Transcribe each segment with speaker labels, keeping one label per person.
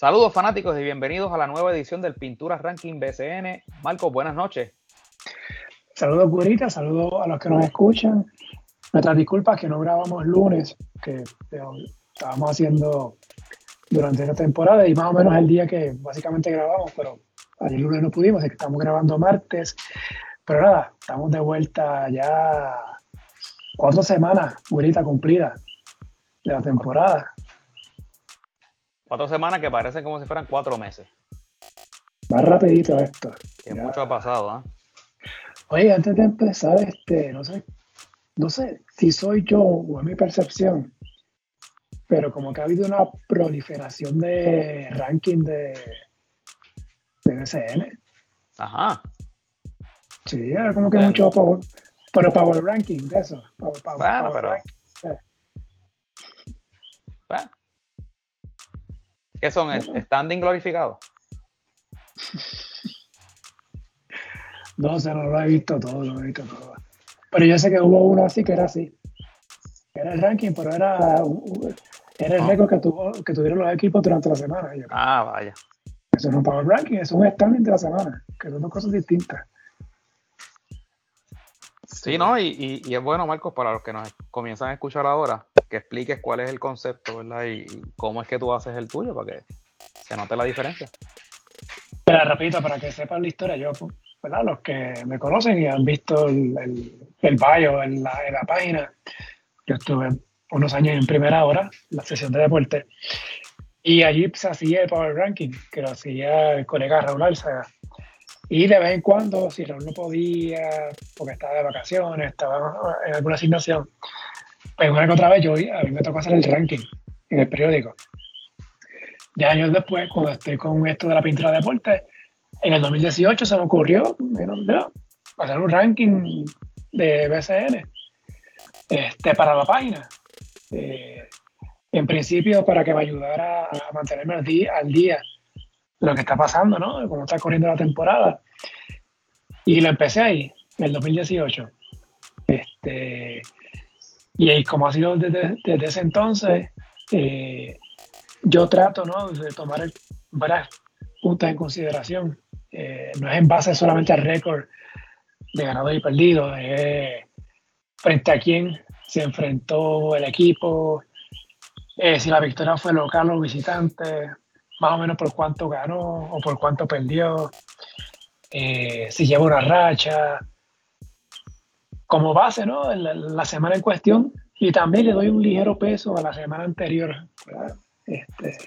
Speaker 1: Saludos fanáticos y bienvenidos a la nueva edición del Pinturas Ranking BCN. Marcos, buenas noches.
Speaker 2: Saludos, Gurita, saludos a los que nos escuchan. Nuestras disculpas que no grabamos lunes, que estábamos haciendo durante esta temporada y más o menos el día que básicamente grabamos, pero ayer lunes no pudimos, así que estamos grabando martes. Pero nada, estamos de vuelta ya cuatro semanas, Gurita, cumplida de la temporada.
Speaker 1: Cuatro semanas que parecen como si fueran cuatro meses.
Speaker 2: Más rapidito esto.
Speaker 1: Que mucho ha pasado, ¿ah?
Speaker 2: Oye, antes de empezar, este, no sé, no sé si soy yo o es mi percepción, pero como que ha habido una proliferación de ranking de, de BCN.
Speaker 1: Ajá.
Speaker 2: Sí, era como que mucho power, pero power ranking de eso.
Speaker 1: bueno, pero. Bueno, ¿Qué son? ¿Standing glorificado?
Speaker 2: No sé, no lo he visto todo, lo he visto todo. Pero yo sé que hubo uno así que era así. Era el ranking, pero era, era el ah. récord que, tuvo, que tuvieron los equipos durante la semana.
Speaker 1: ah, vaya.
Speaker 2: Eso no es un power ranking, es un standing de la semana, que son dos cosas distintas.
Speaker 1: Sí, ¿no? Y, y, es bueno, Marcos, para los que nos comienzan a escuchar ahora, que expliques cuál es el concepto, ¿verdad? Y, cómo es que tú haces el tuyo para que se note la diferencia.
Speaker 2: Pero repito, para que sepan la historia, yo, ¿verdad? Los que me conocen y han visto el, el, bio en la, en la, página, yo estuve unos años en primera hora, la sesión de deporte, y allí se hacía el Power Ranking, que lo hacía el colega Raúl Alzaga. Y de vez en cuando, si Raúl no podía, porque estaba de vacaciones, estaba en alguna asignación, pues una que otra vez yo, a mí me tocó hacer el ranking en el periódico. Ya años después, cuando estoy con esto de la pintura de deporte, en el 2018 se me ocurrió hacer un ranking de BCN este, para la página. Eh, en principio, para que me ayudara a mantenerme al día, al día lo que está pasando, ¿no? Cómo está corriendo la temporada. Y lo empecé ahí, en el 2018. Este, y como ha sido desde, ese entonces, eh, yo trato, ¿no? De tomar varias puntas en consideración. Eh, no es en base solamente al récord de ganado y perdido, es frente a quién se enfrentó el equipo, eh, si la victoria fue local o visitante, más o menos por cuánto ganó o por cuánto perdió, si lleva una racha, como base, ¿no? La, semana en cuestión, y también le doy un ligero peso a la semana anterior, este,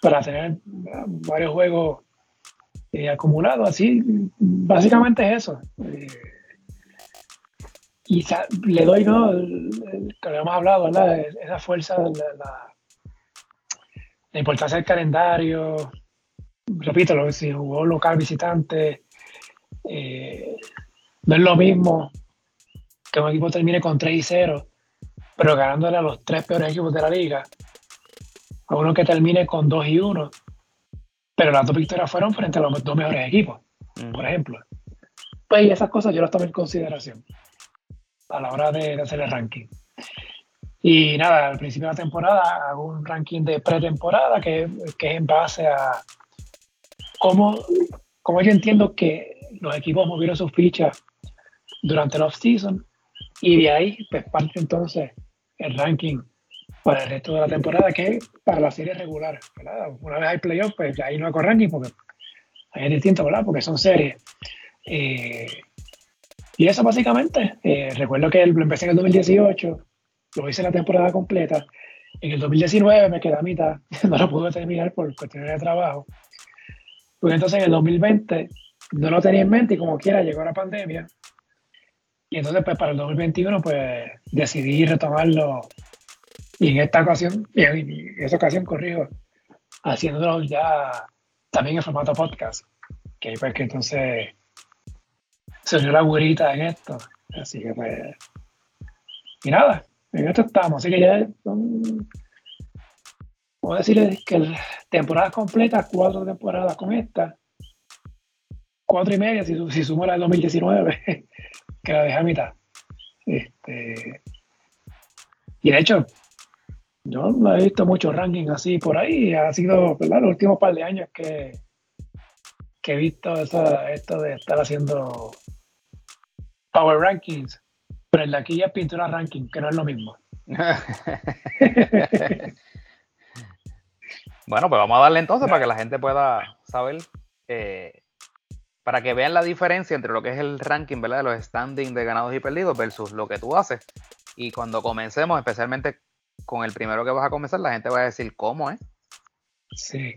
Speaker 2: para tener varios juegos eh, acumulados, así, básicamente es eso. Eh, y le doy, ¿no? que habíamos hablado, ¿verdad? Esa fuerza, la la importancia del calendario, repito, si jugó local visitante, eh, no es lo mismo que un equipo termine con 3 y 0, pero ganándole a los tres peores equipos de la liga, a uno que termine con 2 y 1, pero las dos victorias fueron frente a los dos mejores equipos, por ejemplo. Pues esas cosas yo las tomo en consideración a la hora de hacer el ranking. Y nada, al principio de la temporada hago un ranking de pretemporada que, que es en base a cómo, cómo yo entiendo que los equipos movieron sus fichas durante el off-season y de ahí pues parte entonces el ranking para el resto de la temporada que es para la serie regular. Una vez hay playoffs, pues ahí no hago ranking porque ahí es distinto, ¿verdad? Porque son series. Eh, y eso básicamente, eh, recuerdo que lo empecé en el 2018 lo hice la temporada completa. En el 2019 me quedé a mitad, no lo pude terminar por cuestiones de trabajo. Pues entonces en el 2020 no lo tenía en mente y como quiera llegó la pandemia. Y entonces pues para el 2021 pues decidí retomarlo y en esta ocasión, y en esa ocasión corrijo, haciéndolo ya también en formato podcast. Que pues que entonces se unió la güerita en esto. Así que pues... Y nada, en esto estamos, así que ya son, puedo decirles que temporadas completas, cuatro temporadas con esta, cuatro y media si, si sumo la de 2019, que la dejé a mitad. Este, y de hecho, yo no he visto muchos rankings así por ahí. Ha sido, ¿verdad? Los últimos par de años que, que he visto esto de estar haciendo Power Rankings. Pero el de aquí ya es pintura ranking, que no es lo mismo.
Speaker 1: bueno, pues vamos a darle entonces para que la gente pueda saber, eh, para que vean la diferencia entre lo que es el ranking, ¿verdad? De los standings de ganados y perdidos versus lo que tú haces. Y cuando comencemos, especialmente con el primero que vas a comenzar, la gente va a decir cómo, ¿eh?
Speaker 2: Sí.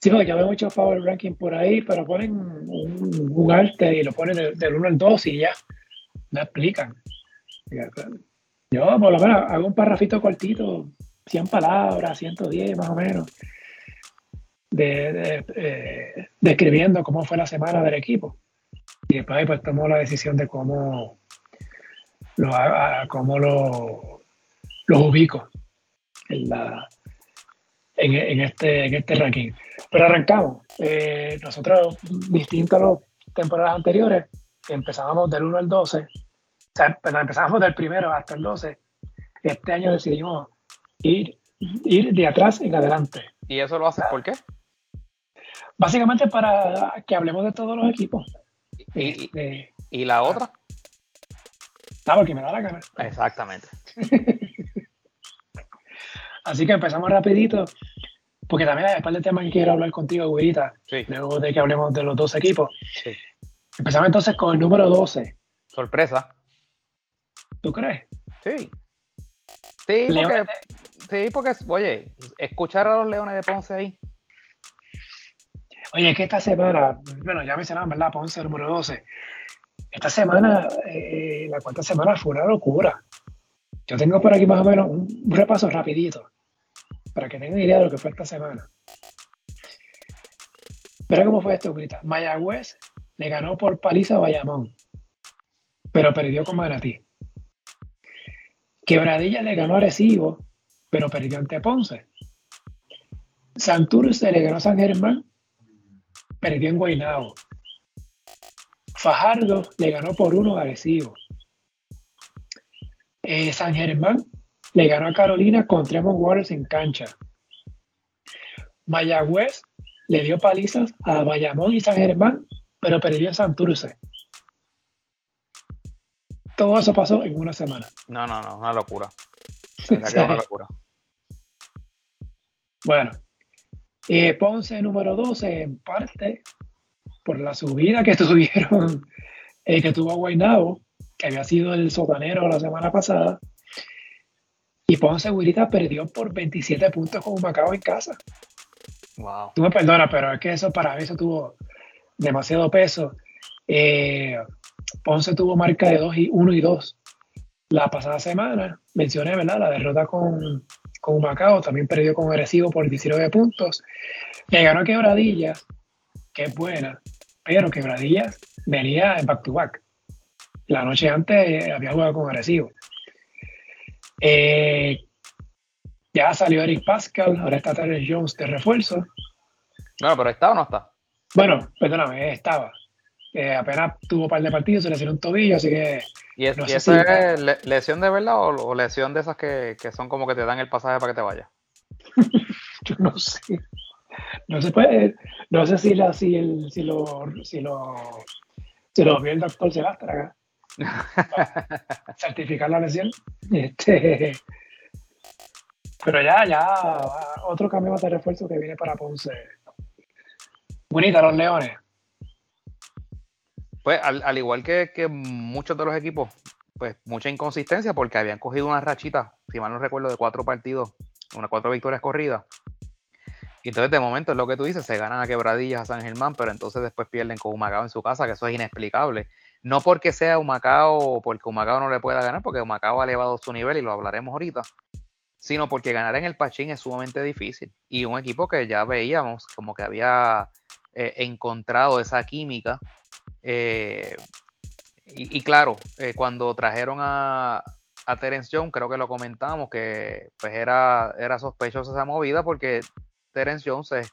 Speaker 2: Sí, porque yo veo muchos power ranking por ahí, pero ponen un, arte y lo ponen del, 1 al 2 y ya. No explican. Yo, por lo menos, hago un parrafito cortito, 100 palabras, 110 más o menos, de, eh, describiendo cómo fue la semana del equipo. Y después pues tomo la decisión de cómo lo, cómo lo, los ubico en, la, en, este, en este ranking. Pero arrancamos. Eh, nosotros, distinto a las temporadas anteriores, empezábamos del 1 al 12, o sea, empezábamos del primero hasta el 12. Este año decidimos ir, ir de atrás en adelante.
Speaker 1: ¿Y eso lo haces por qué?
Speaker 2: Básicamente para que hablemos de todos los equipos.
Speaker 1: ¿Y, este, ¿y la otra?
Speaker 2: Ah, porque me da la gana.
Speaker 1: Exactamente.
Speaker 2: Así que empezamos rapidito, porque también hay un par de temas que quiero hablar contigo, güerita, luego de que hablemos de los dos equipos. Empezamos entonces con el número 12.
Speaker 1: Sorpresa.
Speaker 2: ¿Tú crees?
Speaker 1: Sí. Sí, porque, sí, porque, oye, escuchar a los Leones de Ponce ahí.
Speaker 2: Oye, es que esta semana, bueno, ya mencionaban, ¿verdad? Ponce número 12. Esta semana, eh, la cuarta semana fue una locura. Yo tengo por aquí más o menos un repaso rapidito para que tengan idea de lo que fue esta semana. Pero cómo fue esto, Grita. Mayagüez le ganó por paliza a Bayamón, pero perdió con Manatí. Quebradilla le ganó a Arecibo, pero perdió ante Ponce. Santurce le ganó a San Germán, perdió en Guaynabo. Fajardo le ganó por uno a Arecibo. Eh, San Germán le ganó a Carolina con Tremont Waters en cancha. Mayagüez le dio palizas a Bayamón y San Germán, pero perdió en Santurce. Todo eso pasó en una semana.
Speaker 1: No, no, no, una locura. una locura.
Speaker 2: Bueno, eh, Ponce número 12, en parte por la subida que tuvieron, eh, que tuvo Guaynabo, que había sido el sotanero la semana pasada, y Ponce Guirita perdió por 27 puntos con Macao en casa.
Speaker 1: Wow.
Speaker 2: Tú me perdonas, pero es que eso para mí eso tuvo demasiado peso. Eh, Ponce tuvo marca de 2 y 1 y 2 la pasada semana. Mencioné, ¿verdad? La derrota con, con Macao, también perdió con Agresivo por 19 puntos. Le ganó a Quebradillas, que es buena, pero Quebradillas venía en back to back. La noche antes había jugado con Agresivo. Eh, ya salió Eric Pascal, ahora está Terry Jones de refuerzo.
Speaker 1: No, pero ¿está o no está?
Speaker 2: Bueno, perdóname, estaba. Eh, apenas tuvo un par de partidos, se lesionó un tobillo, así que.
Speaker 1: ¿Y, es, esa es lesión de verdad o, lesión de esas que, son como que te dan el pasaje para que te vayas?
Speaker 2: Yo no sé. No se puede. No sé si, la, si, el, si lo. Si lo si lo vio el doctor Selastra certificar la lesión. Este, pero ya, ya, otro cambio de refuerzo que viene para Ponce. Bonita, los Leones.
Speaker 1: Pues al, igual que, muchos de los equipos, pues mucha inconsistencia porque habían cogido una rachita, si mal no recuerdo, de cuatro partidos, unas cuatro victorias corridas. Y entonces de momento es lo que tú dices, se ganan a quebradillas a San Germán, pero entonces después pierden con Humacao en su casa, que eso es inexplicable. No porque sea Humacao o porque Humacao no le pueda ganar, porque Humacao ha elevado su nivel y lo hablaremos ahorita, sino porque ganar en el Pachín es sumamente difícil. Y un equipo que ya veíamos como que había eh, encontrado esa química. Eh, y, claro, eh, cuando trajeron a, Terence Jones, creo que lo comentamos, que pues era, era sospechosa esa movida porque Terence Jones es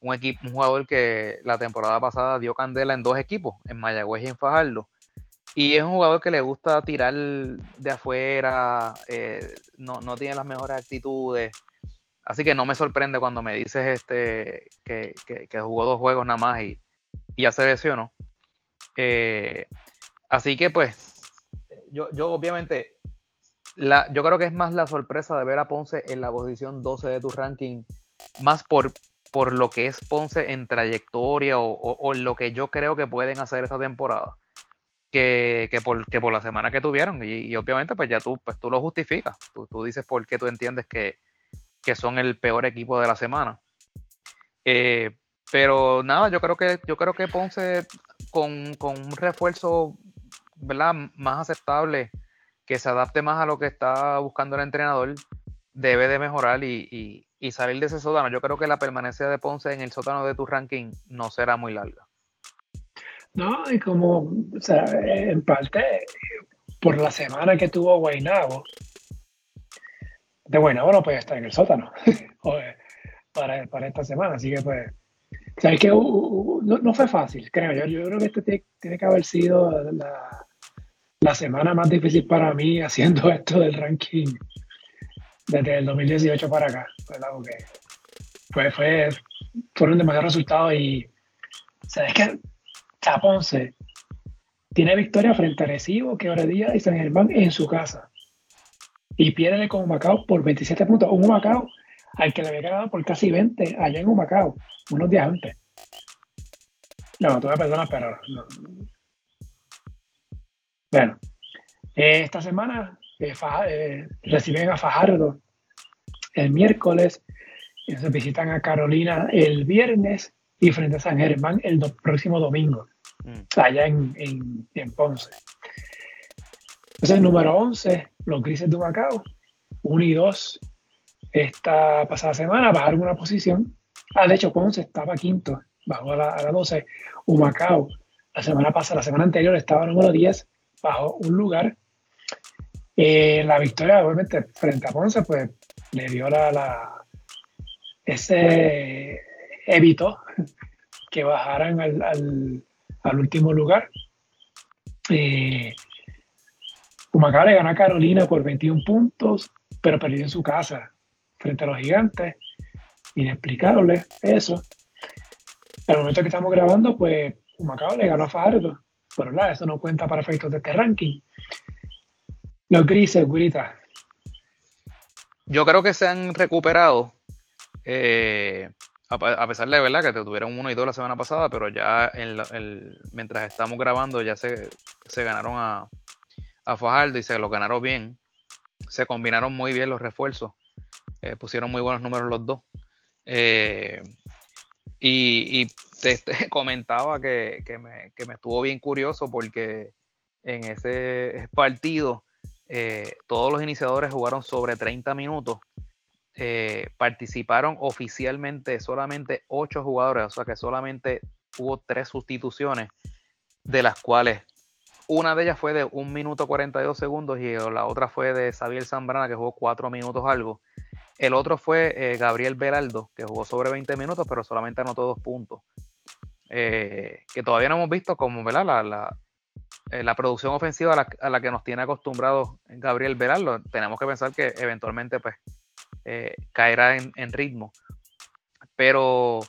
Speaker 1: un, un jugador que la temporada pasada dio candela en dos equipos, en Mayagüez y en Fajardo Y es un jugador que le gusta tirar de afuera, eh, no, no, tiene las mejores actitudes. Así que no me sorprende cuando me dices este que, que, jugó dos juegos nada más y, y ya se lesionó. Eh, así que pues, yo, obviamente, la, yo creo que es más la sorpresa de ver a Ponce en la posición 12 de tu ranking, más por, por lo que es Ponce en trayectoria o, lo que yo creo que pueden hacer esta temporada que, por, por la semana que tuvieron. Y, obviamente, pues ya tú, pues tú lo justificas. Tú, dices por qué tú entiendes que, son el peor equipo de la semana. Eh, pero nada, yo creo que, yo creo que Ponce con, un refuerzo ¿verdad? más aceptable, que se adapte más a lo que está buscando el entrenador, debe de mejorar y, y salir de ese sótano. Yo creo que la permanencia de Ponce en el sótano de tu ranking no será muy larga.
Speaker 2: No, y como, o sea, en parte, por la semana que tuvo Guaynabo, de Guaynabo no puede estar en el sótano para, para esta semana, así que pues, o sea, es que no, fue fácil, creo yo. Yo creo que este tiene, que haber sido la, la, semana más difícil para mí haciendo esto del ranking desde el 2018 para acá, ¿verdad? Porque fue, fue, fueron demasiados resultados y, o sea, es que tiene victoria frente a Recibo, Quebradilla y San Germán en su casa. Y pierde con Macao por 27 puntos. Un Macao al que le había ganado por casi 20 allá en Macao, unos días antes. No, tuve personas, pero Bueno, eh, esta semana eh, eh, reciben a Fajardo el miércoles, se visitan a Carolina el viernes y frente a San Germán el próximo domingo. Mm. allá en, en, Ponce. Entonces, número 11, los Grises de Humacao, 1 y 2 esta pasada semana bajaron una posición. Ah, de hecho, Ponce estaba quinto, bajó a la, a la 12. Humacao, la semana pasada, la semana anterior estaba número 10, bajó un lugar. Eh, la victoria, obviamente, frente a Ponce, pues le dio la, la ese evitó que bajaran al, al último lugar. Eh, Humacao le ganó a Carolina por 21 puntos, pero perdió en su casa frente a los gigantes. Inexplicable eso. Al momento que estamos grabando, pues Humacao le ganó a Fajardo. Pero nada, eso no cuenta para efectos de este ranking. Los grises, Gurita.
Speaker 1: Yo creo que se han recuperado. Eh, a, pesar de verdad que te tuvieron uno y dos la semana pasada, pero ya mientras estamos grabando ya se, ganaron a, Fajardo y se lo ganaron bien. Se combinaron muy bien los refuerzos. Eh, pusieron muy buenos números los dos. Eh, y, te, comentaba que, me, estuvo bien curioso porque en ese partido eh, todos los iniciadores jugaron sobre 30 minutos participaron oficialmente solamente ocho jugadores, o sea que solamente hubo tres sustituciones, de las cuales una de ellas fue de un minuto 42 segundos y la otra fue de Xavier Zambrana que jugó cuatro minutos algo. El otro fue eh, Gabriel Beraldo, que jugó sobre 20 minutos, pero solamente anotó dos puntos. Eh, que todavía no hemos visto como. La, la, la producción ofensiva a la, a la, que nos tiene acostumbrados Gabriel Beraldo. Tenemos que pensar que eventualmente pues, eh, caerá en, ritmo. Pero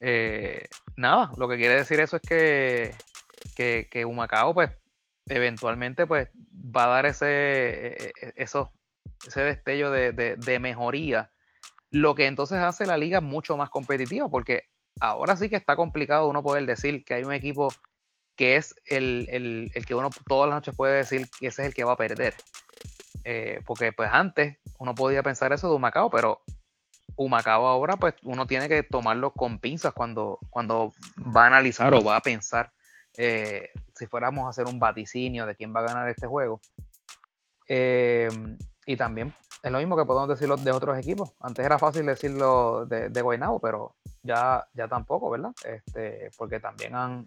Speaker 1: eh, nada, lo que quiere decir eso es que, que, Humacao, pues, eventualmente, pues, va a dar ese, e, e, eso, ese destello de, mejoría. Lo que entonces hace la liga mucho más competitiva, porque ahora sí que está complicado uno poder decir que hay un equipo que es el, el, que uno todas las noches puede decir que ese es el que va a perder. Eh, porque pues antes uno podía pensar eso de Humacao, pero Humacao ahora pues uno tiene que tomarlo con pinzas cuando, cuando va a analizar o va a pensar eh, si fuéramos a hacer un vaticinio de quién va a ganar este juego. Eh, y también es lo mismo que podemos decirlo de otros equipos. Antes era fácil decirlo de, de Guaynabo, pero ya, ya tampoco, ¿verdad? Este, porque también han,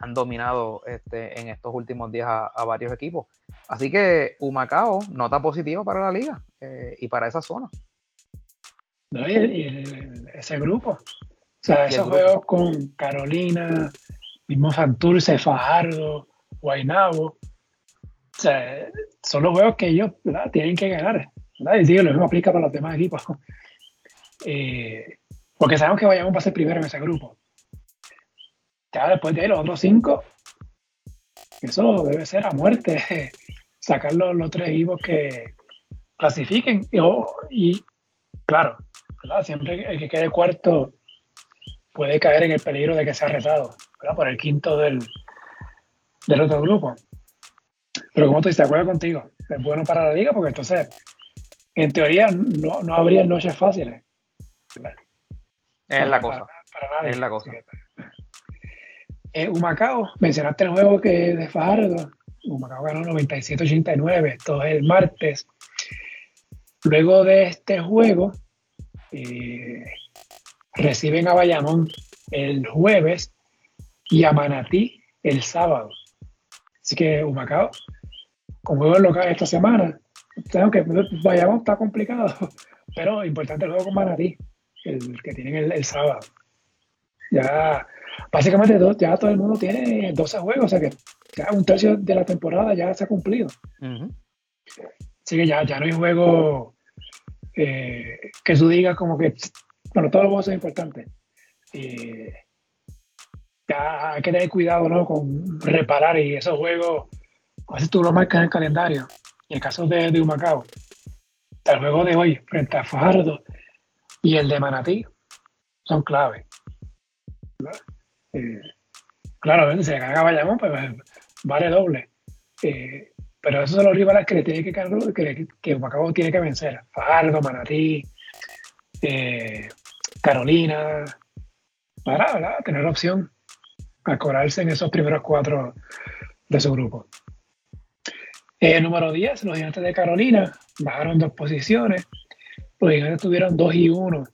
Speaker 1: han dominado este, en estos últimos días a, varios equipos. Así que Humacao, nota positiva para la liga eh, y para esa zona.
Speaker 2: y, ese grupo. O sea, esos juegos con Carolina, mismo Santurce, Fajardo, Son los juegos que ellos tienen que ganar. ¿verdad? Y digo, lo mismo aplica para los demás equipos. Eh, porque sabemos que vayamos a ser primero en ese grupo. Ya después de los otros cinco, eso debe ser a muerte. Sacar los, tres equipos que clasifiquen. Y, claro, siempre el que quede cuarto puede caer en el peligro de que sea retado por el quinto del, del otro grupo. Pero como tú dices, de acuerdo contigo, es bueno para la liga porque entonces, en teoría, no, no habría noches fáciles.
Speaker 1: Es la cosa. es la cosa.
Speaker 2: Eh, Humacao, mencionaste el juego que de Fajardo. Humacao ganó 97-89, esto es el martes. Luego de este juego, eh, reciben a Bayamón el jueves y a Manatí el sábado. Así que Humacao, con juegos locales esta semana, tengo que Bayamón está complicado, pero importante el juego con Manatí, el que tienen el, sábado. Ya, básicamente ya todo el mundo tiene 12 juegos, o sea que ya un tercio de la temporada ya se ha cumplido. Así que ya, ya no hay juego eh, que tú digas como que bueno, todos los juegos son importantes. Eh, ya hay que tener cuidado ¿no? con reparar y esos juegos, a veces tú lo marcas en el calendario. En el caso de, de Humacao, el juego de hoy frente a Fajardo y el de Manatí son clave. Eh, claro, si se gana Bayamón, pues vale doble. Eh, pero esos son los rivales que le tiene que, que, que Humacao tiene que vencer. Fajardo, Manatí, eh, Carolina, para tener opción a colarse en esos primeros cuatro de su grupo. El número 10, los gigantes de Carolina bajaron dos posiciones. Los gigantes tuvieron 2 y 1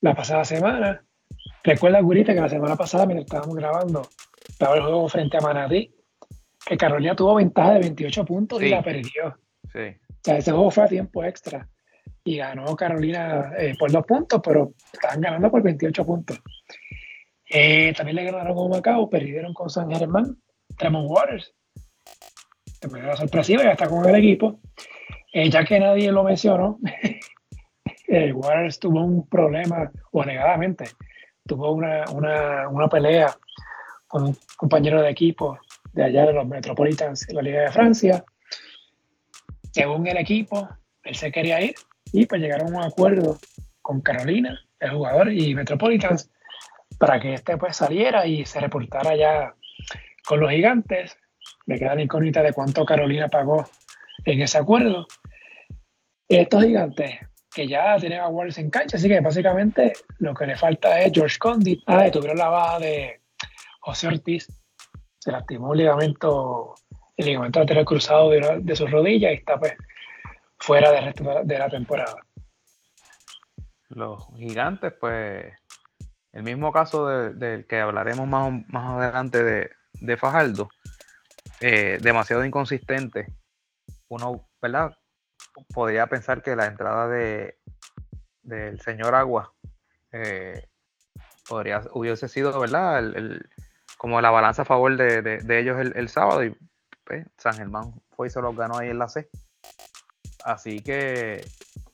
Speaker 2: la pasada semana. Recuerda, Gurita, que la semana pasada, mientras estábamos grabando, estaba el juego frente a Manatí, que Carolina tuvo ventaja de 28 puntos y la perdió. Sí. O sea, ese juego fue a tiempo extra y ganó Carolina eh, por dos puntos, pero estaban ganando por 28 puntos. Eh, también le ganaron con Macao, perdieron con San Germán, Tremont Waters, de manera sorpresiva, ya está con el equipo. Eh, ya que nadie lo mencionó, Waters tuvo un problema, o alegadamente, tuvo una, una, una pelea con un compañero de equipo de allá de los Metropolitans en la Liga de Francia. Según el equipo, él se quería ir, y pues llegaron a un acuerdo con Carolina, el jugador, y Metropolitans para que este pues saliera y se reportara ya con los gigantes. Me queda la incógnita de cuánto Carolina pagó en ese acuerdo. Estos gigantes que ya tienen a Wallace en cancha, así que básicamente lo que le falta es George Condit. Ah, tuvieron la baja de José Ortiz, se lastimó el ligamento, el ligamento lateral cruzado de, de su rodilla y está pues fuera del resto de la temporada.
Speaker 1: Los gigantes, pues, el mismo caso del que hablaremos más, más adelante de, de Fajardo, eh, demasiado inconsistente. Uno, ¿verdad? Podría pensar que la entrada de del señor Agua eh, podría hubiese sido, ¿verdad? El, como la balanza a favor de, ellos el, sábado y pues, San Germán fue y se los ganó ahí en la C. Así que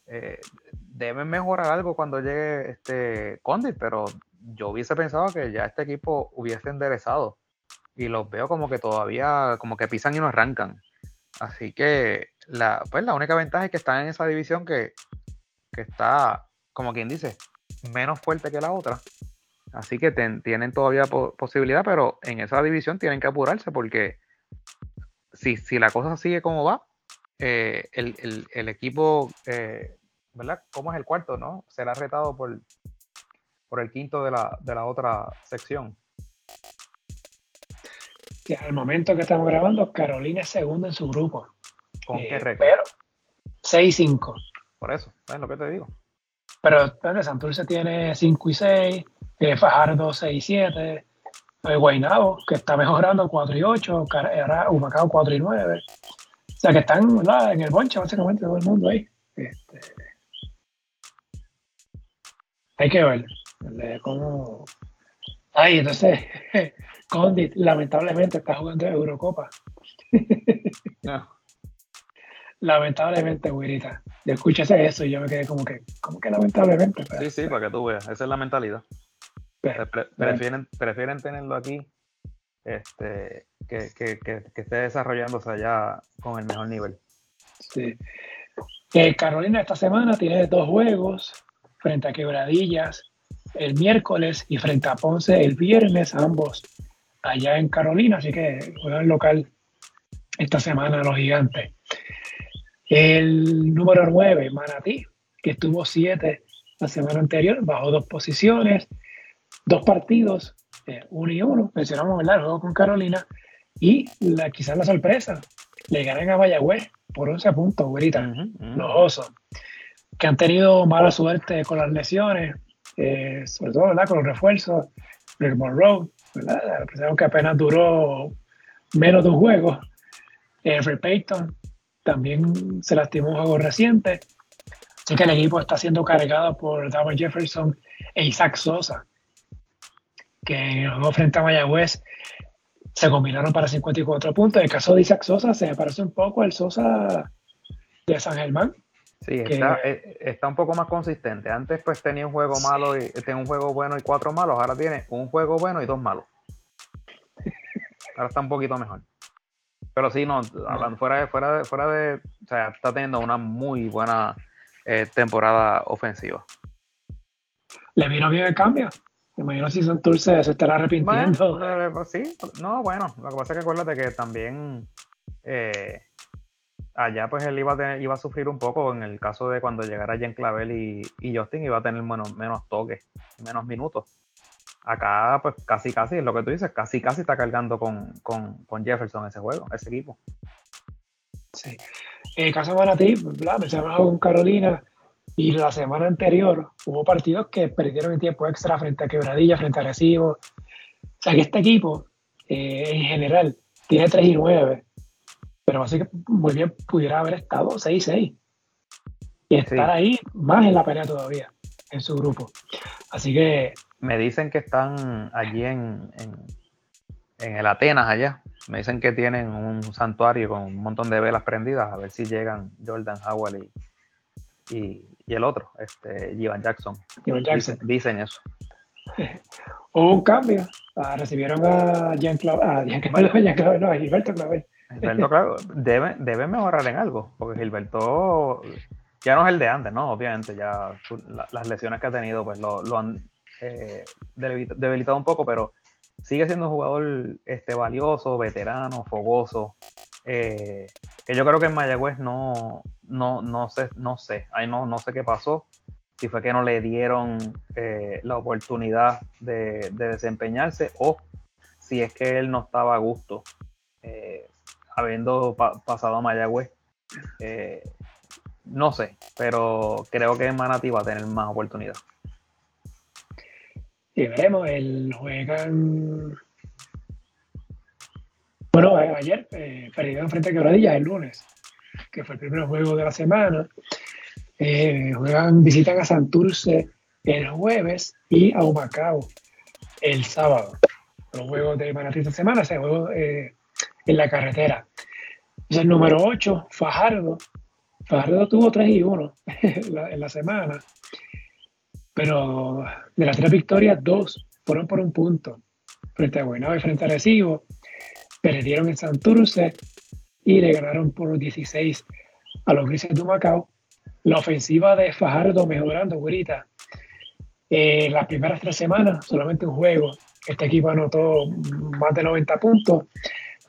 Speaker 1: eh, deben mejorar algo cuando llegue este Condit, pero yo hubiese pensado que ya este equipo hubiese enderezado y los veo como que todavía como que pisan y no arrancan. Así que la, pues la única ventaja es que están en esa división que, está, como quien dice, menos fuerte que la otra. Así que tienen todavía posibilidad, pero en esa división tienen que apurarse porque si, si la cosa sigue como va, eh, el, equipo, eh, ¿verdad? ¿Cómo es el cuarto, no? Será retado por, por el quinto de la, de la otra sección.
Speaker 2: Al momento que estamos grabando, Carolina es segunda en su grupo.
Speaker 1: ¿Con qué eh,
Speaker 2: récord? Pero 6-5.
Speaker 1: Por eso, es lo que te digo.
Speaker 2: Pero Santurce tiene 5 y 6, Fajardo 6 y 7, Guaynabo, que está mejorando 4 y 8, Humacao 4 y 9. O sea, que están en el bonche básicamente todo el mundo ahí. Este, hay que ver cómo... Ay, entonces, Condit lamentablemente está jugando Eurocopa. No. Lamentablemente, güerita. Yo escuché eso y yo me quedé como que, como que lamentablemente.
Speaker 1: sí, sí, para que tú veas. Esa es la mentalidad. prefieren, prefieren tenerlo aquí este, que, que, que, esté desarrollándose allá con el mejor nivel.
Speaker 2: Sí. Eh, Carolina esta semana tiene dos juegos frente a Quebradillas el miércoles y frente a Ponce el viernes, ambos allá en Carolina, así que juegan local esta semana los gigantes. El número 9, Manatí, que estuvo 7 la semana anterior, bajó dos posiciones, dos partidos, eh, uno y uno, mencionamos ¿verdad? el juego con Carolina, y la, quizás la sorpresa, le ganan a Mayagüez por 11 puntos, güerita, los osos, que han tenido mala suerte con las lesiones, eh, sobre todo ¿verdad? con los refuerzos, Rick Monroe, ¿verdad? que apenas duró menos de un juego, eh, Payton también se lastimó un juego reciente. Así que el equipo está siendo cargado por Darwin Jefferson e Isaac Sosa, que en el juego frente a Mayagüez se combinaron para 54 puntos. En el caso de Isaac Sosa se parece un poco al Sosa de San Germán.
Speaker 1: Sí, eh, está, un poco más consistente. Antes pues tenía un juego malo y tenía un juego bueno y cuatro malos. Ahora tiene un juego bueno y dos malos. Ahora está un poquito mejor. Pero sí, no, hablando fuera de, fuera de, fuera de, o sea, está teniendo una muy buena eh, temporada ofensiva.
Speaker 2: ¿Le vino bien el cambio? Me imagino si son se, se estará arrepintiendo.
Speaker 1: Bueno, eh, pues sí, no, bueno, lo que pasa es que acuérdate que también eh, allá pues él iba a, iba a sufrir un poco en el caso de cuando llegara Jen Clavel y, y Justin iba a tener menos, menos toques, menos minutos acá pues casi casi, es lo que tú dices, casi casi está cargando con, con, con Jefferson ese juego, ese equipo.
Speaker 2: Sí. El caso de Manatí, mencionamos con Carolina y la semana anterior hubo partidos que perdieron en tiempo extra frente a Quebradilla, frente a Recibo. O sea que este equipo eh, en general tiene 3 y 9, pero así que muy bien pudiera haber estado 6-6 y estar ahí más en la pelea todavía en su grupo. Así que
Speaker 1: me dicen que están allí en, en, el Atenas, allá. Me dicen que tienen un santuario con un montón de velas prendidas, a ver si llegan Jordan Howell y, el otro, este, Jackson.
Speaker 2: Jackson.
Speaker 1: Dicen, eso.
Speaker 2: Hubo un cambio. Ah, recibieron a Jean Clavel, a no, a Gilberto Clavel.
Speaker 1: Gilberto Clavel debe, debe mejorar en algo, porque Gilberto ya no es el de antes, ¿no? Obviamente, ya las lesiones que ha tenido, pues lo, lo han eh, debilitado un poco, pero sigue siendo un jugador este, valioso, veterano, fogoso. Eh, que yo creo que en Mayagüez no, no, no sé, no sé, ahí no, no sé qué pasó. Si fue que no le dieron eh, la oportunidad de, desempeñarse o si es que él no estaba a gusto habiendo pasado a Mayagüez. no sé, pero creo que en Manati va a tener más oportunidad.
Speaker 2: Y veremos, el juegan. Bueno, ayer eh, perdieron frente a Quebradilla el lunes, que fue el primer juego de la semana. Eh, juegan, visitan a Santurce el jueves y a Humacao el sábado. Los juegos de Manatí esta semana, ese juego eh, en la carretera. Es el número 8, Fajardo. Fajardo tuvo 3 y 1 en la semana pero de las tres victorias, dos fueron por un punto. Frente a Guaynabo y frente a Recibo, perdieron en Santurce y le ganaron por 16 a los Grises de Macao. La ofensiva de Fajardo mejorando, güerita. Eh, las primeras tres semanas, solamente un juego, este equipo anotó más de 90 puntos.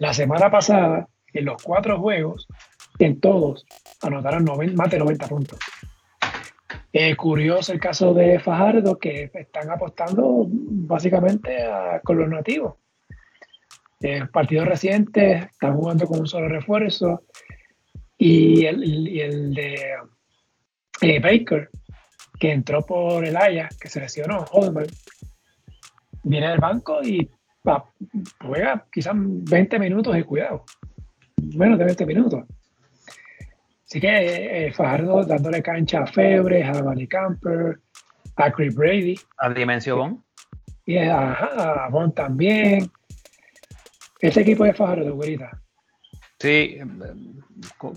Speaker 2: La semana pasada, en los cuatro juegos, en todos, anotaron más de 90 puntos. Eh, curioso el caso de Fajardo, que están apostando básicamente con los nativos. En partidos recientes están jugando con un solo refuerzo y el, de eh, Baker, que entró por el Haya, que se lesionó, viene del banco y juega quizás 20 minutos y cuidado, menos de 20 minutos. Así que eh, Fajardo dándole cancha a Febre, a Manny Camper, a Chris Brady.
Speaker 1: A Dimensión
Speaker 2: Y a, a Bon también. Ese equipo de Fajardo, güerita.
Speaker 1: Sí,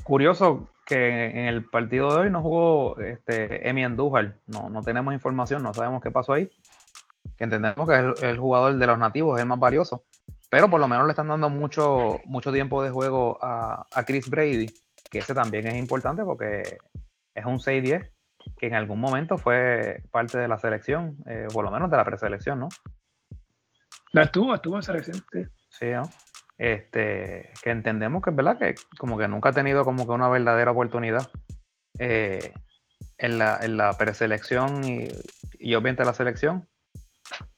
Speaker 1: curioso que en el partido de hoy no jugó este, Emi Andújar. No, no tenemos información, no sabemos qué pasó ahí. Que entendemos que es el, jugador de los nativos, es el más valioso. Pero por lo menos le están dando mucho, mucho tiempo de juego a, Chris Brady, que ese también es importante porque es un 6-10 que en algún momento fue parte de la selección, eh, por lo menos de la preselección, ¿no?
Speaker 2: La estuvo, estuvo en selección, sí.
Speaker 1: Sí, ¿no? Este, que entendemos que es verdad que como que nunca ha tenido como que una verdadera oportunidad eh, en, la, en, la, preselección y, y obviamente la selección.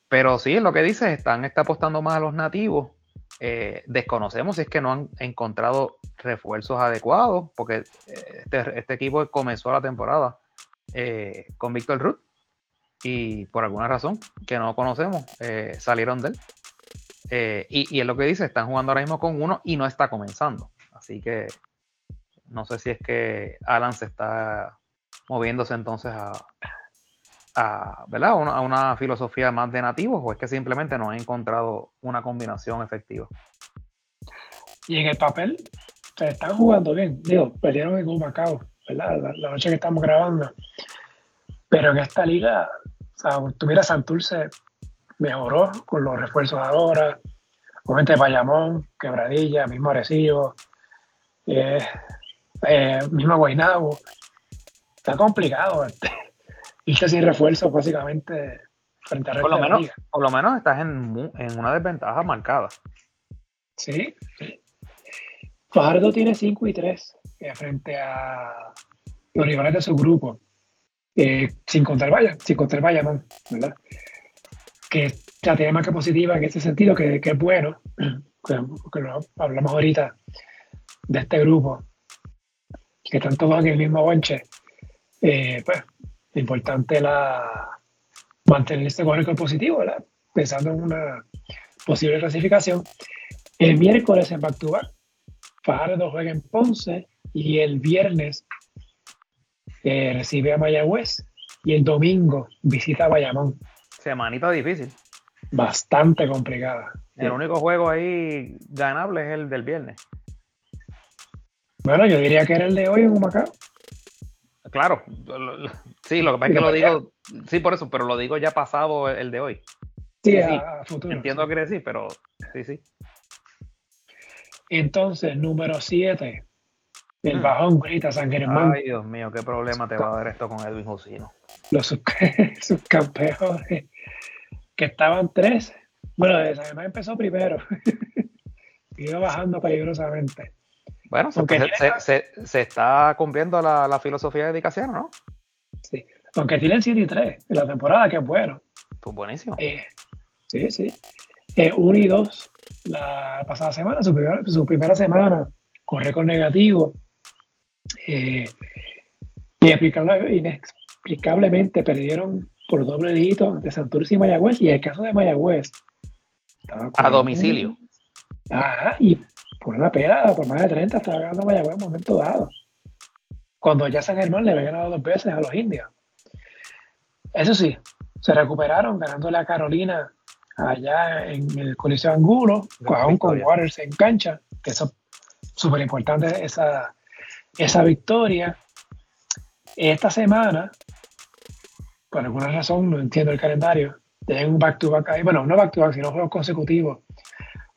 Speaker 1: Pero sí, lo que dice, están está apostando más a los nativos. Eh, desconocemos si es que no han encontrado refuerzos adecuados, porque eh, este, este equipo comenzó la temporada con Víctor Ruth y por alguna razón que no conocemos salieron de él. Eh, y, es lo que dice, están jugando ahora mismo con uno y no está comenzando. Así que no sé si es que Alan se está moviéndose entonces a, a, ¿verdad? a una filosofía más de nativos o es que simplemente no ha encontrado una combinación efectiva.
Speaker 2: Y en el papel se están jugando bien. Digo, perdieron en Macao, ¿verdad? La, noche que estamos grabando. Pero en esta liga, o sea, tuviera Santurce mejoró con los refuerzos ahora. Obviamente Bayamón, Quebradilla, mismo Arecibo, eh, eh, mismo Guaynabo. Está complicado este, irse sin refuerzos básicamente frente a
Speaker 1: por lo menos Por lo menos estás en, en una desventaja marcada.
Speaker 2: Sí. Fajardo tiene 5 y 3 eh, frente a los rivales de su grupo. sin contar Bayamón, sin contar Bayamón, ¿verdad? que ya tiene marca positiva en ese sentido, que, que es bueno, que, lo hablamos ahorita de este grupo, que están todos en el mismo bonche, eh, pues importante la mantenerse con el positivo, pensando en una posible clasificación. El miércoles en back to back, Fajardo juega en Ponce y el viernes eh, recibe a Mayagüez y el domingo visita a Bayamón
Speaker 1: semanita difícil.
Speaker 2: Bastante complicada.
Speaker 1: El único juego ahí ganable es el del viernes.
Speaker 2: Bueno, yo diría que era el de hoy en Humacao.
Speaker 1: Claro, sí, lo que pasa es que lo digo, sí, por eso, pero lo digo ya pasado el de hoy.
Speaker 2: Sí, a, futuro.
Speaker 1: Entiendo que que decir, pero sí, sí.
Speaker 2: Entonces, número 7, el mm. bajón grita San Germán.
Speaker 1: Ay, Dios mío, qué problema te va a dar esto con Edwin Josino.
Speaker 2: Los subcampeones que estaban tres. Bueno, además empezó primero. Iba bajando peligrosamente.
Speaker 1: Bueno, se, se, está cumpliendo la, filosofía de dedicación, ¿no?
Speaker 2: Sí, aunque tienen 7 y 3 en la temporada, que es bueno.
Speaker 1: Pues buenísimo.
Speaker 2: Eh, sí, sí. Eh, 1 y 2 la pasada semana, su primera, su primera semana, con récord negativo. Eh, y inexplicablemente perdieron por doble dígito de Santurce y Mayagüez, y el caso de Mayagüez.
Speaker 1: A domicilio.
Speaker 2: Ajá, y por una pera, por más de 30, estaba ganando Mayagüez en un momento dado. Cuando ya San Germán le había ganado dos veces a los indios. Eso sí, se recuperaron ganándole a Carolina allá en el Coliseo Angulo, aún con Waters en cancha, que eso es súper importante esa, esa victoria. Esta semana por alguna razón, no entiendo el calendario, tienen un back-to-back ahí, bueno, no back-to-back, sino juegos consecutivos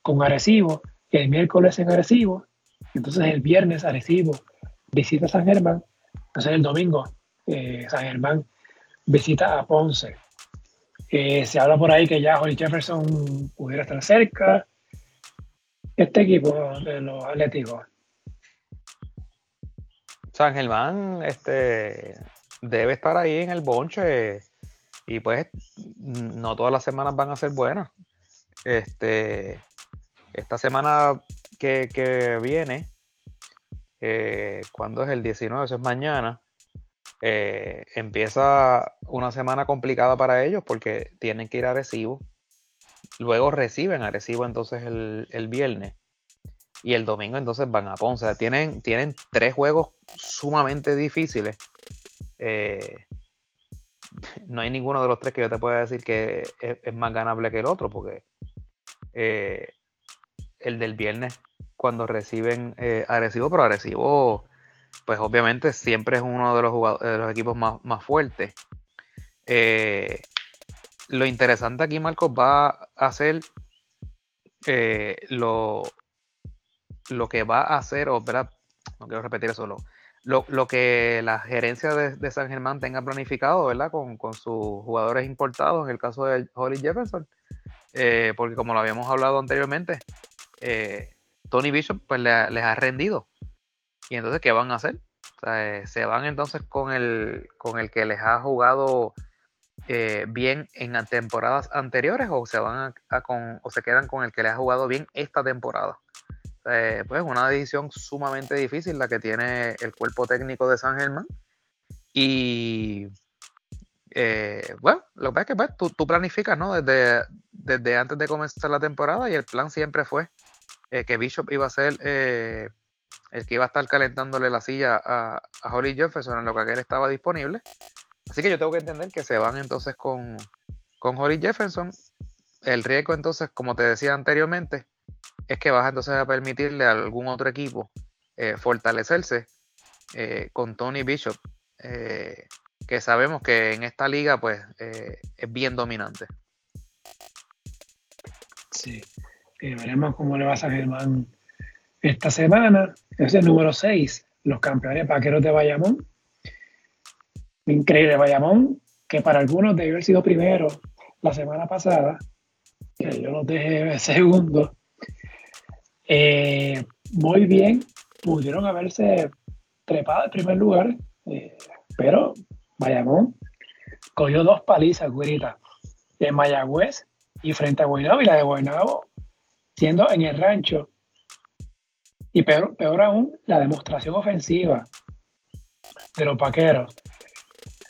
Speaker 2: con Arecibo, el miércoles en Arecibo, entonces el viernes Arecibo visita San Germán, entonces el domingo eh, San Germán visita a Ponce. Eh, se habla por ahí que ya Holly Jefferson pudiera estar cerca. Este equipo de los Atléticos.
Speaker 1: San Germán, este, debe estar ahí en el bonche y pues no todas las semanas van a ser buenas. Este, esta semana que, viene, eh, cuando es el 19, eso es mañana, eh, empieza una semana complicada para ellos porque tienen que ir a Recibo. Luego reciben a Recibo entonces el, el viernes y el domingo entonces van a Ponce. tienen, tienen tres juegos sumamente difíciles eh, no hay ninguno de los tres que yo te pueda decir que es, más ganable que el otro, porque eh, el del viernes cuando reciben eh, agresivo, pero agresivo, pues obviamente siempre es uno de los, de los equipos más, más fuertes. Eh, lo interesante aquí, Marcos, va a ser eh, lo, lo que va a hacer, o ¿verdad? no quiero repetir eso, lo, lo, que la gerencia de, San Germán tenga planificado, ¿verdad? Con, con, sus jugadores importados, en el caso de Holly Jefferson, porque como lo habíamos hablado anteriormente, Tony Bishop pues les ha rendido. Y entonces, ¿qué van a hacer? Eh, se van entonces con el, con el que les ha jugado bien en temporadas anteriores o se van con, o se quedan con el que les ha jugado bien esta temporada. pues una decisión sumamente difícil la que tiene el cuerpo técnico de San Germán. Y eh, bueno, lo que pasa es que pues, tú, tú, planificas, ¿no? Desde, desde antes de comenzar la temporada y el plan siempre fue eh, que Bishop iba a ser eh, el que iba a estar calentándole la silla a, a Holly Jefferson en lo que aquel estaba disponible. Así que yo tengo que entender que se van entonces con, con Holly Jefferson. El riesgo entonces, como te decía anteriormente, es que vas entonces a permitirle a algún otro equipo fortalecerse con Tony Bishop que sabemos que en esta liga pues eh, es bien dominante.
Speaker 2: Sí, eh, veremos cómo le va a San Germán esta semana. Es el número 6, los campeones vaqueros de Bayamón. Increíble Bayamón, que para algunos debió haber sido primero la semana pasada, que yo los dejé segundo. Eh, muy bien, pudieron haberse trepado al primer lugar, pero Bayamón cogió dos palizas, güerita, de Mayagüez y frente a Guaynabo y la de Guaynabo siendo en el rancho. Y peor, peor aún, la demostración ofensiva de los paqueros.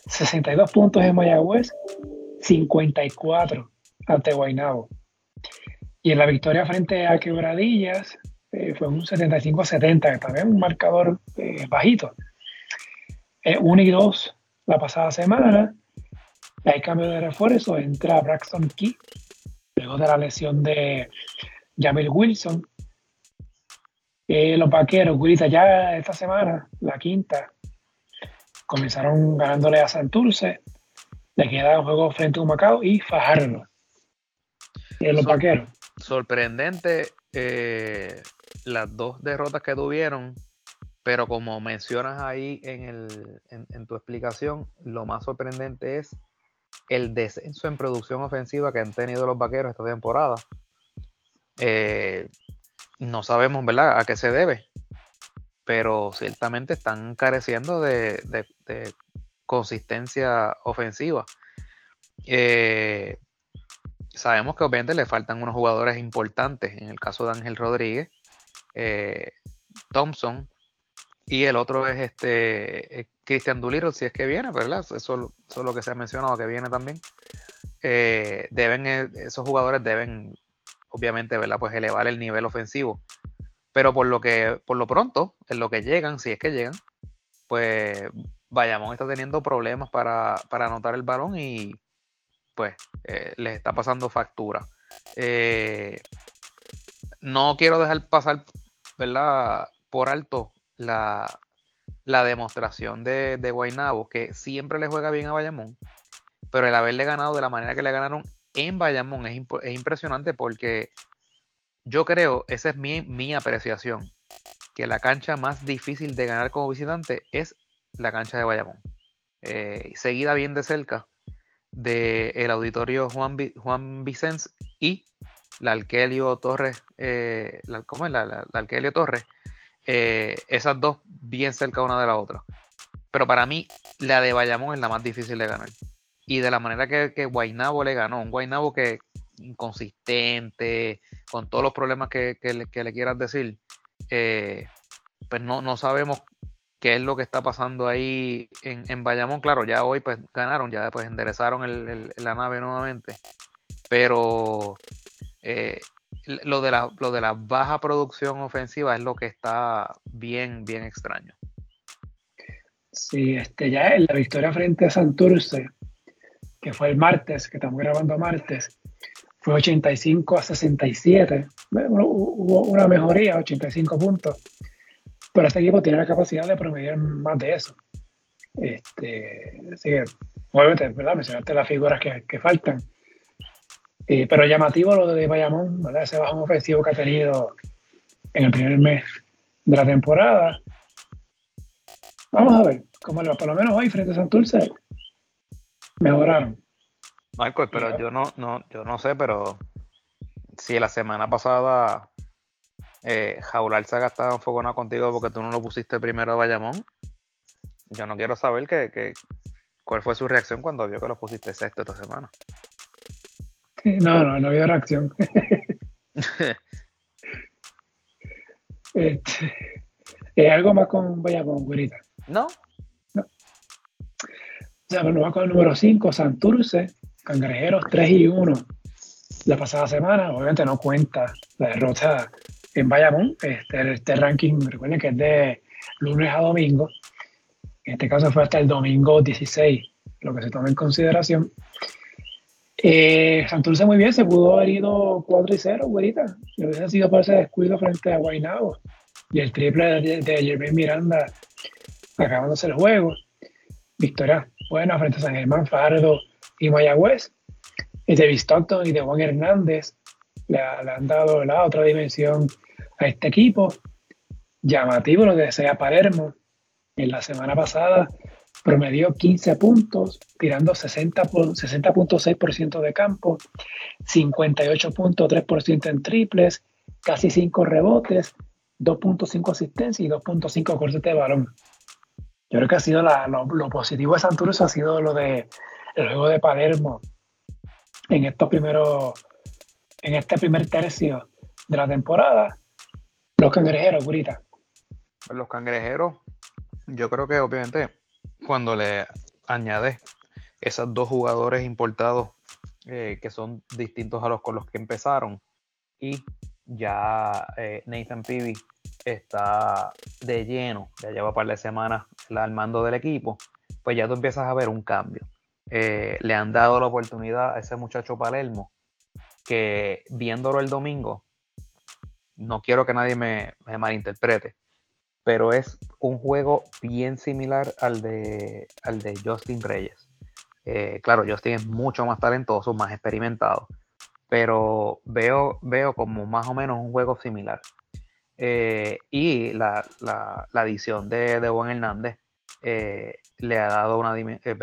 Speaker 2: 62 puntos en Mayagüez, 54 ante Guaynabo. Y en la victoria frente a Quebradillas eh, fue un 75-70, que también un marcador eh, bajito. 1 eh, y 2 la pasada semana. Hay cambio de refuerzo, entra Braxton Key, luego de la lesión de Jamil Wilson. Eh, los vaqueros, Gurita, ya esta semana, la quinta, comenzaron ganándole a Santurce. Le queda un juego frente a un Macao y Fajardo. Eh, los vaqueros.
Speaker 1: Sorprendente eh, las dos derrotas que tuvieron pero como mencionas ahí en, el, en, tu explicación, lo más sorprendente es el descenso en producción ofensiva que han tenido los vaqueros esta temporada. Eh, no sabemos, ¿verdad?, a qué se debe, pero ciertamente están careciendo de, consistencia ofensiva. Eh, sabemos que obviamente le faltan unos jugadores importantes, en el caso de Ángel Rodríguez, eh, Thompson, y el otro es este Christian Doolittle, si es que viene, ¿verdad? Eso, es lo que se ha mencionado que viene también. Deben, esos jugadores deben, obviamente, ¿verdad? Pues elevar el nivel ofensivo. Pero por lo que, por lo pronto, en lo que llegan, si es que llegan, pues Bayamón está teniendo problemas para, para anotar el balón y pues les está pasando factura. no quiero dejar pasar, ¿verdad? Por alto la, demostración de, de Guaynabo, que siempre le juega bien a Bayamón, pero el haberle ganado de la manera que le ganaron en Bayamón es, impresionante porque yo creo, esa es mi, apreciación, que la cancha más difícil de ganar como visitante es la cancha de Bayamón. Eh, seguida bien de cerca del auditorio Juan, Juan y la Alquelio Torres, eh, ¿cómo es? La, la, la Torres, eh, esas dos bien cerca una de la otra. Pero para mí, la de Bayamón es la más difícil de ganar. Y de la manera que, que Guaynabo le ganó, un Guaynabo que inconsistente, con todos los problemas que, le, quieras decir, eh, pues no, no sabemos qué es lo que está pasando ahí en, en Bayamón. Claro, ya hoy pues ganaron, ya después enderezaron la nave nuevamente. Pero eh, lo de, la, lo de la baja producción ofensiva es lo que está bien, bien extraño.
Speaker 2: Sí, este, ya en la victoria frente a Santurce, que fue el martes, que estamos grabando martes, fue 85 a 67. Hubo una mejoría, 85 puntos. Pero este equipo tiene la capacidad de promediar más de eso. Este, así que, obviamente, ¿verdad? Mencionaste las figuras que, faltan. Eh, pero llamativo lo de Bayamón, ¿verdad? Ese bajón ofensivo que ha tenido en el primer mes de la temporada. Vamos a ver cómo lo, por lo menos hoy frente a Santurce mejoraron.
Speaker 1: Michael, pero yo no, no, yo no sé, pero si la semana pasada eh, Jaular se ha gastado enfoconado contigo porque tú no lo pusiste primero a Bayamón, yo no quiero saber que, cuál fue su reacción cuando vio que lo pusiste sexto esta semana.
Speaker 2: No, no, no había reacción. este, ¿Es algo más con Bayamón, güerita?
Speaker 1: No.
Speaker 2: O sea, nos va con el número 5, Santurce, Cangrejeros 3 y 1 la pasada semana. Obviamente no cuenta la derrota en Bayamón. Este, este ranking, recuerden que es de lunes a domingo. En este caso fue hasta el domingo 16, lo que se toma en consideración. Eh, Santurce muy bien, se pudo haber ido 4 y 0, güerita. Si hubiese sido por ese descuido frente a Guaynabo y el triple de, de Miranda acabándose el juego. Victoria buena frente a San Germán, Fardo y Mayagüez. Y de Stockton y de Juan Hernández le, han dado la otra dimensión a este equipo. Llamativo lo de Sea Palermo. En la semana pasada promedió 15 puntos, tirando 60.6% de campo, 58.3% en triples, casi 5 rebotes, 2.5 asistencias y 2.5 cortes de balón. Yo creo que ha sido lo, positivo de Santurce ha sido lo de el juego de Palermo en estos primeros, en este primer tercio de la temporada. Los cangrejeros, Gurita.
Speaker 1: Los cangrejeros, yo creo que obviamente cuando le añades esos dos jugadores importados eh, que son distintos a los con los que empezaron y ya eh, Nathan Peavy está de lleno, ya lleva un par de semanas al mando del equipo, pues ya tú empiezas a ver un cambio. Eh, le han dado la oportunidad a ese muchacho Palermo que viéndolo el domingo, no quiero que nadie me, malinterprete, pero es un juego bien similar al de, al de Justin Reyes. Eh, claro, Justin es mucho más talentoso, más experimentado, pero veo, veo como más o menos un juego similar. Eh, y la, la, adición de, de Juan Hernández eh, le ha dado una eh,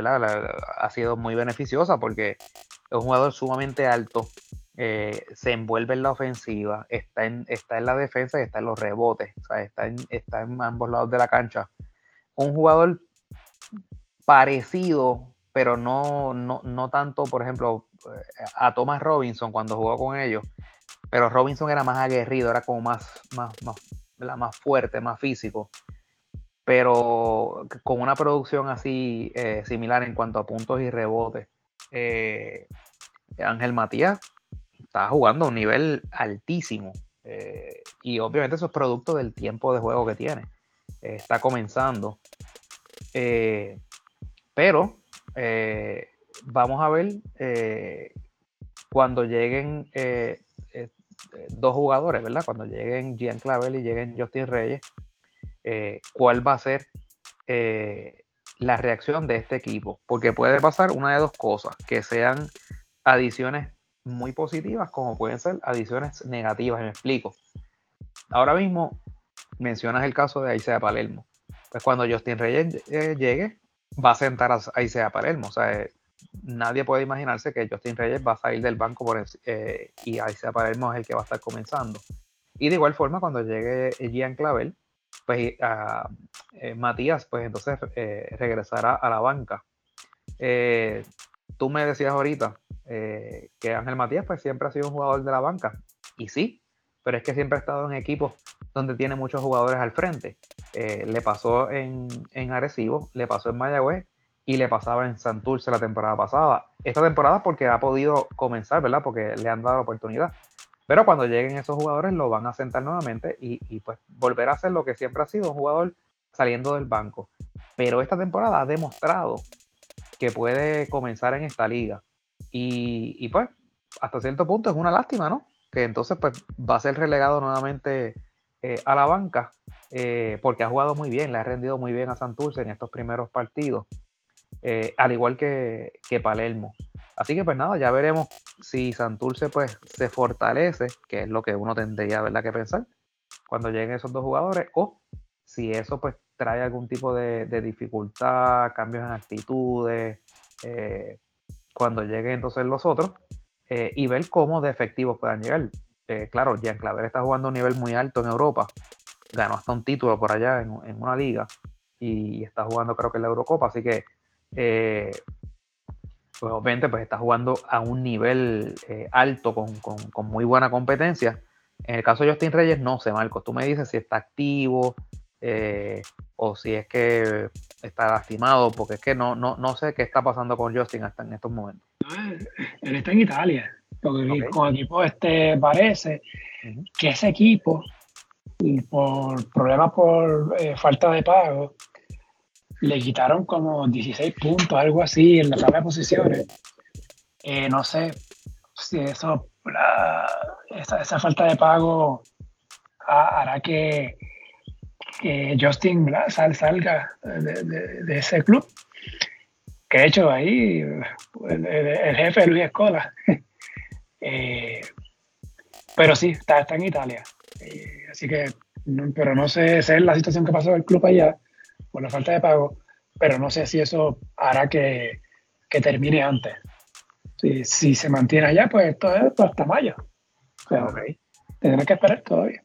Speaker 1: ha sido muy beneficiosa porque es un jugador sumamente alto, se envuelve en la ofensiva, está en, está en la defensa y está en los rebotes, está, en, está en ambos lados de la cancha. Un jugador parecido, pero no, no, no tanto, por ejemplo, a Thomas Robinson cuando jugó con ellos, pero Robinson era más aguerrido, era como más, más, más, fuerte, más físico. Pero con una producción así eh, similar en cuanto a puntos y rebotes. Eh, Ángel Matías está jugando a un nivel altísimo. Eh, y obviamente eso es producto del tiempo de juego que tiene. está comenzando. pero vamos a ver cuando lleguen dos jugadores, ¿verdad? Cuando lleguen Gian Clavel y lleguen Justin Reyes, eh, ¿cuál va a ser eh, la reacción de este equipo? Porque puede pasar una de dos cosas, que sean adiciones muy positivas como pueden ser adiciones negativas, me explico. Ahora mismo mencionas el caso de Aisea Palermo. Pues cuando Justin Reyes llegue, va a sentar a Aisea Palermo. O sea, nadie puede imaginarse que Justin Reyes va a salir del banco por, eh, y ahí se Palermo es el que va a estar comenzando. Y de igual forma, cuando llegue Gian Clavel, pues eh, Matías, pues entonces eh, regresará a la banca. tú me decías ahorita que Ángel Matías, pues siempre ha sido un jugador de la banca. Y sí, pero es que siempre ha estado en equipos donde tiene muchos jugadores al frente. le pasó en, en Arecibo, le pasó en Mayagüez y le pasaba en Santurce la temporada pasada. Esta temporada porque ha podido comenzar, ¿verdad? Porque le han dado la oportunidad. Pero cuando lleguen esos jugadores lo van a sentar nuevamente y, pues volver a ser lo que siempre ha sido un jugador saliendo del banco. Pero esta temporada ha demostrado que puede comenzar en esta liga. Y, pues hasta cierto punto es una lástima, ¿no? Que entonces pues va a ser relegado nuevamente eh, a la banca eh, porque ha jugado muy bien, le ha rendido muy bien a Santurce en estos primeros partidos, eh, al igual que, que, Palermo. Así que pues nada, ya veremos si Santurce pues se fortalece, que es lo que uno tendría ¿verdad? que pensar cuando lleguen esos dos jugadores, o si eso pues trae algún tipo de, dificultad, cambios en actitudes, eh, cuando lleguen entonces los otros, eh, y ver cómo de efectivos puedan llegar. Claro, Jean Claver está jugando a un nivel muy alto en Europa, ganó hasta un título por allá en, una liga y está jugando creo que en la Eurocopa, así que pues obviamente pues está jugando a un nivel alto con, con, muy buena competencia. En el caso de Justin Reyes, no sé, Marcos, tú me dices si está activo, eh, o si es que está lastimado, porque es que no, no, no sé qué está pasando con Justin hasta en estos momentos.
Speaker 2: él está en Italia, porque con el equipo este parece que ese equipo, por problemas por eh, falta de pago, le quitaron como 16 puntos, algo así, en la tabla de posiciones. Eh, no sé si eso, esa, falta de pago hará que que Justin Sal, salga de, ese club. Que de hecho ahí el, jefe Luis Escola. Eh, pero sí, está, está en Italia. Eh, así que, pero no sé, la situación que pasó el club allá por la falta de pago, pero no sé si eso hará que, termine antes. Si, si, se mantiene allá, pues esto es hasta mayo. Tendrá que esperar todavía.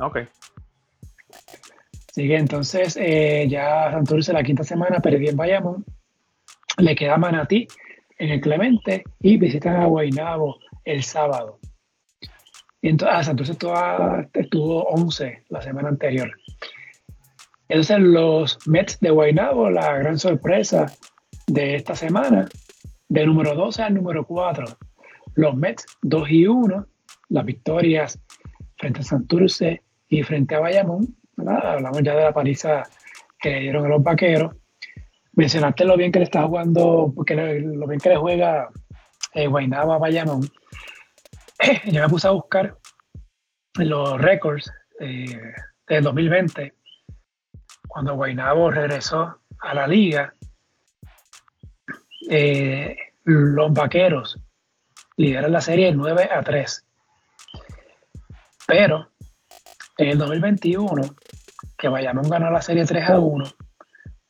Speaker 1: Ok.
Speaker 2: Sigue entonces eh, ya Santurce la quinta semana perdió en Bayamón. Le queda Manatí en el Clemente y visitan a Guaynabo el sábado. Y entonces, ah, Santurce estuvo, 11 la semana anterior. Entonces los Mets de Guaynabo, la gran sorpresa de esta semana, de número 12 al número 4. Los Mets 2 y 1, las victorias frente a Santurce y frente a Bayamón hablamos ya de la paliza que le dieron a los vaqueros. Mencionaste lo bien que le está jugando, porque lo bien que le juega eh, Guaynaba Bayamón. yo me puse a buscar los récords eh, del 2020, cuando Guaynabo regresó a la liga. Eh, los vaqueros lideran la serie 9 a 3. Pero en el 2021, que Bayamón ganó la serie 3 a 1,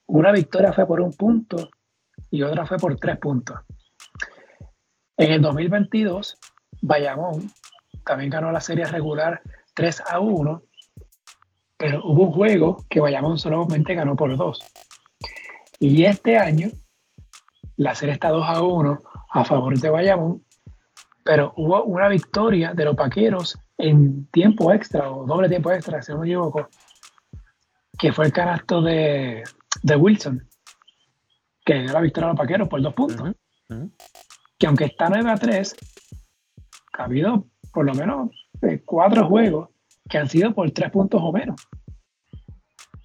Speaker 2: una victoria fue por un punto y otra fue por tres puntos. En el 2022, Bayamón también ganó la serie regular 3 a 1, pero hubo un juego que Bayamón solamente ganó por dos. Y este año, la serie está 2 a 1 a favor de Bayamón, pero hubo una victoria de los Paqueros en tiempo extra o doble tiempo extra, si no me equivoco, que fue el canasto de, Wilson, que dio la victoria a los paqueros por dos puntos. Que aunque está 9 a 3, ha habido por lo menos eh, cuatro juegos que han sido por tres puntos o menos.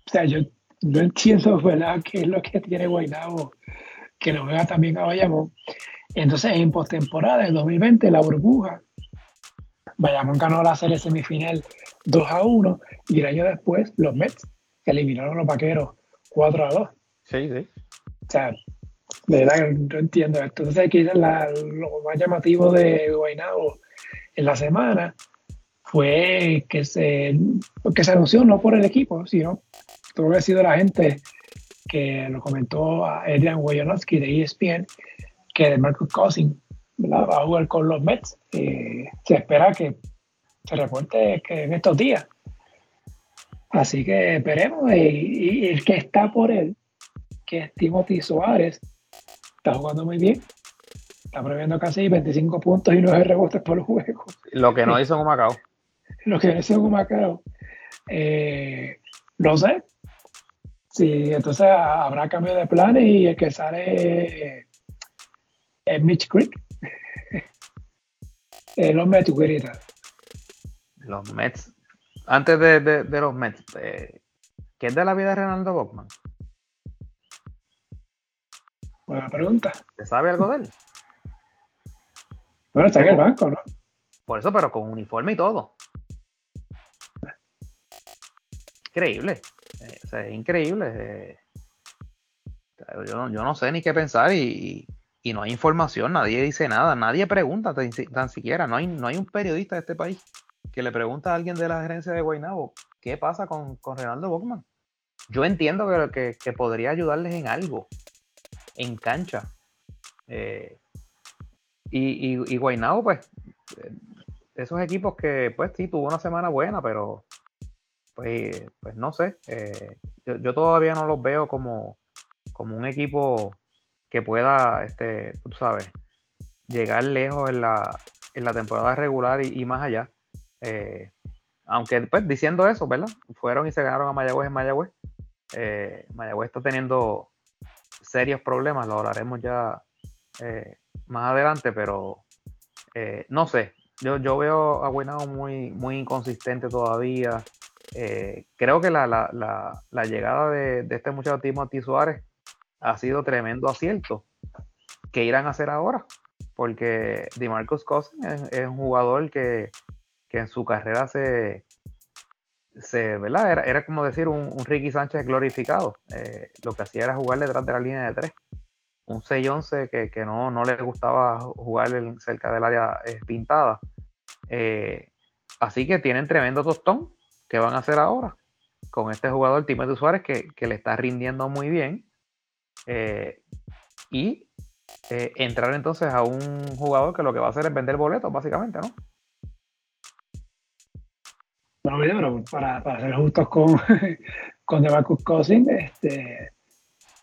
Speaker 2: O sea, yo no entiendo, ¿verdad?, qué es lo que tiene Guaynabo, que lo vea también a Bayamón. Entonces, en postemporada del 2020, la burbuja Bayamón ganó la serie semifinal 2 a 1 y el año después los Mets eliminaron a los vaqueros 4 a 2.
Speaker 1: Sí, sí.
Speaker 2: O sea, de verdad no entiendo esto. Entonces, quizás lo más llamativo de Guaynabo en la semana fue que se, que se anunció no por el equipo, sino tuvo que haber sido la gente que lo comentó a Adrian Wojnarowski de ESPN, que Marcus Cousins va a jugar con los Mets. Eh, se espera que se reporte que en estos días. Así que esperemos. Y, el que está por él, que es Timothy Suárez, está jugando muy bien. Está previendo casi 25 puntos y 9 rebotes por juego.
Speaker 1: Lo que no hizo en Macao.
Speaker 2: Lo que hizo en Macao. Eh, no sé. Sí, entonces habrá cambio de planes y el que sale es Mitch Creek. Eh, los Mets, querida.
Speaker 1: Los Mets. Antes de, de, los Mets, eh, ¿qué es de la vida de Ronaldo Bockman?
Speaker 2: Buena pregunta.
Speaker 1: ¿Se sabe algo de él?
Speaker 2: Bueno, está en el banco, ¿no?
Speaker 1: Por eso, pero con uniforme y todo. Increíble. Eh, o sea, es increíble. eh. Yo, no- yo no sé ni qué pensar y, y no hay información, nadie dice nada, nadie pregunta tan, tan siquiera. No hay, no hay un periodista de este país que le pregunta a alguien de la gerencia de Guaynabo qué pasa con, con Reinaldo Bockman. Yo entiendo que, que, podría ayudarles en algo, en cancha. Eh, y, y, y Guaynabo, pues, esos equipos que, pues sí, tuvo una semana buena, pero pues, pues no sé. eh, yo, todavía no los veo como, como un equipo que pueda, este, tú sabes, llegar lejos en la, en la temporada regular y, más allá. Eh, aunque, pues, diciendo eso, ¿verdad? Fueron y se ganaron a Mayagüez en Mayagüez. Eh, Mayagüez está teniendo serios problemas, lo hablaremos ya eh, más adelante, pero no sé. Yo, yo veo a Guaynabo muy, muy inconsistente todavía. Eh, creo que la, la, la, llegada de, este muchacho Timothy Suárez ha sido tremendo acierto. ¿Qué irán a hacer ahora? Porque DeMarcus Cousins es, es un jugador que, que en su carrera se, se ¿verdad? Era, era como decir un, Ricky Sánchez glorificado. Eh, lo que hacía era jugar detrás de la línea de tres. Un 6-11 que, que no, no le gustaba jugar cerca del área eh, pintada. Así que tienen tremendo tostón que van a hacer ahora con este jugador Timothy Suárez que, que le está rindiendo muy bien. Eh, y eh, entrar entonces a un jugador que lo que va a hacer es vender boletos, básicamente, ¿no?
Speaker 2: Bueno, mira, pero para, para ser justos con, con DeMarcus Cousins, este,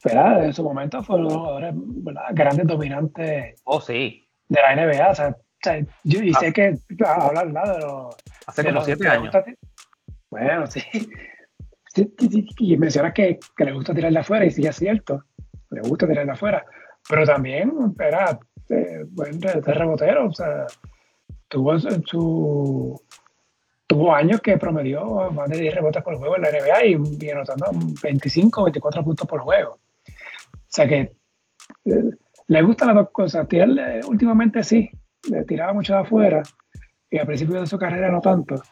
Speaker 2: ¿verdad? en su momento fueron unos jugadores ¿verdad? grandes dominantes
Speaker 1: Oh, sí.
Speaker 2: de la NBA. O sea, o sea, yo, y
Speaker 1: Ah.
Speaker 2: sé que hablar ¿verdad? de los.
Speaker 1: Hace
Speaker 2: de
Speaker 1: como
Speaker 2: los
Speaker 1: siete años.
Speaker 2: gusta Bueno, sí. Sí, Y mencionas que, le gusta tirar de afuera, y sí es cierto, le gusta tirar de afuera. Pero también era eh, buen rebotero, o sea, tuvo su. Tuvo años que promedió más de 10 rebotes por juego en la NBA y, y anotando 25 24 puntos por juego. O sea que eh, le gustan las dos cosas. Tirarle, últimamente sí, le tiraba mucho de afuera y al principio de su carrera no tanto.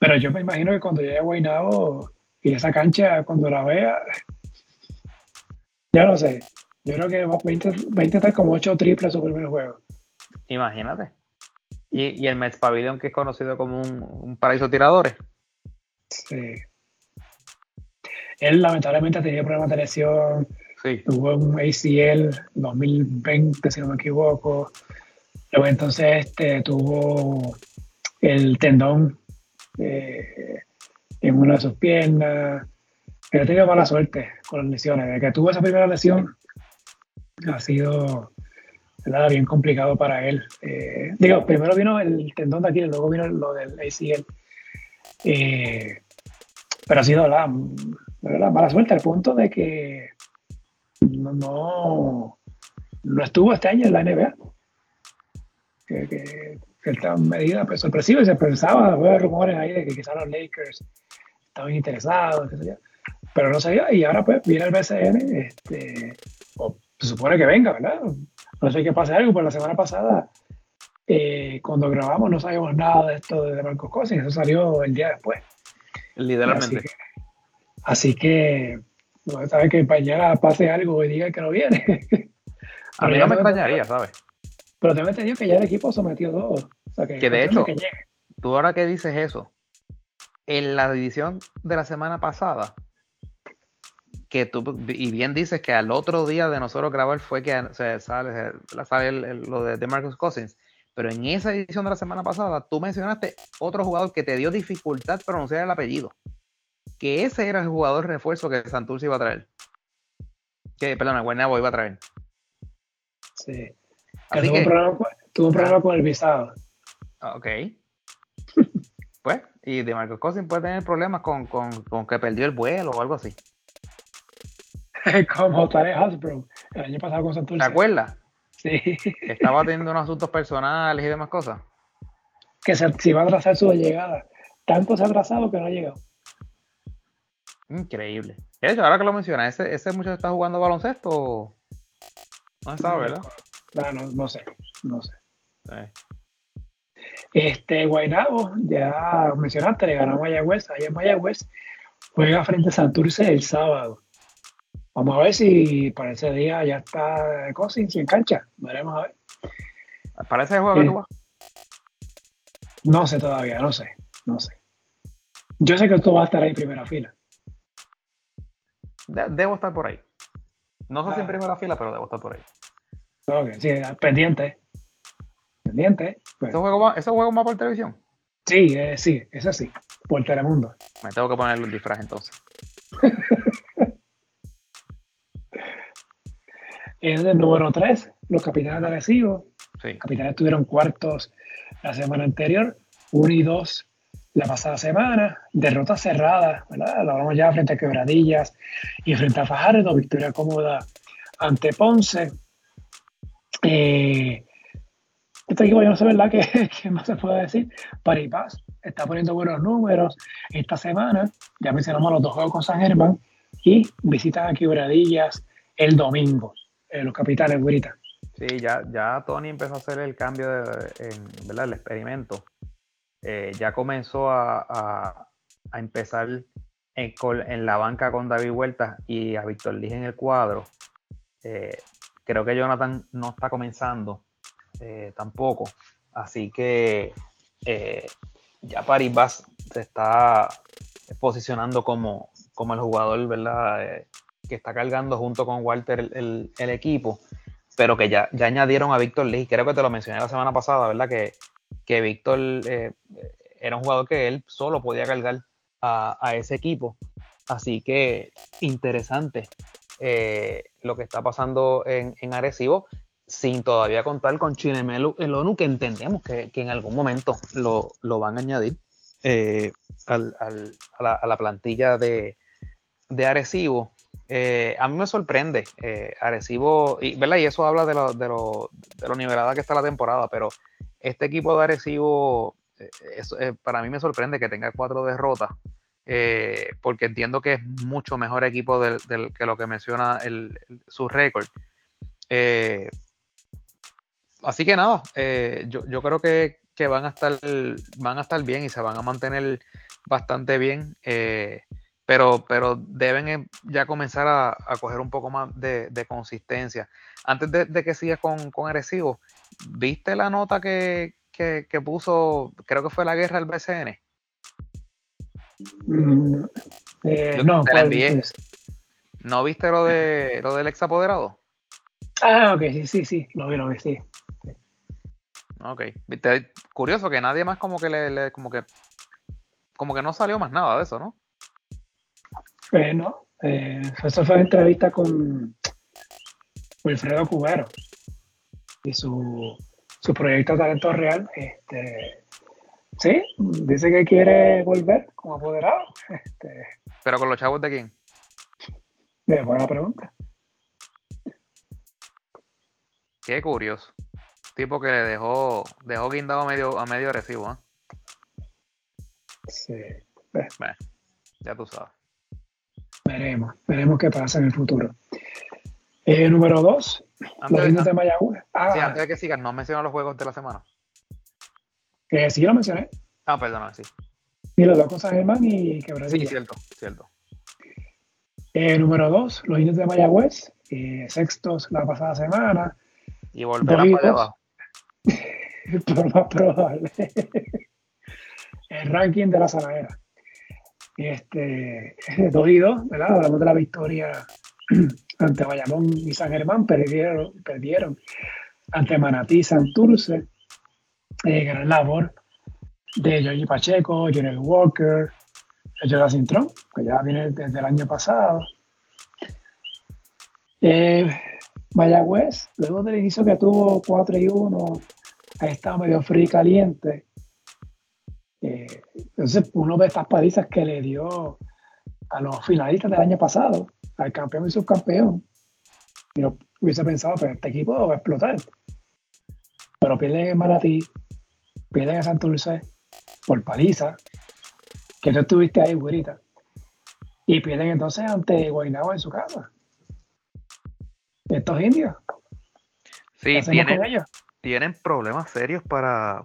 Speaker 2: Pero yo me imagino que cuando llegue a Guaynabo y esa cancha, cuando la vea, ya no sé. Yo creo que va a intentar como 8 triples su primer juego.
Speaker 1: Imagínate. Y, y el Mets Pavilion, que es conocido como un, un paraíso de tiradores.
Speaker 2: Sí. Él lamentablemente ha tenido problemas de lesión,
Speaker 1: Sí.
Speaker 2: tuvo un ACL 2020, si no me equivoco. Luego entonces este, tuvo el tendón eh, en una de sus piernas. Pero ha tenido mala suerte con las lesiones. Desde que tuvo esa primera lesión, ha sido ¿verdad? bien complicado para él. Eh, digo, primero vino el tendón de aquí, luego vino lo del ACL. Eh, pero ha sido la, ¿verdad? mala suerte al punto de que no, no, no estuvo este año en la NBA. Que, que, que esta medida pues, sorpresiva se pensaba, había rumores ahí de que quizás los Lakers estaban interesados, pero no dio y ahora pues viene el BCN, este, o se supone que venga, ¿verdad? No sé qué pase algo, pero la semana pasada, eh, cuando grabamos, no sabíamos nada de esto de Marcos Cousins, eso salió el día después.
Speaker 1: Literalmente.
Speaker 2: Así que, así que no sabe que mañana pase algo y diga que no viene.
Speaker 1: A mí no me extrañaría, ¿sabes?
Speaker 2: Pero tengo entendido que ya el equipo sometió todo. O sea, que,
Speaker 1: Que de hecho-
Speaker 2: que.
Speaker 1: Tú ahora que dices eso, en la división de la semana pasada, que tú, y bien dices que al otro día de nosotros grabar fue que se sale, se- sale el- el- lo de, de Marcus Cousins, pero en esa edición de la semana pasada tú mencionaste otro jugador que te dio dificultad pronunciar el apellido, que ese era el jugador refuerzo que Santurce iba a traer. Que, perdón, Guaynabo iba a traer.
Speaker 2: Sí.
Speaker 1: Así
Speaker 2: tuvo, un problema, con- tuvo un problema con el visado.
Speaker 1: ok. Pues, y de Marcus Cousins puede tener problemas con, con, con que perdió el vuelo o algo así.
Speaker 2: Como Tarek Hasbro el año pasado con
Speaker 1: ¿Te
Speaker 2: Santurce.
Speaker 1: acuerdas?
Speaker 2: Sí.
Speaker 1: Estaba teniendo unos asuntos personales y demás cosas.
Speaker 2: Que se, se iba a atrasar su llegada. Tanto se ha atrasado que no ha llegado.
Speaker 1: Increíble. De hecho, ahora que lo mencionas, ¿ese, ese muchacho está jugando baloncesto? o- No sabe, ¿verdad?
Speaker 2: No, no, no sé. No sé. Este, Guaynabo, ya mencionaste, le ganó a Mayagüez, ahí en Mayagüez, juega frente a Santurce el sábado. Vamos a ver si para ese día ya está Cousins en cancha. Veremos a ver.
Speaker 1: ¿Para ese juego que tú vas?
Speaker 2: No sé todavía, no sé, no sé. Yo sé que tú vas a estar ahí en primera fila.
Speaker 1: debo estar por ahí. No sé si en ah. primera fila, pero debo estar por ahí.
Speaker 2: Sí, pendiente. Pendiente.
Speaker 1: Pues. ¿Eso juego, ¿Eso juego más por televisión?
Speaker 2: Sí, eh, sí, eso sí, por Telemundo.
Speaker 1: Me tengo que poner el disfraz entonces.
Speaker 2: es el número 3, los capitanes de Arecibo. Sí. Capitanes tuvieron cuartos la semana anterior, 1 y 2 la pasada semana, derrota cerrada, ¿verdad? Lo hablamos ya frente a Quebradillas y frente a Fajardo, victoria cómoda ante Ponce. Eh, este equipo, yo no sé, ¿verdad?, ¿Qué, más se puede decir. Paripaz está poniendo buenos números esta semana. Ya mencionamos los dos juegos con San Germán y visitan a Quebradillas el domingo, eh, los capitales, güerita.
Speaker 1: Sí, ya, ya Tony empezó a hacer el cambio, de, en, ¿verdad? El experimento. Eh, ya comenzó a, empezar en, la banca con David Huerta y a Víctor Lige en el cuadro. Eh, creo que Jonathan no está comenzando eh, tampoco. Así que ya Paribas se está posicionando como, como el jugador, ¿verdad? que está cargando junto con Walter el, equipo, pero que ya, ya añadieron a Víctor Lee. Creo que te lo mencioné la semana pasada, ¿verdad? Que, que Víctor eh, era un jugador que él solo podía cargar a, ese equipo. Así que interesante eh, lo que está pasando en, en, Arecibo, sin todavía contar con Chinemelu, el ONU, que entendemos que, en algún momento lo, van a añadir eh, a, la, plantilla de, de Arecibo. a mí me sorprende Arecibo, y, ¿verdad? y eso habla de lo, de, lo, de lo nivelada que está la temporada, pero este equipo de Arecibo, eh, eh, para mí me sorprende que tenga cuatro derrotas, eh, porque entiendo que es mucho mejor equipo del, que lo que menciona el, su récord. así que nada, yo, creo que, van, a estar, van a estar bien y se van a mantener bastante bien. pero, pero deben ya comenzar a, coger un poco más de, consistencia. Antes de, que sigas con, con ¿Viste la nota que, puso, creo que fue la guerra del BCN?
Speaker 2: Mm, eh, no,
Speaker 1: ¿No viste lo de lo del ex apoderado?
Speaker 2: Ah, ok, sí, sí, sí, lo vi, lo vi, sí.
Speaker 1: Ok, curioso que nadie más como que le, como que como que no salió más nada de eso, ¿no?
Speaker 2: Eh, no, eh, eso fue entrevista con Wilfredo Cubero y su, su proyecto Talento Real. Este, sí, dice que quiere volver como apoderado. Este,
Speaker 1: ¿Pero con los chavos de quién?
Speaker 2: Buena pregunta.
Speaker 1: Qué curioso. Tipo que le dejó, dejó guindado a medio, a medio recibo, ¿eh?
Speaker 2: Sí.
Speaker 1: ya tú sabes.
Speaker 2: Veremos, veremos qué pasa en el futuro. Eh, número dos,
Speaker 1: antes,
Speaker 2: de Mayagüez.
Speaker 1: Ah, sí, antes de que sigas, no mencionas los juegos de la semana.
Speaker 2: Que sí lo mencioné.
Speaker 1: Ah, perdona, sí.
Speaker 2: Y los dos con San Germán y Quebradilla.
Speaker 1: Sí, cierto, cierto.
Speaker 2: Eh, número dos, los indios de Mayagüez, eh, sextos la pasada semana.
Speaker 1: Y volverán para abajo.
Speaker 2: Por más probable. el ranking de la Sanadera. Este, 2 y 2, ¿verdad? Hablamos de la victoria ante Bayamón y San Germán, perdieron, perdieron ante Manatí y Santurce. Eh, gran labor de Yogi Pacheco, Jonel Walker, Jonathan Cintrón, que ya viene desde el año pasado. Eh, Mayagüez, luego del inicio que tuvo 4 y 1, ha estado medio frío y caliente. Eh, entonces uno ve estas palizas que le dio a los finalistas del año pasado al campeón y subcampeón. Yo hubiese pensado, pero este equipo va a explotar. Pero pierden en Maratí, pierden en Santurce, por paliza, que tú estuviste ahí, güerita. Y pierden entonces ante Guaynabo en su casa. Estos indios.
Speaker 1: Sí, tienen, tienen problemas serios para,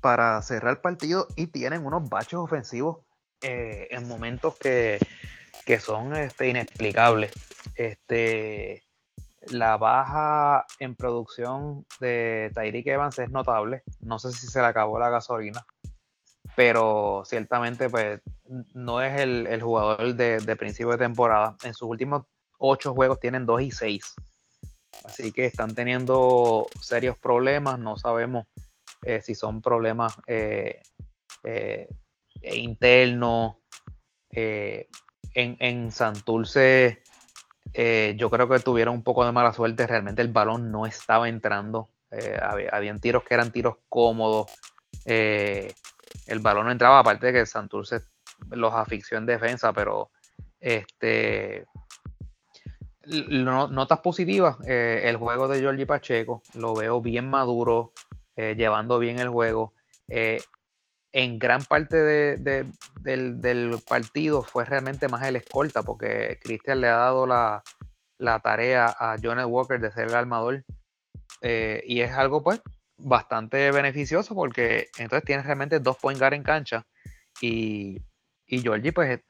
Speaker 1: para cerrar el partido y tienen unos baches ofensivos eh, en momentos que, son este, inexplicables. Este, la baja en producción de Tyreek Evans es notable. No sé si se le acabó la gasolina, pero ciertamente pues, no es el, jugador de, de, principio de temporada. En sus últimos ocho juegos tienen dos y seis. Así que están teniendo serios problemas. No sabemos eh, si son problemas eh, eh, internos. en, en Santurce yo creo que tuvieron un poco de mala suerte. Realmente el balón no estaba entrando. habían tiros que eran tiros cómodos. el balón no entraba, aparte de que Santurce los asfixió en defensa, pero este notas positivas, el juego de Giorgi Pacheco, lo veo bien maduro, eh, llevando bien el juego. Eh, en gran parte del, partido fue realmente más el escolta, porque Cristian le ha dado la, tarea a Johnny Walker de ser el armador. Eh, y es algo, pues, bastante beneficioso, porque entonces tienes realmente dos point guard en cancha. Y, y Georgie, pues,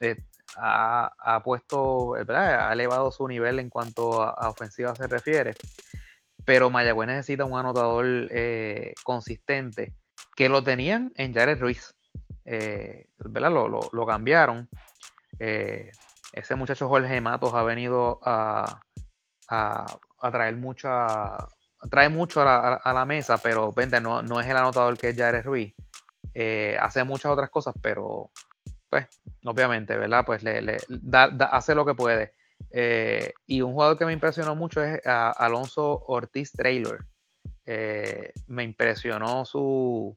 Speaker 1: ha, puesto, ha elevado su nivel en cuanto a ofensiva se refiere pero Mayagüez necesita un anotador eh, consistente, que lo tenían en Jared Ruiz, eh, ¿verdad? Lo, cambiaron. Eh, ese muchacho Jorge Matos ha venido a, traer mucha, trae mucho a la, mesa, pero vente, no, no, es el anotador que es Jared Ruiz. hace muchas otras cosas, pero pues, obviamente, ¿verdad? Pues le, hace lo que puede. Eh, y un jugador que me impresionó mucho es Alonso Ortiz Trailer. Eh, me impresionó su,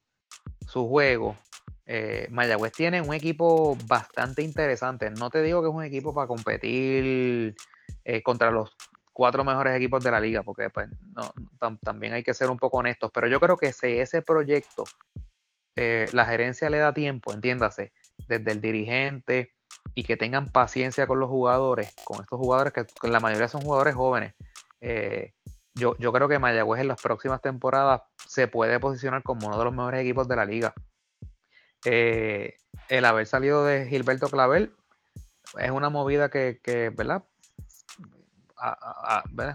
Speaker 1: su juego. Eh, Mayagüez tiene un equipo bastante interesante. No te digo que es un equipo para competir contra los cuatro mejores equipos de la liga, porque pues, también hay que ser un poco honestos. Pero yo creo que si ese proyecto la gerencia le da tiempo, entiéndase, desde el dirigente, y que tengan paciencia con los jugadores, con estos jugadores que, la mayoría son jugadores jóvenes. Eh, yo, yo creo que Mayagüez en las próximas temporadas se puede posicionar como uno de los mejores equipos de la liga. Eh, el haber salido de Gilberto Clavel es una movida que, ¿verdad?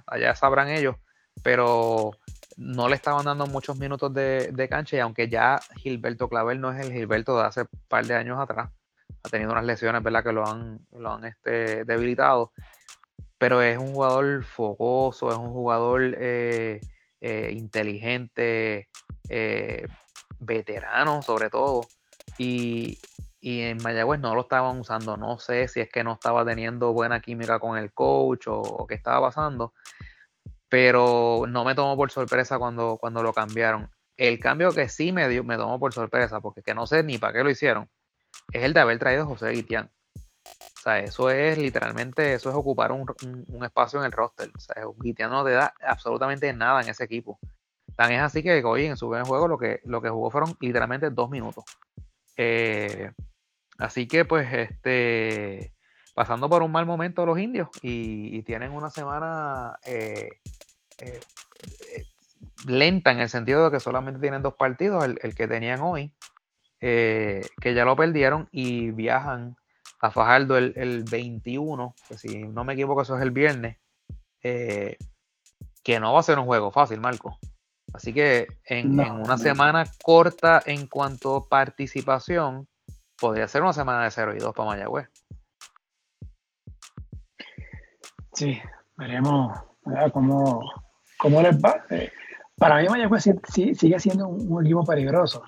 Speaker 1: Allá sabrán ellos, pero no le estaban dando muchos minutos de, de, cancha y aunque ya Gilberto Clavel no es el Gilberto de hace un par de años atrás, ha tenido unas lesiones, ¿verdad? Que lo han, lo han este, debilitado. Pero es un jugador fogoso, es un jugador eh, eh, inteligente, eh, veterano sobre todo. Y, en Mayagüez no lo estaban usando. No sé si es que no estaba teniendo buena química con el coach o, qué estaba pasando. Pero no me tomó por sorpresa cuando, cuando lo cambiaron. El cambio que sí me dio, me tomó por sorpresa, porque que no sé ni para qué lo hicieron es el de haber traído a José Guitián. O sea, eso es literalmente, eso es ocupar un, espacio en el roster. O sea, Guitián no te da absolutamente nada en ese equipo. Tan es así que hoy en su buen juego lo que, lo que jugó fueron literalmente dos minutos. Eh, así que pues este pasando por un mal momento los indios y, tienen una semana eh, eh, lenta en el sentido de que solamente tienen dos partidos, el que tenían hoy que ya lo perdieron y viajan a Fajardo el, 21, que si no me equivoco eso es el viernes, eh, que no va a ser un juego fácil, Marco. Así que en, una semana corta en cuanto a participación, podría ser una semana de 0 y 2 para Mayagüez.
Speaker 2: Sí, veremos cómo, cómo les va. Eh, para mí Mayagüez sigue siendo un equipo peligroso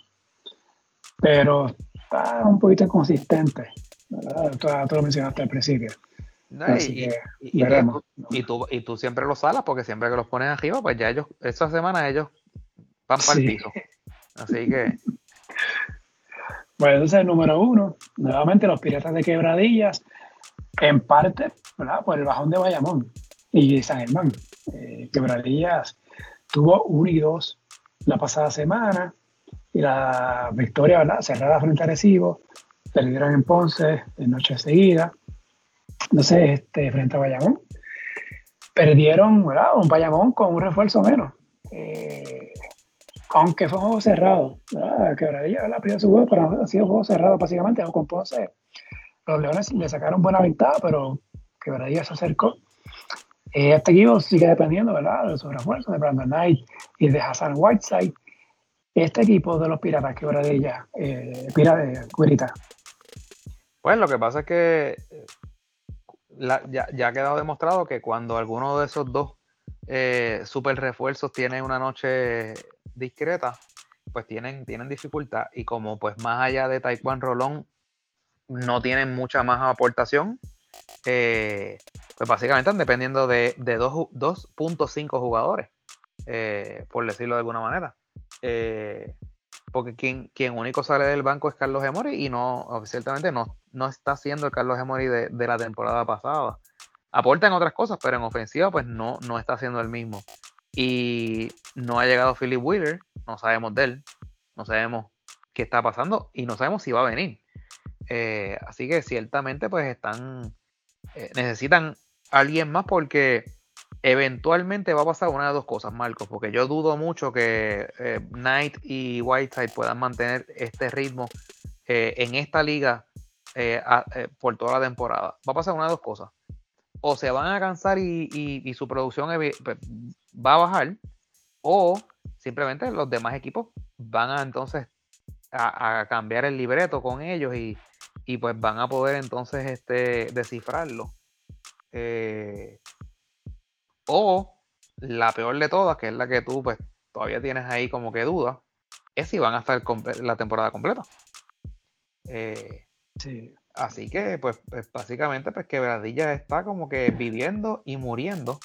Speaker 2: pero está un poquito inconsistente. Tú, lo mencionaste al principio.
Speaker 1: y, tú, y, tú, siempre los salas porque siempre que los pones arriba, pues ya ellos, esta semana ellos van para el piso. Así que.
Speaker 2: Bueno, entonces el número uno, nuevamente los Piratas de Quebradillas, en parte, ¿verdad? Por el bajón de Bayamón y San Germán. Eh, Quebradillas tuvo uno y dos la pasada semana, y la victoria, ¿verdad? Cerrada frente a Recibo, perdieron en Ponce en noche seguida, entonces este, frente a Bayamón. Perdieron, ¿verdad? Un Bayamón con un refuerzo menos. Eh, aunque fue un juego cerrado, ¿verdad? Quebradilla la primera su juego, pero ha sido un juego cerrado básicamente, con Ponce. Los Leones le sacaron buena ventaja, pero Quebradilla se acercó. Eh, este equipo sigue dependiendo, ¿verdad? De sus refuerzos, de Brandon Knight y de Hassan Whiteside. Este equipo de los Piratas, Quebradilla, eh, Pirata, Curita.
Speaker 1: Pues lo que pasa es que eh, ya, ya, ha quedado demostrado que cuando alguno de esos dos eh, super refuerzos tiene una noche discreta, pues tienen, tienen dificultad. Y como pues más allá de Taekwondo Rolón no tienen mucha más aportación, eh, pues básicamente están dependiendo de, de 2.5 jugadores, por decirlo de alguna manera. Porque quien, quien único sale del banco es Carlos Gemori y no, ciertamente no, no está siendo el Carlos Gemori de, de la temporada pasada. Aporta en otras cosas, pero en ofensiva pues no, no está siendo el mismo. Y no ha llegado Philip Wheeler, no sabemos de él, no sabemos qué está pasando y no sabemos si va a venir. Eh, así que ciertamente pues están, eh, necesitan alguien más porque eventualmente va a pasar una de dos cosas, Marcos, porque yo dudo mucho que eh, Knight y Whiteside puedan mantener este ritmo en esta liga por toda la temporada. Va a pasar una de dos cosas. O se van a cansar y, su producción pues, va a bajar, o simplemente los demás equipos van a entonces a, cambiar el libreto con ellos y, pues van a poder entonces este, descifrarlo. Eh, o la peor de todas, que es la que tú pues todavía tienes ahí como que duda, es si van a estar la temporada completa. Eh, así que pues, pues, básicamente pues Quebradilla está como que viviendo y muriendo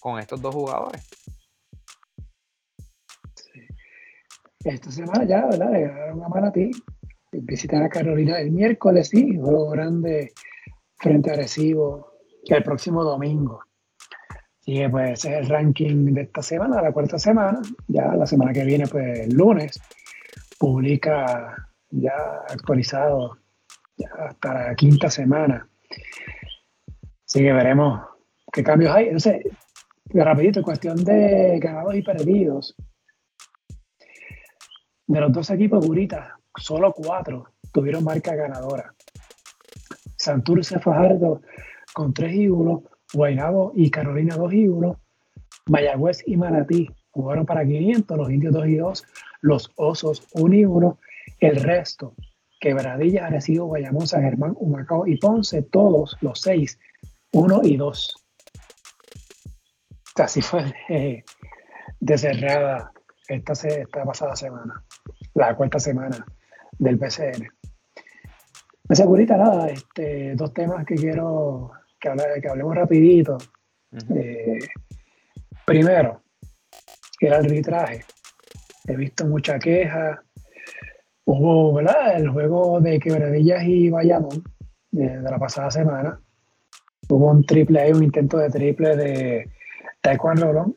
Speaker 1: con estos dos jugadores.
Speaker 2: Esta semana ya, ¿verdad? Le ganaron a ti Visitar a Carolina el miércoles, sí, juego grande frente a Recibo el próximo domingo. Así que pues ese es el ranking de esta semana, la cuarta semana. Ya la semana que viene, pues el lunes, publica ya actualizado hasta la quinta semana. Así que veremos qué cambios hay. Sé, rapidito, cuestión de ganados y perdidos. De los dos equipos, Guritas, solo cuatro tuvieron marca ganadora. Santurce Fajardo con 3 y 1, Guaynabo y Carolina 2 y 1, Mayagüez y Manatí jugaron para 500, los indios 2 y 2, los osos 1 y 1, el resto, Quebradilla, Arecibo, Bayamón, San Germán, Humacao y Ponce, todos los 6, 1 y 2. Así fue de, cerrada esta, esta pasada semana, la cuarta semana del PCN. Me segurita nada, este, dos temas que quiero que, que hablemos rapidito. Eh, primero, el arbitraje. He visto mucha queja. Hubo, ¿verdad? El juego de Quebradillas y Bayamón de, de la pasada semana. Hubo un triple un intento de triple de Taekwondo Rolón,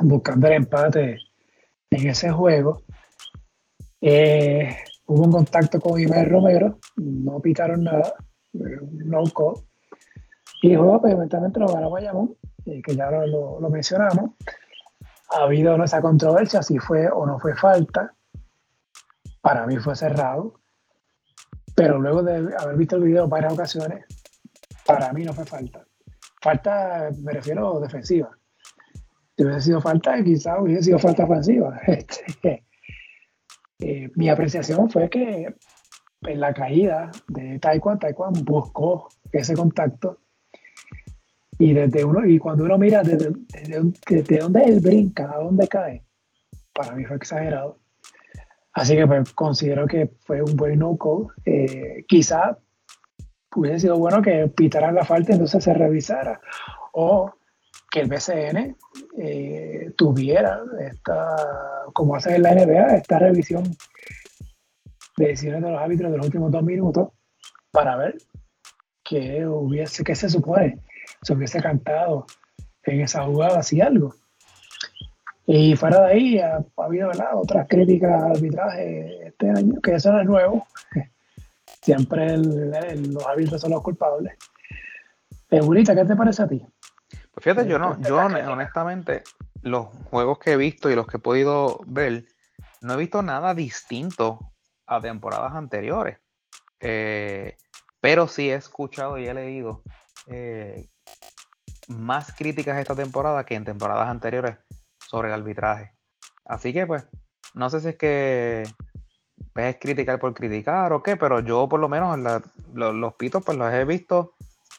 Speaker 2: buscando el empate en ese juego. Eh, hubo un contacto con Iber Romero, no pitaron nada, no call. Y el juego, pues, eventualmente lo ganó Bayamón, eh, que ya lo, lo, mencionamos. Ha habido esa controversia, si fue o no fue falta. Para mí fue cerrado. Pero luego de haber visto el video varias ocasiones, para mí no fue falta. Falta, me refiero defensiva. Si hubiese sido falta, quizás hubiese sido falta ofensiva. Este, eh, mi apreciación fue que en la caída de Taekwondo, Taekwondo buscó ese contacto y desde uno y cuando uno mira desde, desde, dónde él brinca a dónde cae para mí fue exagerado así que pues, considero que fue un buen no call eh, quizá hubiese sido bueno que pitaran la falta y entonces se revisara o que el BCN eh, tuviera esta, como hace en la NBA, esta revisión de decisiones de los árbitros de los últimos dos minutos para ver qué hubiese, qué se supone, se hubiese cantado en esa jugada, si algo. Y fuera de ahí ha, habido otras críticas al arbitraje este año, que eso no es nuevo. Siempre los árbitros son los culpables. Eh, ¿qué te parece a ti?
Speaker 1: Pues fíjate, yo no, yo honestamente los juegos que he visto y los que he podido ver, no he visto nada distinto a temporadas anteriores. Eh, pero sí he escuchado y he leído eh, más críticas esta temporada que en temporadas anteriores sobre el arbitraje. Así que pues, no sé si es que es criticar por criticar o qué, pero yo por lo menos los, pitos pues los he visto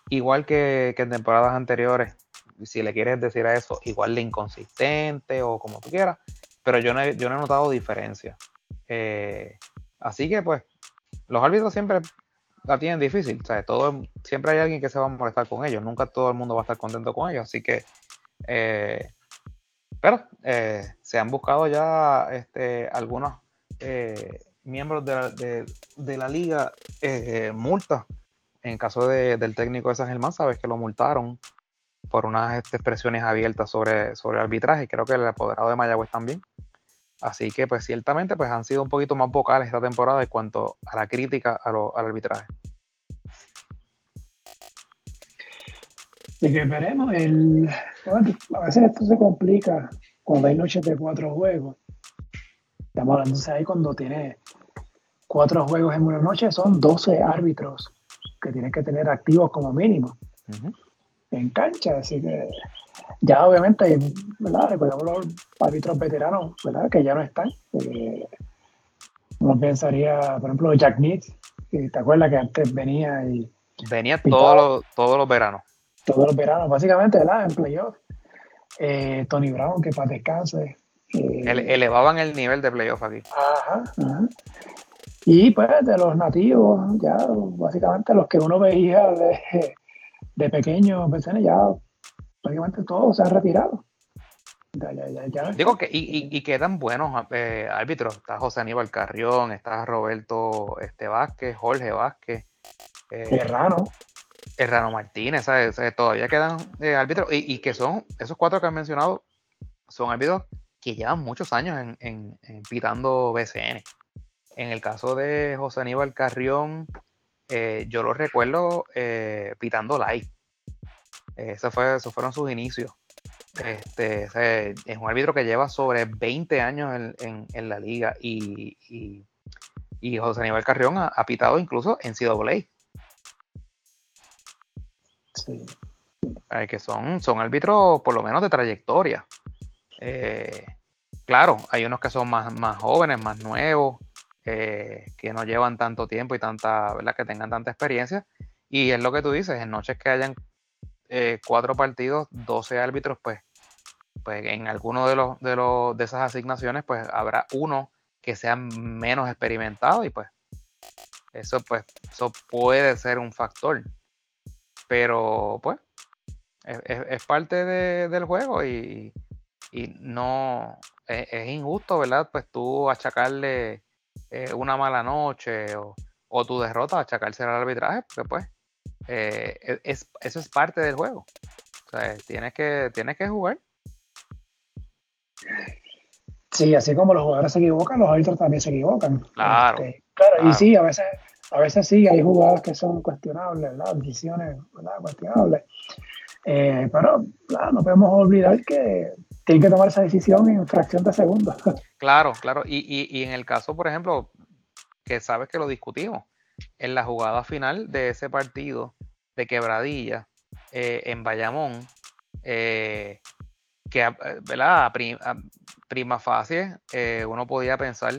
Speaker 1: igual que, en temporadas anteriores. Si le quieres decir a eso, igual de inconsistente o como tú quieras, pero yo no he, yo no he notado diferencia. Eh, así que pues, los árbitros siempre la tienen difícil. O sea, todo, siempre hay alguien que se va a molestar con ellos. Nunca todo el mundo va a estar contento con ellos. Así que, eh, pero eh, se han buscado ya este, algunos eh, miembros de la, liga multas. En caso del técnico de San Germán, sabes que lo multaron por unas este, expresiones abiertas sobre, sobre arbitraje. Creo que el apoderado de Mayagüez también. Así que, pues ciertamente, pues han sido un poquito más vocales esta temporada en cuanto a la crítica al arbitraje.
Speaker 2: Así que veremos. El, a veces esto se complica cuando hay noches de cuatro juegos. Estamos hablando, de ahí cuando tiene cuatro juegos en una noche, son 12 árbitros que tienes que tener activos como mínimo en cancha. Así que ya obviamente, ¿verdad? Los árbitros veteranos, ¿verdad? Que ya no están. Eh, uno pensaría, por ejemplo, Jack Nitz, ¿te acuerdas que antes venía y...
Speaker 1: Venía todos los, todos los veranos.
Speaker 2: Todos los veranos, básicamente, ¿verdad? En playoff. Eh, Tony Brown, que para descanse.
Speaker 1: Eh, elevaban el nivel de playoff aquí.
Speaker 2: Ajá, Y pues de los nativos, ya básicamente los que uno veía de, de pequeños, pues, ya prácticamente todos se han retirado.
Speaker 1: Digo que y, quedan buenos eh, árbitros. Está José Aníbal Carrión, está Roberto este, Vázquez, Jorge Vázquez.
Speaker 2: Eh, Herrano.
Speaker 1: Herrano Martínez, todavía quedan eh, árbitros y, que son, esos cuatro que han mencionado, son árbitros que llevan muchos años pitando BCN. En el caso de José Aníbal Carrión, yo lo recuerdo pitando live ese fue, esos fueron sus inicios. Este, es un árbitro que lleva sobre 20 años en, la liga y, José Aníbal Carrión ha, pitado incluso en CWA. Sí. que son, son árbitros por lo menos de trayectoria. Eh, claro, hay unos que son más, más jóvenes, más nuevos, eh, que no llevan tanto tiempo y tanta, ¿verdad? que tengan tanta experiencia. Y es lo que tú dices, en noches que hayan eh, cuatro partidos, 12 árbitros, pues, pues en alguno de los, de los de esas asignaciones, pues habrá uno que sea menos experimentado y pues eso pues eso puede ser un factor. Pero pues es, parte del juego y, no es, injusto, ¿verdad? Pues tú achacarle eh, una mala noche o, o tu derrota, achacarse al arbitraje, porque pues eh, e, es, eso es parte del juego. O sea, tienes que, tienes que jugar.
Speaker 2: Sí, así como los jugadores se equivocan, los árbitros también se equivocan.
Speaker 1: Claro.
Speaker 2: Este, claro, y sí, a veces, a veces sí, hay jugadas que son cuestionables, Decisiones, Cuestionables. Eh, pero no podemos olvidar que tienen que tomar esa decisión en fracción de segundos.
Speaker 1: Claro, claro. Y, en el caso, por ejemplo, que sabes que lo discutimos, en la jugada final de ese partido de quebradilla eh, en Bayamón, eh, que ¿verdad? A, prima facie uno podía pensar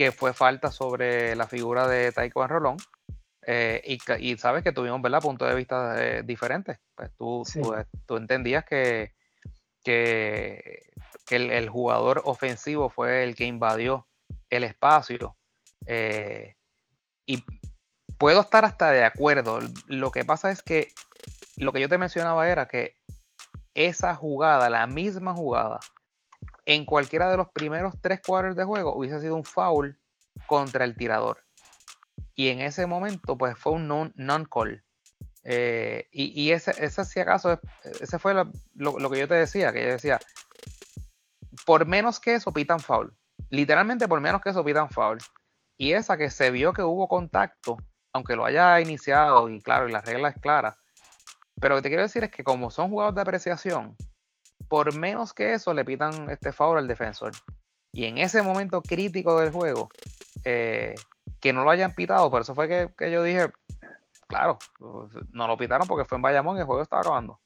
Speaker 1: que fue falta sobre la figura de Taiko Rolón. y, sabes que tuvimos ¿verdad? puntos de vista diferentes. Pues tú, tú, entendías que, que, el, jugador ofensivo fue el que invadió el espacio. Y puedo estar hasta de acuerdo. Lo que pasa es que lo que yo te mencionaba era que esa jugada, la misma jugada, en cualquiera de los primeros tres cuadros de juego hubiese sido un foul contra el tirador. Y en ese momento, pues fue un non-call. Eh, y, ese, ese, si acaso, ese fue lo, lo, que yo te decía, que yo decía, por menos que eso pitan foul. Literalmente por menos que eso pitan foul y esa que se vio que hubo contacto, aunque lo haya iniciado, y claro, y la regla es clara, pero lo que te quiero decir es que como son jugadores de apreciación, por menos que eso le pitan este favor al defensor. Y en ese momento crítico del juego, eh, que no lo hayan pitado, por eso fue que, yo dije, claro, no lo pitaron porque fue en Bayamón y el juego estaba acabando.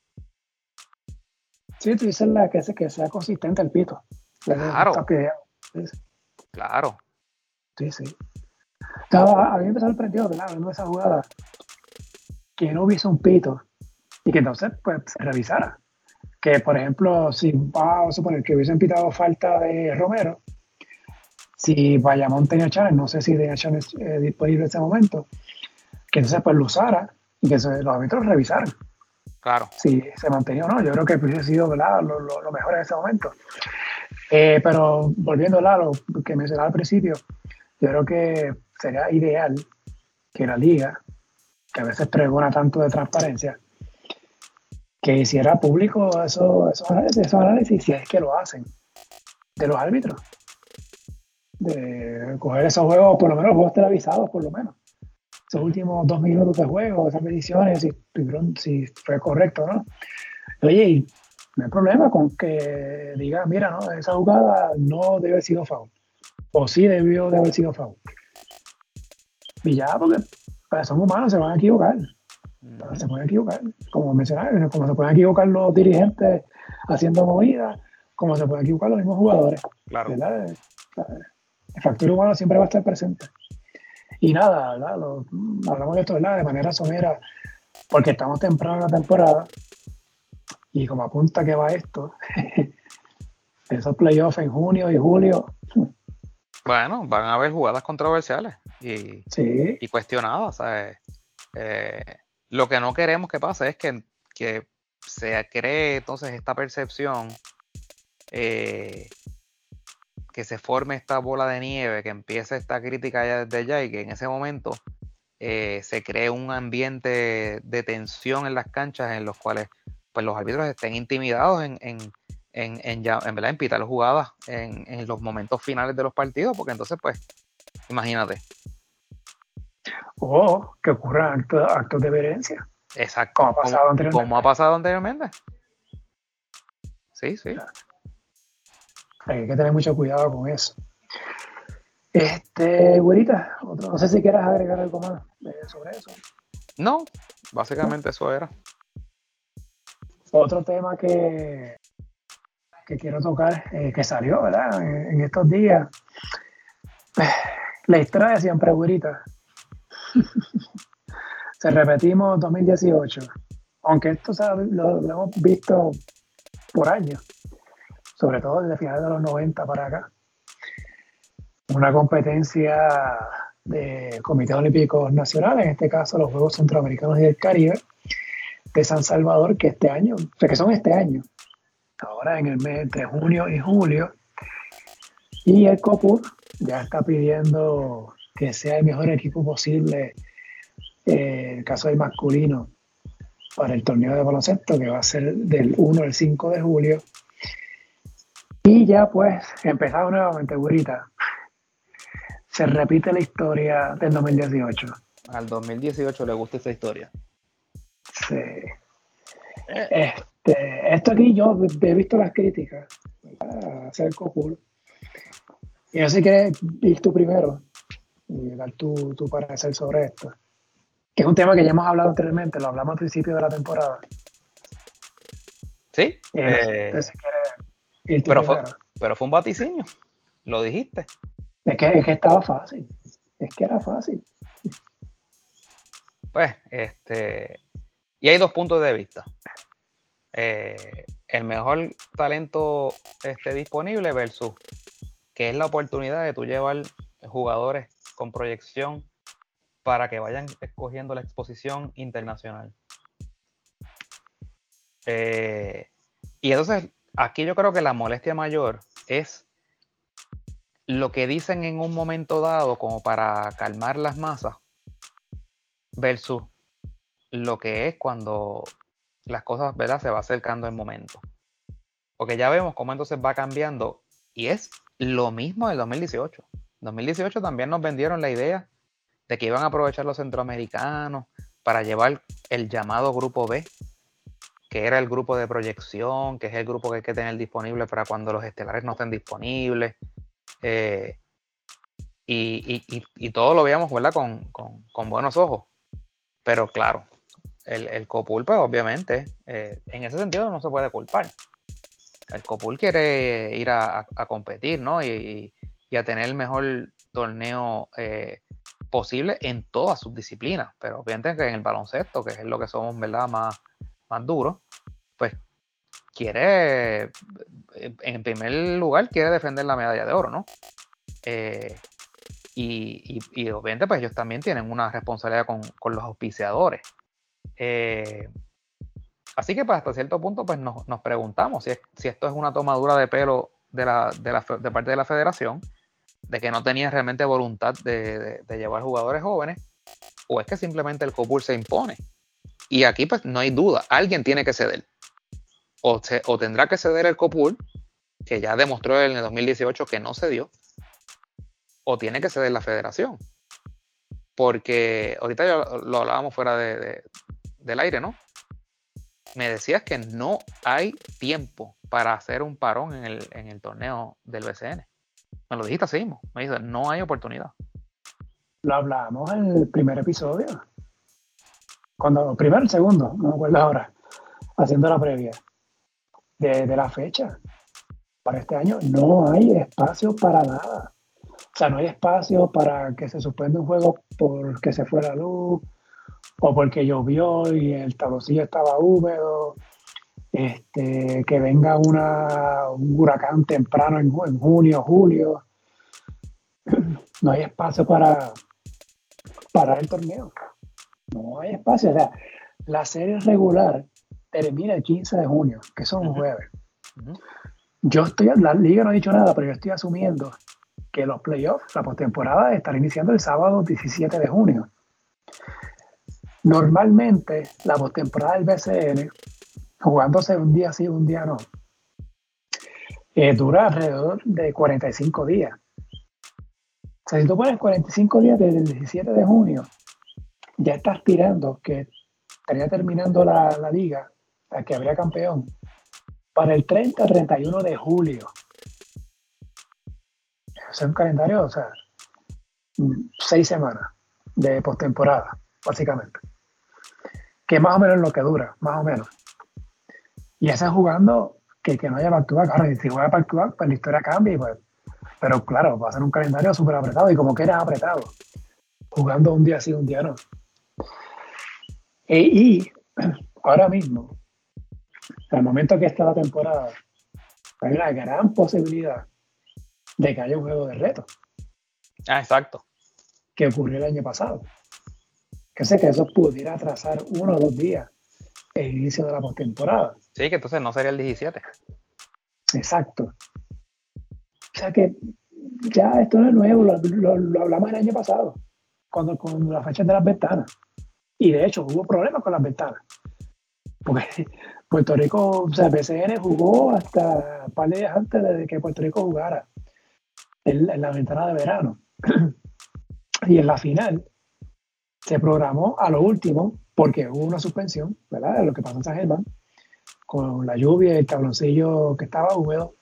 Speaker 2: Sí, tú dices la, que, que sea consistente el pito.
Speaker 1: Claro. Claro.
Speaker 2: Sí, sí. Estaba, a mí me sorprendido, ¿verdad? En esa jugada, que no hubiese un pito y que entonces pues se revisara. Que por ejemplo, si vamos a suponer que hubiesen pitado falta de Romero, si Bayamón tenía chance, no sé si tenía chance eh, disponible en ese momento, que entonces pues lo usara y que los árbitros revisaran.
Speaker 1: Claro.
Speaker 2: Si se mantenía o no. Yo creo que hubiese sido ¿verdad? Lo, lo, mejor en ese momento. Eh, pero volviendo a lo que mencionaba al principio, yo creo que sería ideal que la liga, que a veces pregona tanto de transparencia, que hiciera público esos, esos, análisis, si es que lo hacen, de los árbitros. De coger esos juegos, por lo menos juegos televisados, por lo menos. Esos últimos dos minutos de juego, esas mediciones, si, si fue correcto, ¿no? Oye, no hay problema con que diga, mira, no, esa jugada no debe haber sido foul. O sí debió de haber sido foul. Y ya, porque pues, son humanos, se van a equivocar. Se pueden equivocar, como mencionaba, como se pueden equivocar los dirigentes haciendo movidas, como se pueden equivocar los mismos jugadores.
Speaker 1: Claro.
Speaker 2: El factor humano siempre va a estar presente. Y nada, hablamos de esto ¿verdad? de manera somera, porque estamos temprano en la temporada y como apunta que va esto, esos playoffs en junio y julio.
Speaker 1: Bueno, van a haber jugadas controversiales y, y cuestionadas. Eh, lo que no queremos que pase es que, que se cree entonces esta percepción, eh, que se forme esta bola de nieve, que empiece esta crítica ya desde ya y que en ese momento eh, se cree un ambiente de tensión en las canchas en los cuales pues, los árbitros estén intimidados en, en, en, en, ya, en, en pitar jugadas en, en los momentos finales de los partidos, porque entonces, pues, imagínate,
Speaker 2: o que ocurran actos, de violencia.
Speaker 1: Exacto. Como ha pasado anteriormente. Como ha pasado anteriormente. Sí, sí.
Speaker 2: Hay que tener mucho cuidado con eso. Este, güerita, no sé si quieras agregar algo más sobre eso.
Speaker 1: No, básicamente eso era.
Speaker 2: Otro tema que, que quiero tocar, eh, que salió, ¿verdad? En, estos días. La historia de siempre, güerita. Se repetimos 2018, aunque esto lo, hemos visto por años, sobre todo desde finales de los 90 para acá. Una competencia de comités olímpicos nacionales, en este caso los Juegos Centroamericanos y del Caribe, de San Salvador, que este año, o sea, que son este año, ahora en el mes entre junio y julio, y el COPUR ya está pidiendo que sea el mejor equipo posible, eh, en el caso del masculino, para el torneo de baloncesto, que va a ser del 1 al 5 de julio. Y ya pues, empezado nuevamente, Burita. Se repite la historia del 2018.
Speaker 1: Al 2018 le gusta esa historia.
Speaker 2: Sí. Este, esto aquí yo he visto las críticas a hacer cool. Y no sé qué ir tú primero y dar tu, tu parecer sobre esto. Que es un tema que ya hemos hablado anteriormente, lo hablamos al principio de la temporada.
Speaker 1: Sí. Eh, pero, fue, pero fue un vaticinio, lo dijiste.
Speaker 2: Es que, es que estaba fácil, es que era fácil.
Speaker 1: Pues, este, y hay dos puntos de vista. Eh, el mejor talento este, disponible versus que es la oportunidad de tú llevar jugadores con proyección para que vayan escogiendo la exposición internacional. Eh, y entonces, aquí yo creo que la molestia mayor es lo que dicen en un momento dado como para calmar las masas versus lo que es cuando las cosas ¿verdad? se va acercando el momento. Porque ya vemos cómo entonces va cambiando y es lo mismo del 2018. 2018 también nos vendieron la idea de que iban a aprovechar los centroamericanos para llevar el llamado grupo B, que era el grupo de proyección, que es el grupo que hay que tener disponible para cuando los estelares no estén disponibles. Eh, y, todo lo veíamos ¿verdad? Con, buenos ojos. Pero claro, el, Copul, pues obviamente, eh, en ese sentido no se puede culpar. El Copul quiere ir a, competir, ¿no? A tener el mejor torneo eh, posible en todas sus disciplinas. Pero obviamente que en el baloncesto, que es lo que somos, ¿verdad? Más, más duros, pues quiere, en primer lugar, quiere defender la medalla de oro, ¿no? Eh, y, obviamente, pues ellos también tienen una responsabilidad con, los auspiciadores. Eh, así que, pues, hasta cierto punto, pues nos, preguntamos si, si, esto es una tomadura de pelo de, la, de, la, de, parte de la federación, de que no tenía realmente voluntad de, llevar jugadores jóvenes, o es que simplemente el COPUR se impone. Y aquí, pues, no hay duda, alguien tiene que ceder. O, o tendrá que ceder el COPUR, que ya demostró en el 2018 que no cedió, o tiene que ceder la federación. Porque ahorita ya lo hablábamos fuera de, del aire, ¿no? Me decías que no hay tiempo para hacer un parón en el, en el torneo del BCN. Me lo dijiste así. Me dices, no hay oportunidad.
Speaker 2: Lo hablamos en el primer episodio. Cuando, primero el segundo, no me acuerdo ahora, haciendo la previa de, de la fecha. Para este año no hay espacio para nada. O sea, no hay espacio para que se suspenda un juego porque se fue la luz o porque llovió y el tabloncillo estaba húmedo. Este, que venga una, un huracán temprano en, en junio, julio. No hay espacio para, para el torneo. No hay espacio. O sea, la serie regular termina el 15 de junio, que son un jueves. Yo estoy, la liga no ha dicho nada, pero yo estoy asumiendo que los playoffs, la postemporada, estará iniciando el sábado 17 de junio. Normalmente, la postemporada del BCN, jugándose un día sí, un día no, eh, dura alrededor de 45 días. O sea, si tú pones 45 días desde el 17 de junio, ya estás tirando que estaría terminando la, la liga, la que habría campeón, para el 30-31 de julio hacer un calendario, o sea, seis semanas de postemporada, básicamente. Que más o menos lo que dura, más o menos. Y ese jugando que, que no haya back claro, y si juega back pues la historia cambia, pues, pero claro, va a ser un calendario súper apretado y como que eres apretado, jugando un día sí, un día no. E, y, ahora mismo, al momento que está la temporada, hay una gran posibilidad de que haya un juego de reto.
Speaker 1: Ah, exacto.
Speaker 2: Que ocurrió el año pasado. Que sé que eso pudiera atrasar uno o dos días el inicio de la postemporada.
Speaker 1: Sí, que entonces no sería el 17.
Speaker 2: Exacto. O sea que ya esto no es nuevo, lo, hablamos el año pasado, cuando con las fechas de las ventanas. Y de hecho hubo problemas con las ventanas. Porque Puerto Rico, o sea, BCN jugó hasta un par de días antes de que Puerto Rico jugara en, la ventana de verano. y en la final se programó a lo último porque hubo una suspensión, ¿verdad? Lo que pasó en San Germán, con la lluvia y el tabloncillo que estaba húmedo.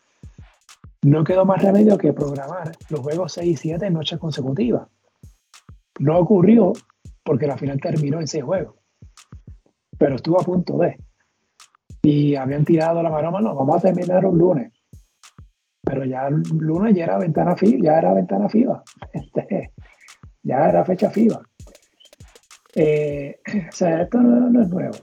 Speaker 2: No quedó más remedio que programar los juegos 6 y 7 en noches consecutivas. No ocurrió porque la final terminó en 6 juegos, pero estuvo a punto de. Y habían tirado la maroma, no, vamos a terminar un lunes pero ya el lunes ya era ventana FIBA, ya era ventana FIBA, este, ya era fecha FIBA. Eh, o sea, esto no, es nuevo.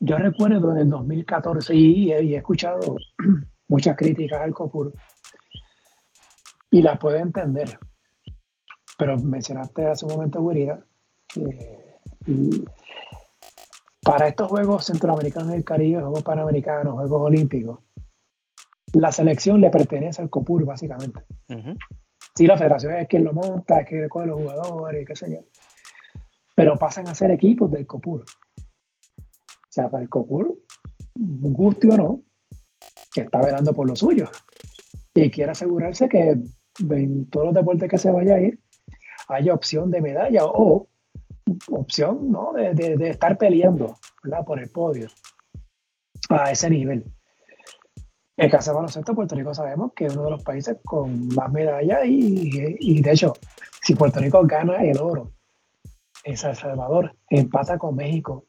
Speaker 2: Yo recuerdo en el 2014 y, he escuchado muchas críticas al COPUR y las puedo entender. Pero mencionaste hace un momento, Guirida, para estos Juegos Centroamericanos del Caribe, Juegos Panamericanos, Juegos Olímpicos, la selección le pertenece al COPUR, básicamente. Sí, la federación es quien lo monta, es quien coge los jugadores, qué sé yo. Pero pasan a ser equipos del COPUR. O sea, para el COPUR, gusto o no, que está velando por lo suyo. Y quiere asegurarse que en todos los deportes que se vaya a ir, haya opción de medalla o opción ¿no? de, de, estar peleando por el podio a ese nivel. En caso de baloncesto, Puerto Rico sabemos que es uno de los países con más medallas y de hecho, si Puerto Rico gana el oro en San Salvador, empata con México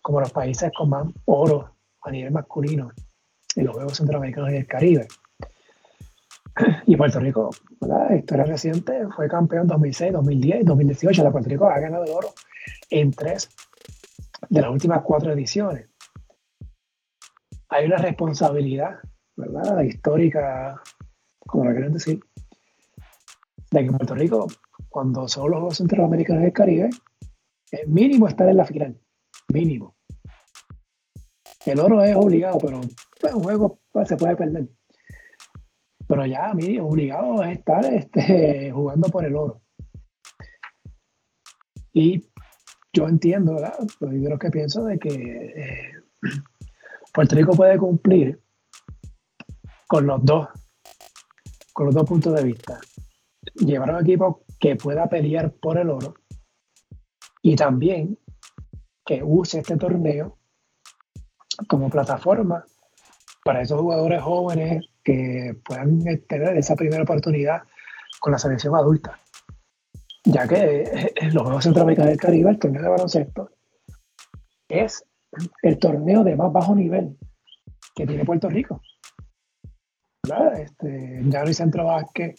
Speaker 2: como los países con más oro a nivel masculino en los Juegos Centroamericanos y el Caribe. Y Puerto Rico, la historia reciente, fue campeón 2006, 2010 y 2018. La Puerto Rico ha ganado el oro en tres de las últimas cuatro ediciones. Hay una responsabilidad, ¿verdad? Histórica, como lo quieren decir, de que Puerto Rico, cuando son los Juegos Centroamericanos y el Caribe, es mínimo estar en la final. Mínimo. El oro es obligado, pero pues, un juego pues, se puede perder. Pero ya a mí obligado a estar este, jugando por el oro. Y yo entiendo, ¿verdad? Yo creo que pienso de que eh, Puerto Rico puede cumplir con los dos, con los dos puntos de vista. Llevar un equipo que pueda pelear por el oro y también que use este torneo como plataforma para esos jugadores jóvenes que puedan tener esa primera oportunidad con la selección adulta. Ya que los Juegos Centroamericanos del Caribe, el torneo de baloncesto, es el torneo de más bajo nivel que tiene Puerto Rico. Este, ya no hay centro básquet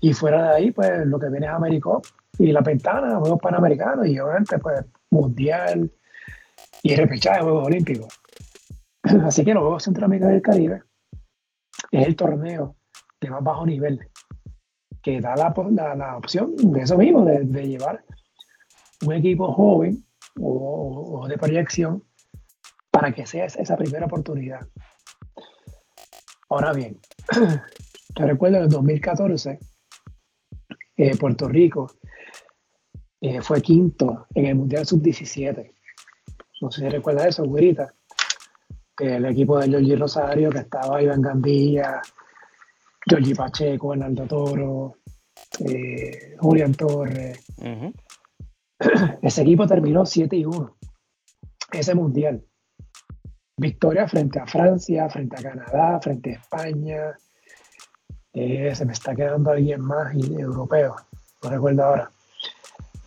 Speaker 2: y fuera de ahí, pues lo que viene es América y la ventana, Juegos Panamericanos y obviamente, pues Mundial y repechaje Juegos Olímpicos. Así que los Juegos Centroamericanos del Caribe es el torneo de más bajo nivel que da la, la, opción de eso mismo, de, llevar un equipo joven o, de proyección para que sea esa primera oportunidad. Ahora bien, yo recuerdo en el 2014, eh, Puerto Rico eh, fue quinto en el Mundial Sub-17. No sé si recuerda eso, güerita que el equipo de Giorgi Rosario, que estaba Iván Gandía, Giorgi Pacheco, Hernando Toro, eh, Julián Torres. Ese equipo terminó 7 y 1. Ese mundial. Victoria frente a Francia, frente a Canadá, frente a España. Eh, se me está quedando alguien más europeo, no recuerdo ahora.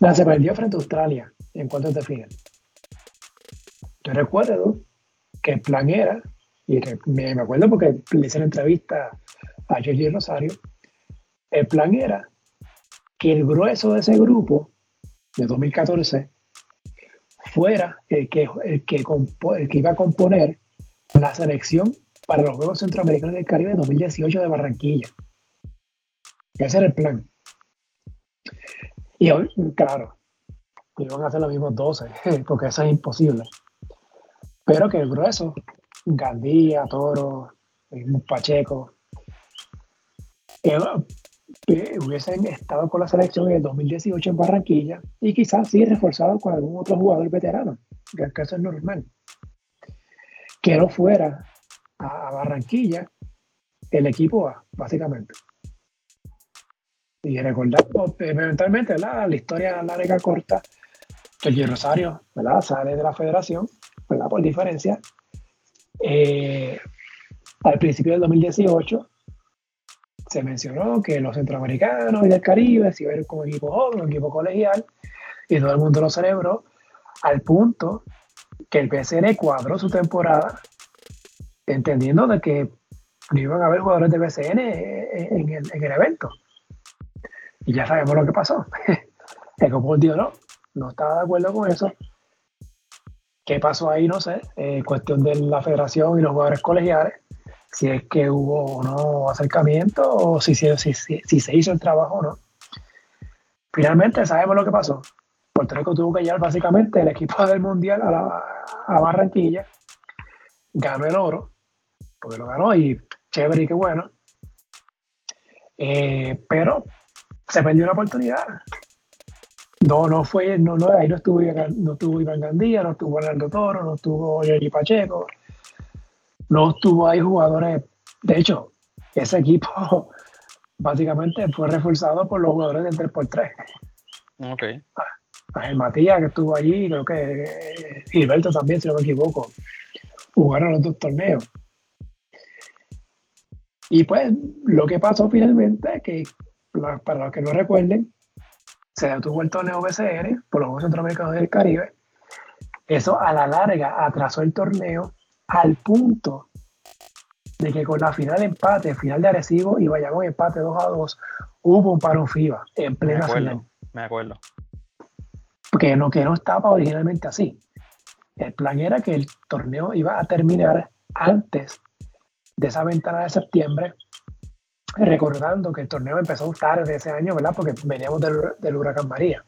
Speaker 2: La se perdió frente a Australia en cuanto te final. Yo recuerdo que el plan era, y me, acuerdo porque le hice la entrevista a Jorge Rosario, el plan era que el grueso de ese grupo de 2014 fuera el que, el que, el que iba a componer la selección para los Juegos Centroamericanos del Caribe 2018 de Barranquilla. Ese era el plan. Y hoy, claro, iban a hacer los mismos 12, porque eso es imposible. Pero que el grueso, Gandía, Toro, Pacheco, eh, hubiesen estado con la selección en el 2018 en Barranquilla y quizás sí reforzado con algún otro jugador veterano, que caso es normal. Que no fuera a, Barranquilla el equipo A, básicamente. Y recordar, eventualmente, la historia larga corta, que el Rosario ¿verdad? sale de la federación por diferencia. Eh, al principio del 2018 se mencionó que los centroamericanos y del Caribe se iban como equipo joven, equipo colegial, y todo el mundo lo celebró, al punto que el BCN cuadró su temporada, entendiendo de que no iban a haber jugadores de BCN en el, en el evento. Y ya sabemos lo que pasó. El Copol no, no estaba de acuerdo con eso ¿Qué pasó ahí? No sé. Eh, cuestión de la federación y los jugadores colegiales. Si es que hubo o no acercamiento o si, si, se hizo el trabajo o no. Finalmente sabemos lo que pasó. Puerto Rico tuvo que llevar básicamente el equipo del Mundial a, a Barranquilla. Ganó el oro, porque lo ganó y chévere y qué bueno. Eh, pero se perdió una oportunidad. No, no fue, no, no, ahí no estuvo, no estuvo Iván Gandía, no estuvo Hernando Toro, no estuvo Yoyi Pacheco, no estuvo ahí jugadores. De hecho, ese equipo básicamente fue reforzado por los jugadores del 3x3.
Speaker 1: Ok.
Speaker 2: Ángel Matías, que estuvo allí, creo que eh, Gilberto también, si no me equivoco, jugaron los dos torneos. Y pues lo que pasó finalmente es que, para los que no recuerden, se detuvo el torneo BCN por los Juegos Centroamericanos del Caribe. Eso a la larga atrasó el torneo al punto de que con la final empate, final de Arecibo y Bayamón empate 2 a 2, hubo un paro FIBA en plena
Speaker 1: me acuerdo,
Speaker 2: final.
Speaker 1: Me acuerdo.
Speaker 2: Porque no, que no estaba originalmente así. El plan era que el torneo iba a terminar antes de esa ventana de septiembre, recordando que el torneo empezó tarde ese año, ¿verdad? Porque veníamos del, huracán María.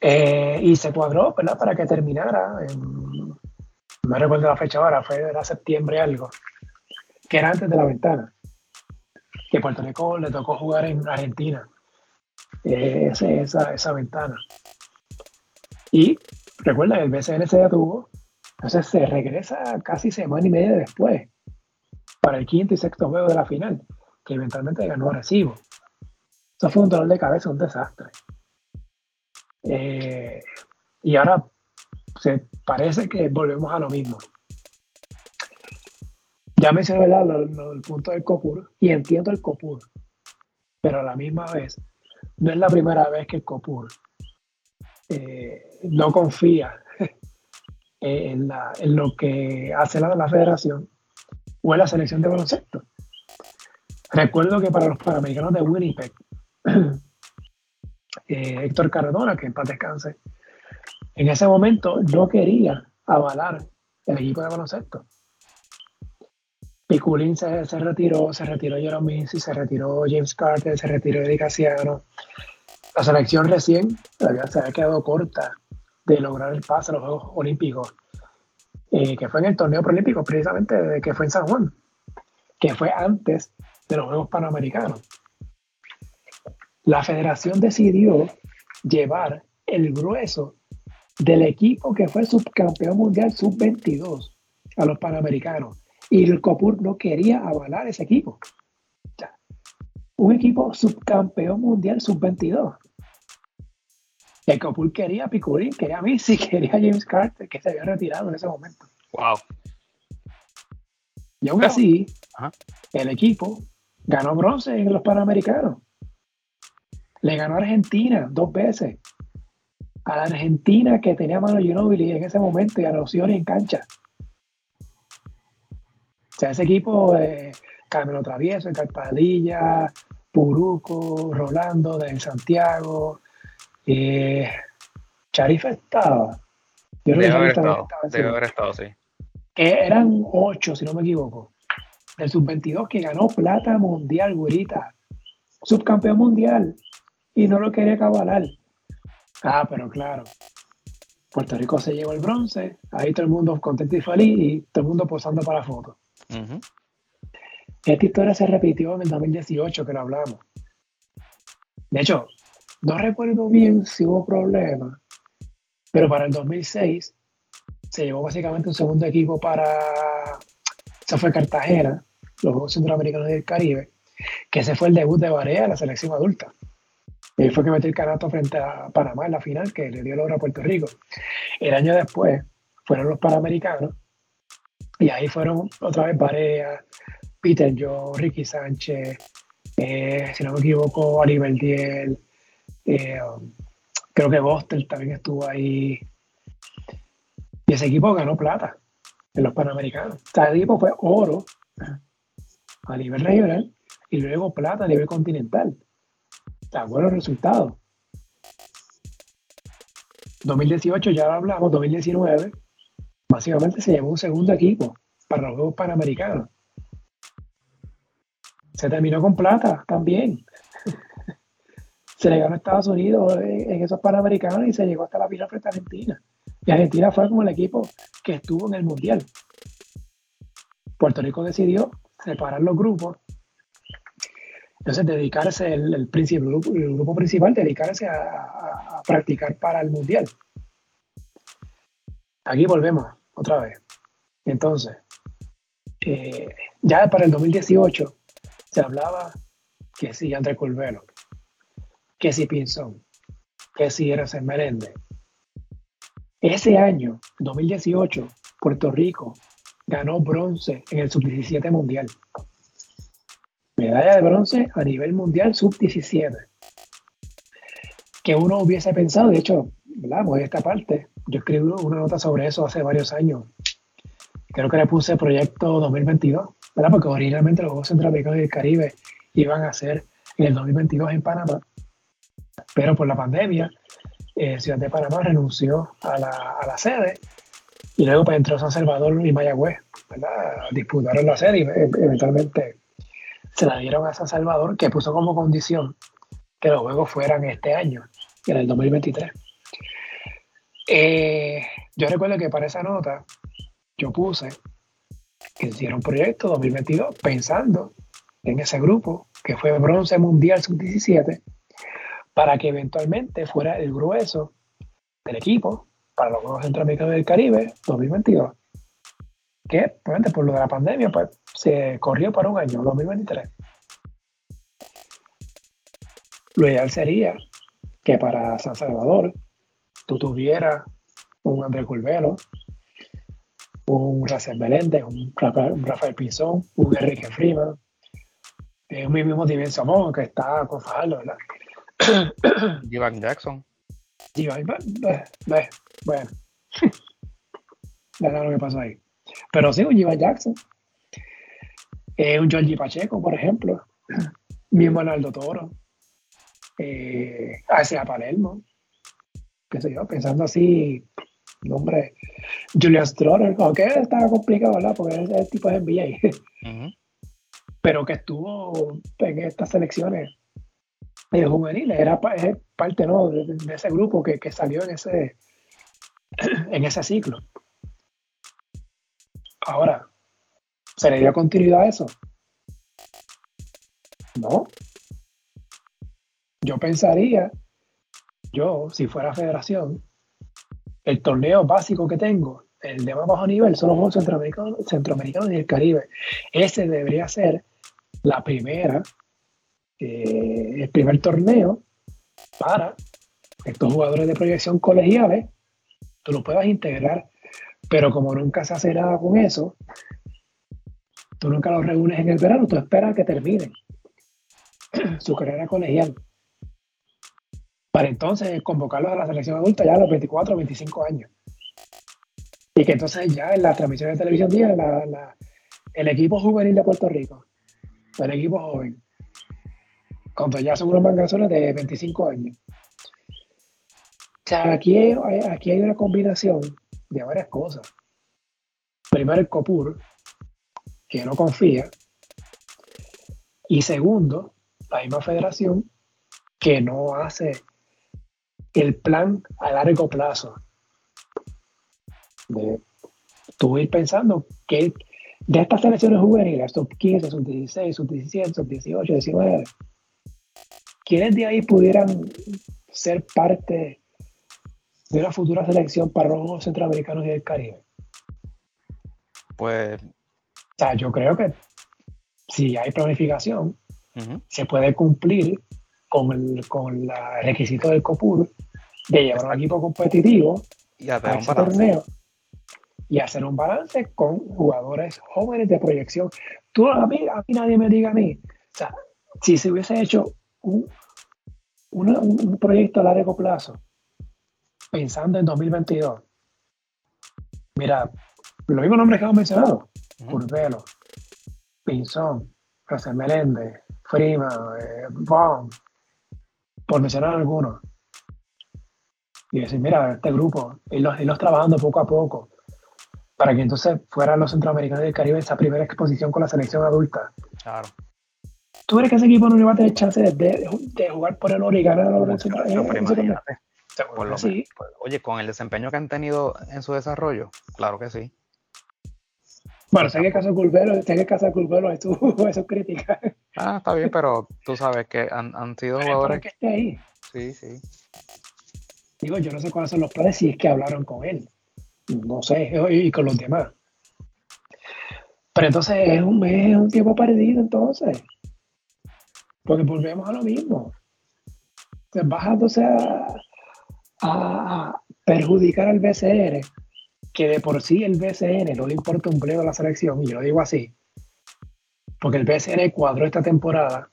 Speaker 2: Eh, y se cuadró, ¿verdad? Para que terminara, en, no recuerdo la fecha ahora, fue era septiembre algo, que era antes de la ventana. Que Puerto Rico le tocó jugar en Argentina, eh, esa, esa ventana. Y recuerda, el BCN se detuvo, entonces se regresa casi semana y media después para el quinto y sexto juego de la final, que eventualmente ganó Recibo. Eso fue un dolor de cabeza, un desastre. Eh, y ahora se parece que volvemos a lo mismo. Ya mencioné el punto del COPUR y entiendo el COPUR, pero a la misma vez no es la primera vez que el COPUR eh, no confía en, lo que hace la, la federación o la selección de baloncesto. Recuerdo que para los Panamericanos de Winnipeg, eh, Héctor Cardona, que en paz descanse, en ese momento no quería avalar el equipo de baloncesto. Piculín se, retiró, se retiró Jerome se retiró James Carter, se retiró Eddie Casiano. La selección recién se había quedado corta de lograr el pase a los Juegos Olímpicos, eh, que fue en el torneo preolímpico, precisamente que fue en San Juan, que fue antes de los Juegos Panamericanos. La federación decidió llevar el grueso del equipo que fue subcampeón mundial sub-22 a los Panamericanos. Y el COPUR no quería avalar ese equipo. un equipo subcampeón mundial sub-22. El Copul quería a Picurín, quería a Messi, quería a James Carter, que se había retirado en ese momento.
Speaker 1: Wow.
Speaker 2: Y aún así, el equipo ganó bronce en los Panamericanos. Le ganó a Argentina dos veces. A la Argentina que tenía Mano Ginóbili en ese momento y a los en cancha. O sea, ese equipo, eh, Travieso, Carpadilla, Puruco, Rolando, del Santiago, eh, Charif estaba.
Speaker 1: debe haber estado, debe haber estado, sí.
Speaker 2: Que eran ocho, si no me equivoco. Del sub-22 que ganó plata mundial, güerita. Subcampeón mundial. Y no lo quería cabalar. Ah, pero claro. Puerto Rico se llevó el bronce. Ahí todo el mundo contento y feliz y todo el mundo posando para la foto. Esta historia se repitió en el 2018 que lo hablamos. De hecho, no recuerdo bien si hubo problemas, pero para el 2006 se llevó básicamente un segundo equipo para, eso fue Cartagena, los Juegos Centroamericanos del Caribe, que ese fue el debut de Barea, la selección adulta. Y fue que metió el canasto frente a Panamá en la final, que le dio el oro a Puerto Rico. El año después fueron los Panamericanos, y ahí fueron otra vez Barea, Peter Joe, Ricky Sánchez, eh, si no me equivoco, Ali Diel, eh, creo que Boston también estuvo ahí. Y ese equipo ganó plata en los Panamericanos. O sea, equipo fue oro a nivel regional y luego plata a nivel continental. O sea, buenos resultados. 2018 ya lo hablamos, 2019, básicamente se llevó un segundo equipo para los Juegos Panamericanos. Se terminó con plata también se le ganó a Estados Unidos en esos Panamericanos y se llegó hasta la final frente a Argentina. Y Argentina fue como el equipo que estuvo en el Mundial. Puerto Rico decidió separar los grupos. Entonces, dedicarse, el, el, grupo, principal, dedicarse a, practicar para el Mundial. Aquí volvemos otra vez. Entonces, eh, ya para el 2018 se hablaba que sí, André Colvelo que si Pinzón, que si San Meléndez. Ese año, 2018, Puerto Rico ganó bronce en el sub-17 mundial. Medalla de bronce a nivel mundial sub-17. Que uno hubiese pensado, de hecho, ¿verdad? Pues esta parte, yo escribí una nota sobre eso hace varios años. Creo que le puse proyecto 2022, ¿verdad? Porque originalmente los Juegos Centroamericanos y del Caribe iban a ser en el 2022 en Panamá, pero por la pandemia, eh, Ciudad de Panamá renunció a la, a la sede y luego pues, entró San Salvador y Mayagüez. Disputaron la sede y eh, eventualmente se la dieron a San Salvador, que puso como condición que los juegos fueran este año, en el 2023. Eh, yo recuerdo que para esa nota yo puse que hicieron un proyecto 2022 pensando en ese grupo que fue bronce mundial sub-17 para que eventualmente fuera el grueso del equipo para los Juegos Centroamericanos del Caribe 2022 que obviamente por lo de la pandemia pues se corrió para un año 2023 lo ideal sería que para San Salvador tú tuvieras un André Curvelo, un Racel Meléndez, un Rafael, Pinzón, un Enrique Freeman, un mismo Divin Samón que está con Fajardo, ¿verdad?
Speaker 1: Jivan Jackson.
Speaker 2: Bueno. Nada lo que pasó ahí. Pero sí, un Jivan Jackson. Eh, un Georgie Pacheco, por ejemplo. Mismo Arnaldo Toro. Eh, hacia Palermo qué sé yo, pensando así, nombre, Julian Stroller, aunque estaba complicado, ¿verdad? Porque ese tipo de NBA. Pero que estuvo en estas selecciones de juveniles, era parte ¿no? de, ese grupo que, que, salió en ese, en ese ciclo. Ahora, ¿se le dio continuidad a eso? No. Yo pensaría yo, si fuera federación, el torneo básico que tengo, el de más bajo nivel, son los Juegos Centroamericanos, y el Caribe. Ese debería ser la primera, eh, el primer torneo para estos jugadores de proyección colegiales, tú lo puedas integrar, pero como nunca se hace nada con eso, tú nunca los reúnes en el verano, tú esperas que terminen su carrera colegial para entonces convocarlos a la selección adulta ya a los 24 o 25 años. Y que entonces ya en la transmisión de televisión día el equipo juvenil de Puerto Rico, el equipo joven, cuando ya son unos mangazones de 25 años. O sea, aquí hay, aquí hay una combinación de varias cosas. Primero, el COPUR, que no confía. Y segundo, la misma federación que no hace el plan a largo plazo. De tú ir pensando que de estas selecciones juveniles, sub 15, sub 16, sub 17, sub 18, 19, ¿quiénes de ahí pudieran ser parte de una futura selección para los Juegos Centroamericanos y del Caribe?
Speaker 1: Pues.
Speaker 2: O sea, yo creo que si hay planificación, se puede cumplir con el, con el requisito del COPUR de llevar un equipo competitivo
Speaker 1: y a,
Speaker 2: ese torneo y hacer un balance con jugadores jóvenes de proyección. Tú, a mí, a mí nadie me diga a mí, o sea, si se hubiese hecho un, un proyecto a largo plazo, pensando en 2022, mira, los mismos nombres que hemos mencionado, Curvelo, Pinzón, José Meléndez, Freeman, eh, por mencionar algunos y decir, mira, este grupo, irlos, trabajando poco a poco, para que entonces fueran los centroamericanos del Caribe esa primera exposición con la selección adulta.
Speaker 1: Claro.
Speaker 2: ¿Tú crees que ese equipo no iba a tener chance de, jugar por el oro y ganar
Speaker 1: sí. Oye, con el desempeño que han tenido en su desarrollo, claro que sí.
Speaker 2: Bueno, sé que el caso de Culvero, sé que el caso de Culvero es su, crítica.
Speaker 1: Ah, está bien, pero tú sabes que han, han sido jugadores.
Speaker 2: que esté ahí.
Speaker 1: Sí, sí.
Speaker 2: Digo, yo no sé cuáles son los planes si es que hablaron con él. No sé, y con los demás. Pero entonces es un, mes, un tiempo perdido entonces. Porque volvemos a lo mismo. Entonces vas entonces a, a perjudicar al BCN, que de por sí el BCN no le importa un pleno a la selección, y yo lo digo así, porque el BCN cuadró esta temporada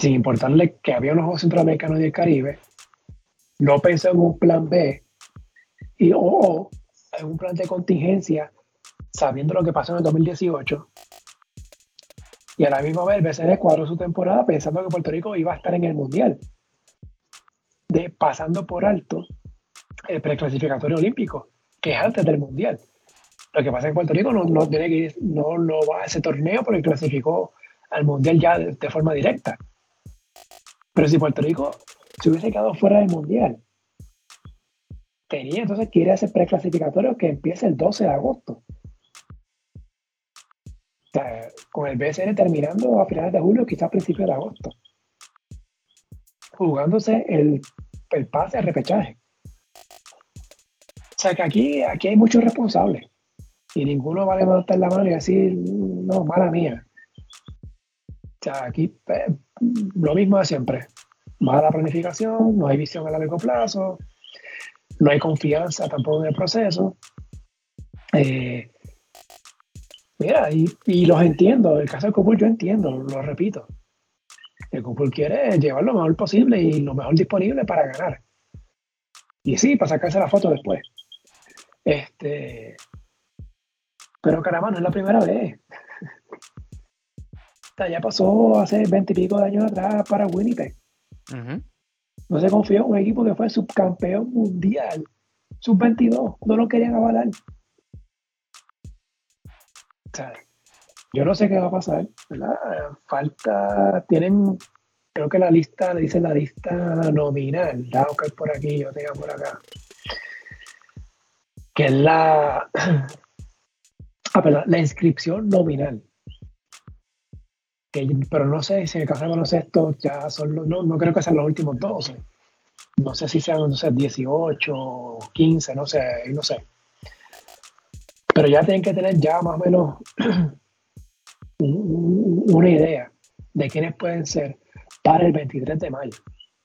Speaker 2: sin importarle que había unos Juegos Centroamericanos y del Caribe, no pensó en un plan B y o, en un plan de contingencia sabiendo lo que pasó en el 2018 y a la misma vez el BCN cuadró su temporada pensando que Puerto Rico iba a estar en el Mundial. De pasando por alto el preclasificatorio olímpico que es antes del Mundial. Lo que pasa es que Puerto Rico no, tiene que ir, no, no va a ese torneo porque clasificó al Mundial ya de forma directa. Pero si Puerto Rico se hubiese quedado fuera del Mundial, tenía entonces que ir a ese preclasificatorio que empieza el 12 de agosto. Con el BSN terminando a finales de julio, quizás a principios de agosto. Jugándose el, el pase a repechaje. O sea que aquí, aquí hay muchos responsables. Y ninguno va a levantar la mano y decir, no, mala mía. O sea, aquí eh, lo mismo de siempre. Mala planificación, no hay visión a largo plazo, no hay confianza tampoco en el proceso. Eh, mira, y, los entiendo. El caso del Cupul yo entiendo, lo repito. El Cupul quiere llevar lo mejor posible y lo mejor disponible para ganar. Y sí, para sacarse la foto después. Este, pero caramba, no es la primera vez ya pasó hace veintipico de años atrás para Winnipeg. No se confió en un equipo que fue subcampeón mundial, sub-22, no lo querían avalar. Yo no sé qué va a pasar, Falta, tienen, creo que la lista, le dice la lista nominal, que por aquí, yo tengo por acá, que es la, ah, la inscripción nominal pero no sé si en el caso de baloncesto ya son los, no, no creo que sean los últimos 12. No sé si sean, no sé, 18, 15, no sé, no sé. Pero ya tienen que tener ya más o menos una idea de quiénes pueden ser para el 23 de mayo.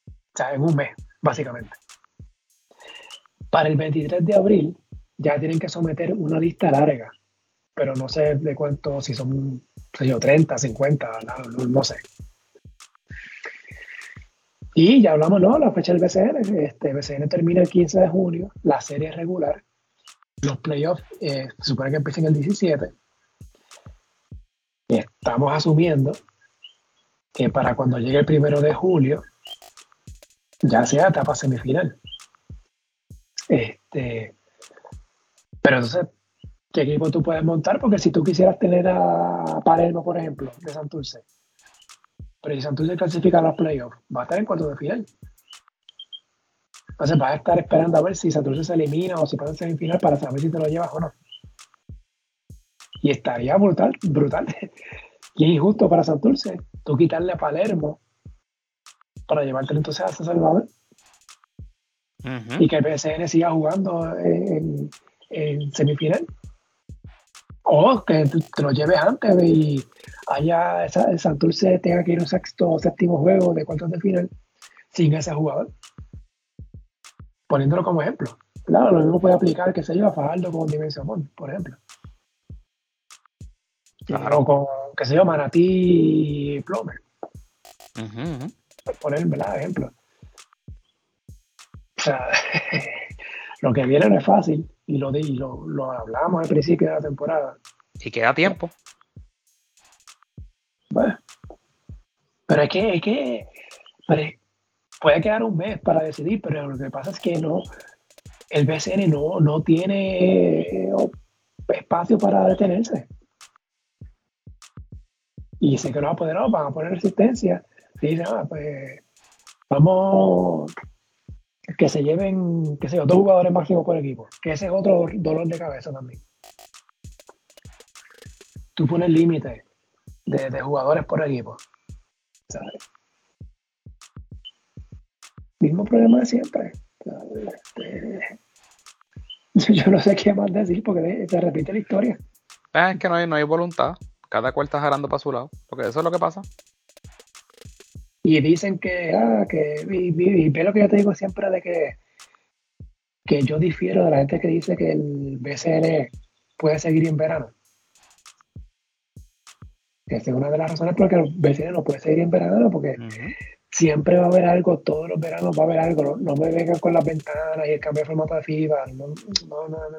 Speaker 2: O sea, en un mes, básicamente. Para el 23 de abril ya tienen que someter una lista larga, pero no sé de cuánto, si son yo, 30, 50, no, sé. Y ya hablamos, ¿no? La fecha del BCN. Este BCN termina el 15 de junio, la serie regular. Los playoffs eh, se supone que empiezan el 17. Y estamos asumiendo que para cuando llegue el primero de julio, ya sea etapa semifinal. Este, pero entonces qué equipo tú puedes montar, porque si tú quisieras tener a Palermo, por ejemplo, de Santurce, pero si Santurce clasifica a los playoffs, va a estar en cuarto de final. Entonces vas a estar esperando a ver si Santurce se elimina o si pasa en semifinal para saber si te lo llevas o no. Y estaría brutal, brutal. y es injusto para Santurce tú quitarle a Palermo para llevarte entonces a San Salvador. Y que el PSN siga jugando en, en semifinal. O que te lo lleves antes y haya esa, Santurce tenga que ir un sexto o séptimo juego de cuartos de final sin ese jugador. Poniéndolo como ejemplo. Claro, lo mismo puede aplicar, que se yo, a Fajardo con Dimensión por ejemplo. Claro, con, qué sé yo, Manatí y Plomer. poner, ¿verdad? Ejemplo. O sea, lo que viene no es fácil y lo, lo, lo hablamos al principio de la temporada.
Speaker 1: Y queda tiempo.
Speaker 2: Bueno, pero es que, es que puede quedar un mes para decidir, pero lo que pasa es que no, el BCN no, no tiene eh, espacio para detenerse. Y sé que los apoderados van a poner resistencia. Y dicen, pues vamos que se lleven, qué sé yo, dos jugadores máximos por equipo, que ese es otro dolor de cabeza también. Tú pones límite de, jugadores por equipo. Mismo problema de siempre. Este, yo no sé qué más decir porque se repite la historia.
Speaker 1: Es que no hay, no hay voluntad. Cada cual está jalando para su lado. Porque eso es lo que pasa.
Speaker 2: Y dicen que, ah, que, y, ve lo que yo te digo siempre de que, que yo difiero de la gente que dice que el BCN puede seguir en verano. Esa es una de las razones por las que el BCN no puede seguir en verano, porque siempre va a haber algo, todos los veranos va a haber algo. No, me vengan con las ventanas y el cambio de formato de FIBA. No, no, no, no.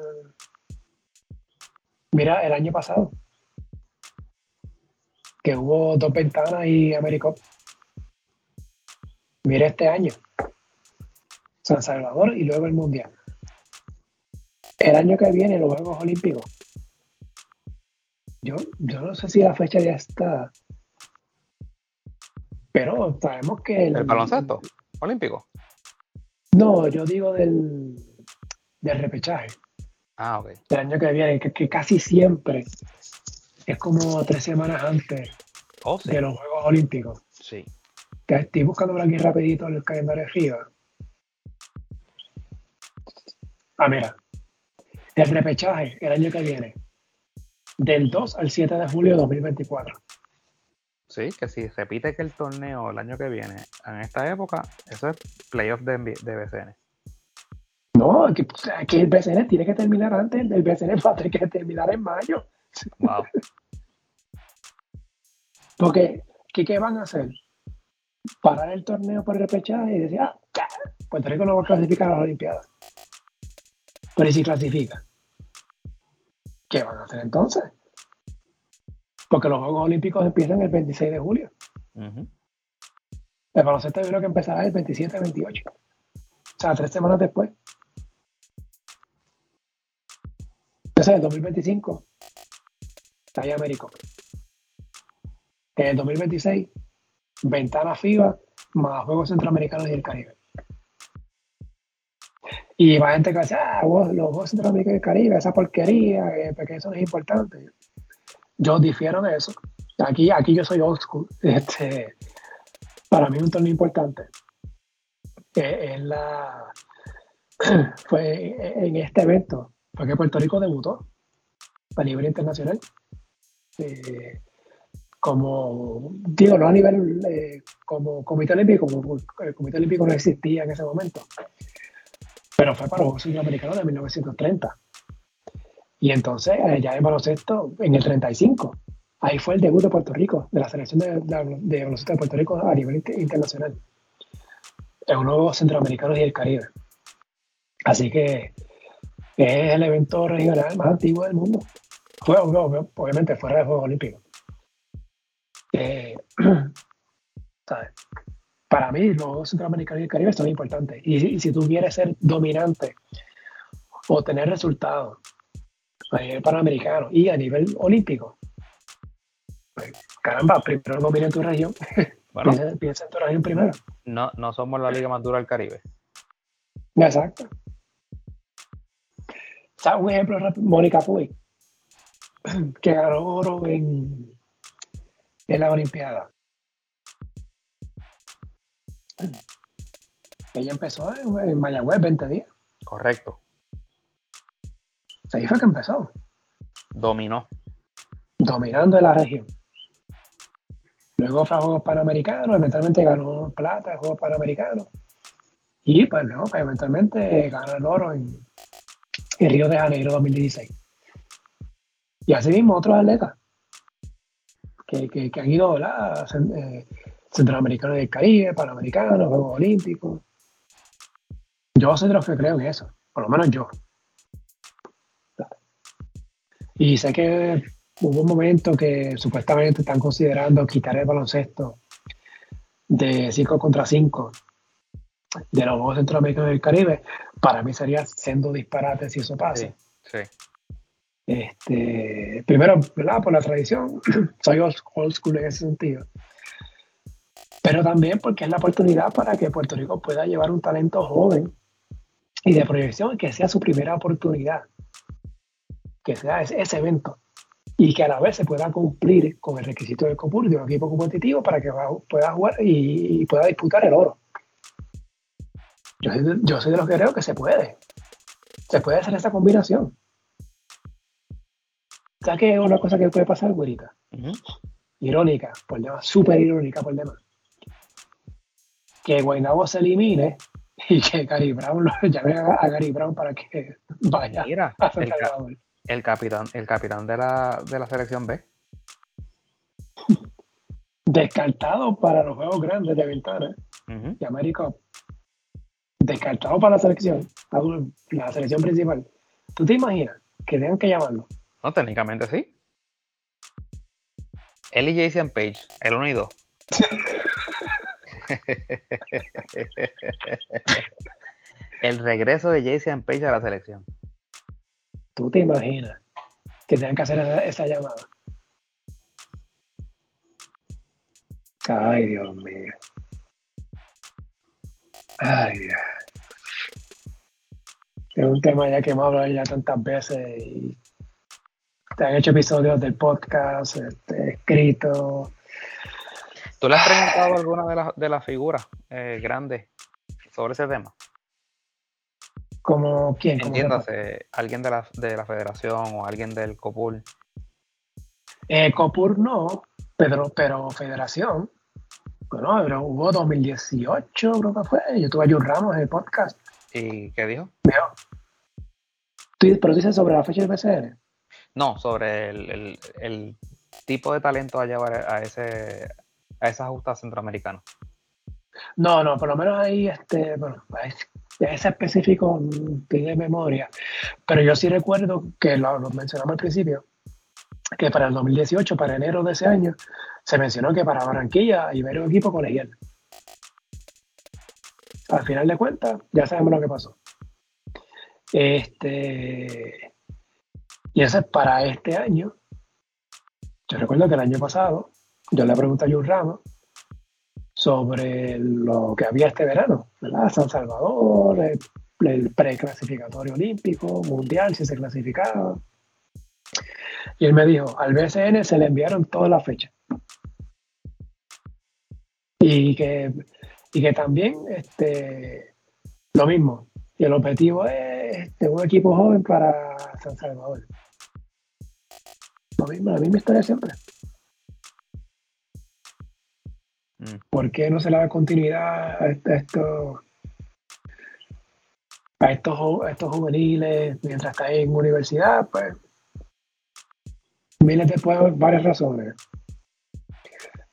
Speaker 2: Mira, el año pasado, que hubo dos ventanas y Americop. Mira este año. San Salvador y luego el Mundial. El año que viene los Juegos Olímpicos. Yo, yo no sé si la fecha ya está. Pero sabemos que...
Speaker 1: ¿El, baloncesto olímpico?
Speaker 2: No, yo digo del, del repechaje.
Speaker 1: Ah, ok.
Speaker 2: El año que viene, que, casi siempre es como tres semanas antes
Speaker 1: oh,
Speaker 2: de los Juegos Olímpicos.
Speaker 1: Sí.
Speaker 2: estoy buscando aquí rapidito el calendario de FIBA. Ah, mira. El repechaje el año que viene. Del 2 al 7 de julio de 2024.
Speaker 1: Sí, que si repite que el torneo el año que viene en esta época, eso es playoff de, de BCN.
Speaker 2: No, que, el BCN tiene que terminar antes, el BCN va a tener que terminar en mayo.
Speaker 1: Wow.
Speaker 2: Porque, ¿qué, van a hacer? Parar el torneo por el repechaje y decir, ah, Puerto Rico no va a clasificar a las Olimpiadas. Pero ¿y si clasifica? ¿Qué van a hacer entonces? Porque los Juegos Olímpicos empiezan el 26 de julio. El baloncesto yo creo que empezará el 27-28. O sea, tres semanas después. Entonces, en el 2025 está ahí Américo. En el 2026, ventana FIBA más Juegos Centroamericanos y el Caribe. Y va gente que dice, ah, los Juegos Centroamericanos y el Caribe, esa porquería, eh, porque eso no es importante. Yo difiero de eso. Aquí, aquí yo soy old school. Este, para mí un torneo importante es la, fue en este evento, fue que Puerto Rico debutó a nivel internacional. Eh, como, digo, no a nivel eh, como Comité Olímpico, como el Comité Olímpico no existía en ese momento, pero fue para los Juegos Centroamericanos de 1930. Y entonces, eh, ya en baloncesto, en el 35, ahí fue el debut de Puerto Rico, de la selección de, de, baloncesto de Puerto Rico a nivel internacional, Juegos Centroamericanos y el Caribe. Así que es el evento regional más antiguo del mundo. Fue, obviamente, fuera de Juegos Olímpicos. Eh, Para mí, los Centroamericanos y el Caribe son importantes. Y, si tú quieres ser dominante o tener resultados a nivel panamericano y a nivel olímpico, pues, caramba, primero domina tu región. Bueno, piensa, en tu región primero.
Speaker 1: No, no somos la liga más dura del Caribe.
Speaker 2: Exacto. ¿Sabes un ejemplo Mónica Puy, que ganó oro en, en la Olimpiada. Ella empezó en, Mayagüez 20 días.
Speaker 1: Correcto.
Speaker 2: Ahí fue que empezó.
Speaker 1: Dominó. Dominando
Speaker 2: la región. Luego fue a Juegos Panamericanos, eventualmente ganó plata en Juegos Panamericanos. Y pues no, pues, eventualmente ganó el oro en, Río de Janeiro 2016. Y así mismo otros atletas que, que, han ido ¿verdad? Eh, centroamericanos del Caribe, panamericanos, Juegos Olímpicos. Yo soy de los que creo en eso, por lo menos yo. Y sé que hubo un momento que supuestamente están considerando quitar el baloncesto de 5 contra 5 de los Juegos Centroamericanos del Caribe. Para mí sería siendo disparate si eso pasa.
Speaker 1: Sí,
Speaker 2: Este, primero, ¿verdad? Por la tradición, soy old school en ese sentido pero también porque es la oportunidad para que Puerto Rico pueda llevar un talento joven y de proyección que sea su primera oportunidad, que sea ese, evento y que a la vez se pueda cumplir con el requisito del COPUR de un equipo competitivo para que pueda jugar y, pueda disputar el oro. Yo, yo, soy de los que creo que se puede. Se puede hacer esa combinación. ¿Sabes qué es una cosa que puede pasar, güerita? Irónica, por demás, súper irónica por demás que Guaynabo se elimine y que Gary Brown lo llame a, a Gary Brown para que vaya
Speaker 1: Mira,
Speaker 2: a San Salvador.
Speaker 1: El capitán, el capitán de la, de la selección B.
Speaker 2: Descartado para los juegos grandes de Ventana
Speaker 1: Ujú.
Speaker 2: y América. Descartado para la selección, la selección principal. ¿Tú te imaginas que tengan que llamarlo?
Speaker 1: No, técnicamente sí. Él y Jason Page, el 1 y 2. el regreso de Jason Page a la selección.
Speaker 2: ¿Tú te imaginas que tengan que hacer esa, llamada? Ay, Dios mío. Ay, Dios. Es un tema ya que hemos hablado ya tantas veces y te han hecho episodios del podcast, este, escrito.
Speaker 1: ¿Tú le has preguntado alguna de las de las figuras eh, grandes sobre ese tema?
Speaker 2: Como quién,
Speaker 1: Entiéndase, alguien de la, de la federación o alguien del COPUL.
Speaker 2: Eh, Copur no, pero, pero Federación. Bueno, pero hubo 2018, creo que fue. Yo tuve a Jun Ramos en el podcast.
Speaker 1: ¿Y qué dijo?
Speaker 2: Tú- Pero dices sobre la fecha del BCN.
Speaker 1: No, sobre el, el- el tipo de talento a llevar a ese a esa justa centroamericana.
Speaker 2: No, no, por lo menos ahí, este, bueno, ahí- ese específico mm, tiene memoria. Pero yo sí recuerdo que lo, lo mencionamos al principio, que para el 2018, para enero de ese año, se mencionó que para Barranquilla iba a ir un equipo colegial. Al final de cuentas, ya sabemos lo que pasó. Este, y eso es para este año. Yo recuerdo que el año pasado, yo le pregunté a Jun Ramos sobre lo que había este verano, ¿verdad? San Salvador, el, el preclasificatorio olímpico, mundial, si se clasificaba. Y él me dijo, al BCN se le enviaron todas las fechas. Y que, y que también este, lo mismo. Y el objetivo es este, un equipo joven para San Salvador. Lo mismo, la misma historia siempre. ¿Por qué no se le da continuidad a, est- a estos a estos, estos juveniles mientras está en universidad? Pues miles de pues, varias razones.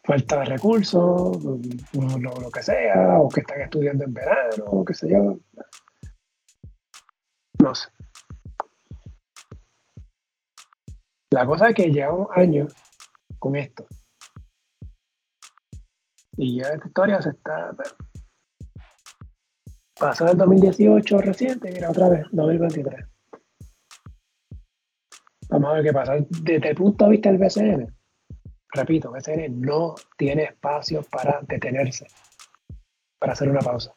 Speaker 2: Falta de recursos, mm, lo, lo que sea, o que están estudiando en verano, o qué sé yo. No sé. La cosa es que llevamos años con esto. Y ya esta historia se está. pasó el 2018 reciente, mira otra vez, 2023. Vamos a ver qué pasa. Desde el punto de vista del BCN, repito, BCN no tiene espacio para detenerse, para hacer una pausa.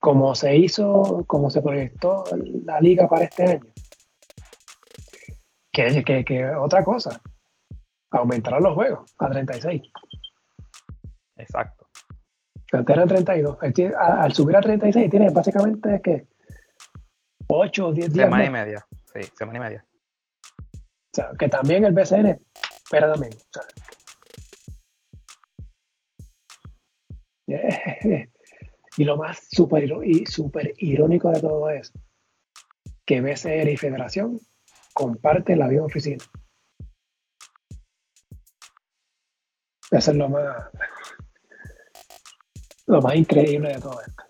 Speaker 2: Como se hizo, como se proyectó la liga para este año. Que, que, que otra cosa, aumentarán los juegos a 36.
Speaker 1: Exacto.
Speaker 2: Antes eran 32. Él tiene- a- Al subir a 36 tiene básicamente que 8 o 10 días
Speaker 1: Semana y media. Sí, semana y media.
Speaker 2: O sea, que también el BCN espera también. o sea. Y lo más súper iro- y súper irónico de todo es que BCN y Federación comparten la misma oficina. Eso es lo más lo más increíble de todo esto.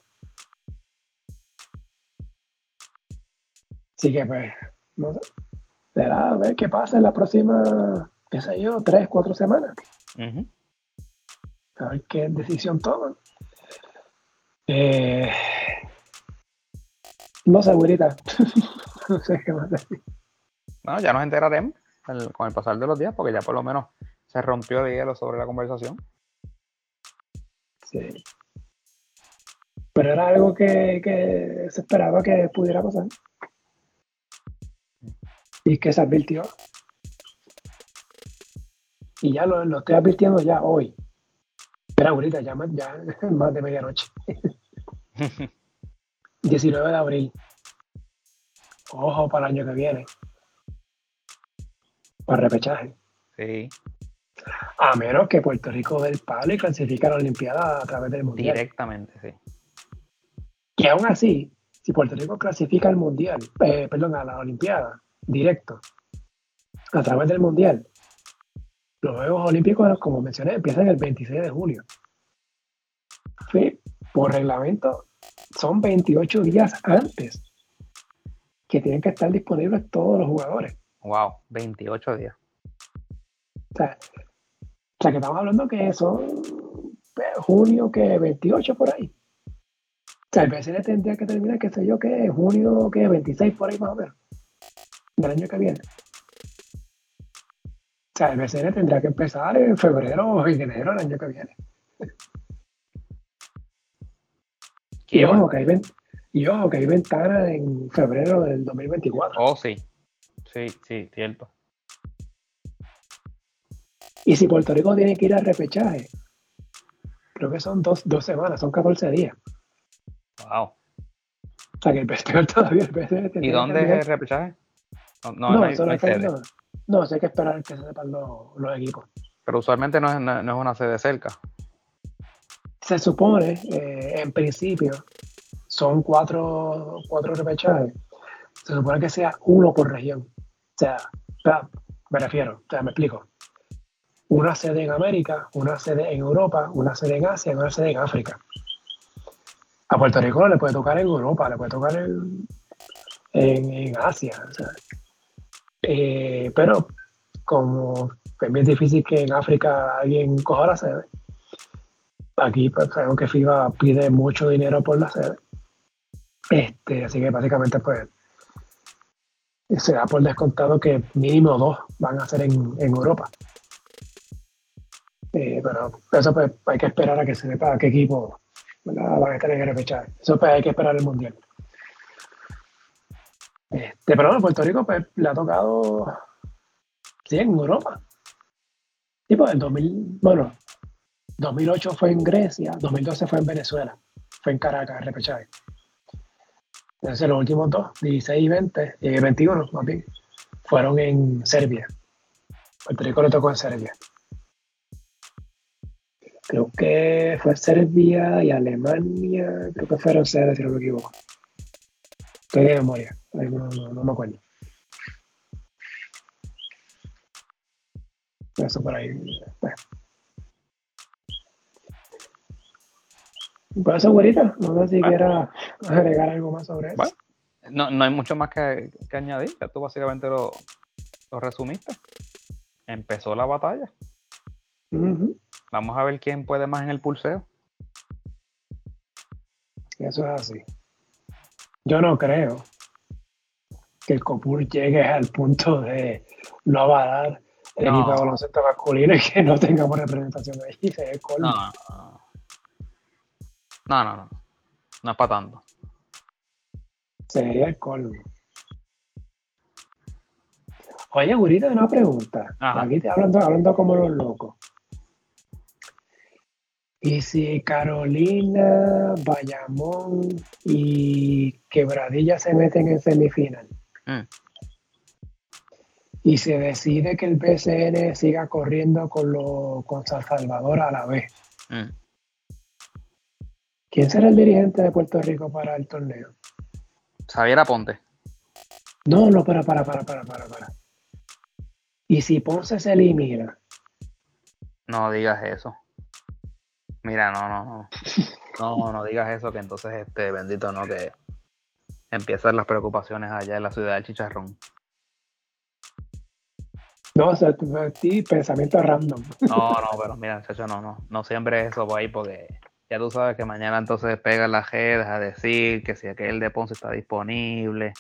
Speaker 2: Así que pues, no sé. Será a ver qué pasa en la próxima, qué sé yo, tres, cuatro semanas.
Speaker 1: Ujú.
Speaker 2: A ver qué decisión toman. Eh, no sé, güerita. no sé qué más decir.
Speaker 1: Bueno, ya nos enteraremos el- con el pasar de los días, porque ya por lo menos se rompió el hielo sobre la conversación.
Speaker 2: Sí. Pero era algo que, que se esperaba que pudiera pasar. Y que se advirtió. Y ya lo, lo estoy advirtiendo ya hoy. Espera, ahorita, ya, más- ya más de medianoche. 19 de abril. Ojo para el año que viene. Para repechaje.
Speaker 1: Sí.
Speaker 2: A menos que Puerto Rico dé el palo y clasifique a la Olimpiada a través del Mundial.
Speaker 1: Directamente, sí.
Speaker 2: Que aún así, si Puerto Rico clasifica al Mundial, eh, perdón, a la Olimpiada, directo, a través del Mundial, los Juegos Olímpicos, como mencioné, empiezan el 26 de julio. Sí, por reglamento, son 28 días antes que tienen que estar disponibles todos los jugadores.
Speaker 1: Wow, 28 días.
Speaker 2: O sea, sea que estamos hablando que son pues, junio, que 28 por ahí. O sea, el BCN tendría que terminar, qué sé yo, que junio, que 26 por ahí más o menos, del año que viene. O sea, el BCN tendría que empezar en febrero o en enero del año que viene. Y ojo, que hay, y ojo, que hay ventana en febrero del 2024.
Speaker 1: Oh, sí. Sí, sí, cierto.
Speaker 2: Y si Puerto Rico tiene que ir al repechaje, creo que son dos, dos semanas, son 14 días.
Speaker 1: Wow.
Speaker 2: O sea que el peor todavía el
Speaker 1: ¿Y dónde es el repechaje? No, no,
Speaker 2: No,
Speaker 1: no hay, hay sede.
Speaker 2: no. No, hay que esperar que se sepan los, los equipos.
Speaker 1: Pero usualmente no es, no, no es una sede cerca.
Speaker 2: Se supone, eh, en principio, son cuatro, cuatro repechajes. Se supone que sea uno por región. O sea, me refiero, o sea, me explico. Una sede en América, una sede en Europa, una sede en Asia y una sede en África. A Puerto Rico no le puede tocar en Europa, le puede tocar en, en, Asia. Eh, pero como es difícil que en África alguien coja la sede, aquí pues, sabemos que FIBA pide mucho dinero por la sede. Este, así que básicamente pues se da por descontado que mínimo dos van a ser en, en Europa. Eh, pero eso pues hay que esperar a que se sepa qué equipo ¿verdad? van a estar en el repechaje. Eso pues hay que esperar el mundial. Este, pero bueno, Puerto Rico pues le ha tocado sí, en Europa. Sí, pues en 2000, bueno, 2008 fue en Grecia, 2012 fue en Venezuela, fue en Caracas, el repechaje. Entonces los últimos dos, 16 y 20, y 21 más bien, fueron en Serbia. Puerto Rico le tocó en Serbia. Creo que fue Serbia y Alemania, creo que fueron sedes, si no me equivoco. Estoy de memoria, no, no- no me acuerdo. Eso por ahí. Bueno. Pues eso, güerita, no sé si
Speaker 1: Bueno.
Speaker 2: quieras agregar algo más sobre eso.
Speaker 1: Bueno. No, no hay mucho más que, que añadir. Ya tú básicamente lo, lo resumiste. Empezó la batalla.
Speaker 2: Ujú,
Speaker 1: Vamos a ver quién puede más en el pulseo.
Speaker 2: Eso es así. Yo no creo que el COPUR llegue al punto de no avalar el
Speaker 1: No.
Speaker 2: equipo de baloncesto masculino y que no tengamos representación ahí. Sería el colmo.
Speaker 1: No, no, no. No, no, no. No es para tanto.
Speaker 2: Sería el colmo. Oye, Gurita, una pregunta.
Speaker 1: Ajá.
Speaker 2: Aquí te hablando, hablando como los locos. ¿Y si Carolina, Bayamón y Quebradilla se meten en semifinal?
Speaker 1: Mm.
Speaker 2: Y se decide que el BCN siga corriendo con, lo, con San Salvador a la vez.
Speaker 1: Mm.
Speaker 2: ¿Quién será el dirigente de Puerto Rico para el torneo?
Speaker 1: Xavier Aponte.
Speaker 2: No, no, para, para, para, para, para, para. Y si Ponce se elimina,
Speaker 1: No digas eso. Mira, no, no, no. No, no digas eso, que entonces, este, bendito, no, que empiezan las preocupaciones allá en la ciudad del chicharrón.
Speaker 2: no, o sea, ti pensamiento random.
Speaker 1: No, no, pero mira, muchacho, no, no, no siempre eso por ahí, porque ya tú sabes que mañana entonces pegan las redes a decir que si aquel de Ponce está disponible.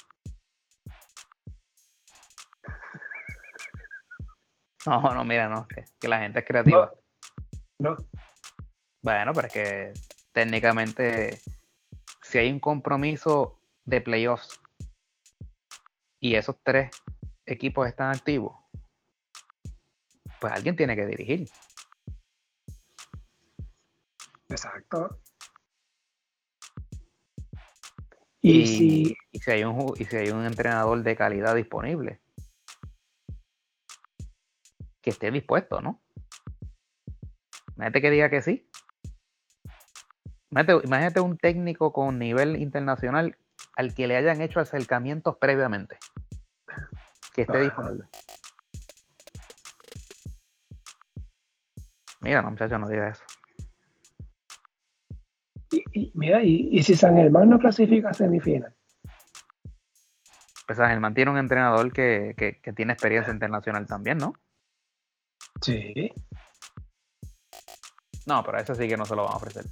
Speaker 1: No, no, mira, no, que, que la gente es creativa.
Speaker 2: No,
Speaker 1: Bueno, pero es que técnicamente, si hay un compromiso de playoffs y esos tres equipos están activos, pues alguien tiene que dirigir.
Speaker 2: exacto. Y, si,
Speaker 1: y si hay un y si hay un entrenador de calidad disponible que esté dispuesto, ¿no? Imagínate que diga que sí. Imagínate, un técnico con nivel internacional al que le hayan hecho acercamientos previamente. Que esté disponible. Mira, no, muchachos, no diga eso.
Speaker 2: Y, mira, y, si San Germán no clasifica a semifinal.
Speaker 1: Pues San Germán tiene un entrenador que, tiene experiencia internacional también, ¿no?
Speaker 2: Sí.
Speaker 1: No, pero a ese sí que no se lo van a ofrecer.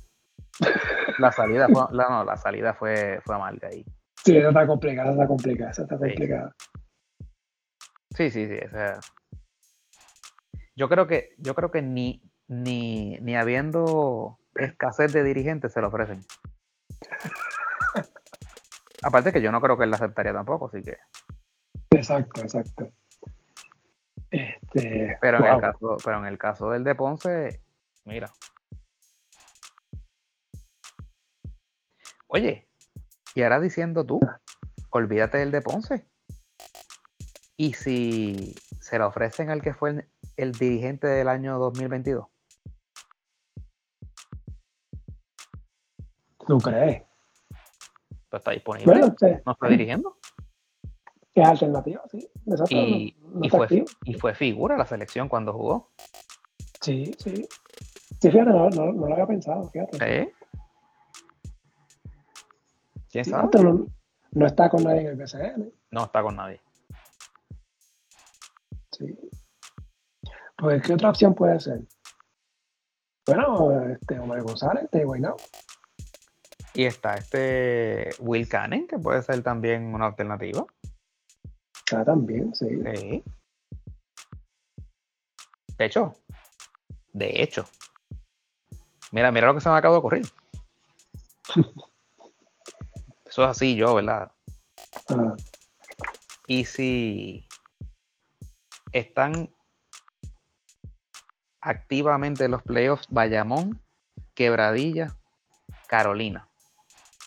Speaker 1: La salida fue, la, no, la salida fue, fue amarga ahí.
Speaker 2: Sí, esa está complicada, esa está complicada, esa está complicada.
Speaker 1: Sí, sí, sí. Yo creo que, yo creo que ni, ni, ni habiendo escasez de dirigentes se lo ofrecen. Aparte que yo no creo que él la aceptaría tampoco, así que.
Speaker 2: Exacto, exacto. Este,
Speaker 1: pero, en el caso, pero en el caso del de Ponce, mira. Oye, y ahora diciendo tú, olvídate del de Ponce. ¿Y si se lo ofrecen al que fue el dirigente del año 2022?
Speaker 2: ¿Tú crees?
Speaker 1: Pues está disponible. ¿No está dirigiendo?
Speaker 2: Es alternativa, sí.
Speaker 1: y, y, fue, y, fue, figura la selección cuando jugó.
Speaker 2: Sí, sí. Sí, fíjate, no, no, lo había pensado, fíjate.
Speaker 1: ¿Eh?
Speaker 2: ¿Quién sabe? No, no, está con nadie en el BCN.
Speaker 1: No está con nadie.
Speaker 2: Sí. Pues, ¿qué otra opción puede ser? Bueno, este Omar González, de Guaynabo.
Speaker 1: Y está este Will Cannon, que puede ser también una alternativa.
Speaker 2: Ah, también, sí.
Speaker 1: sí. De hecho, de hecho, mira, mira lo que se me acaba de ocurrir. Eso es así yo, ¿verdad? Y si están activamente los playoffs Bayamón, Quebradilla, Carolina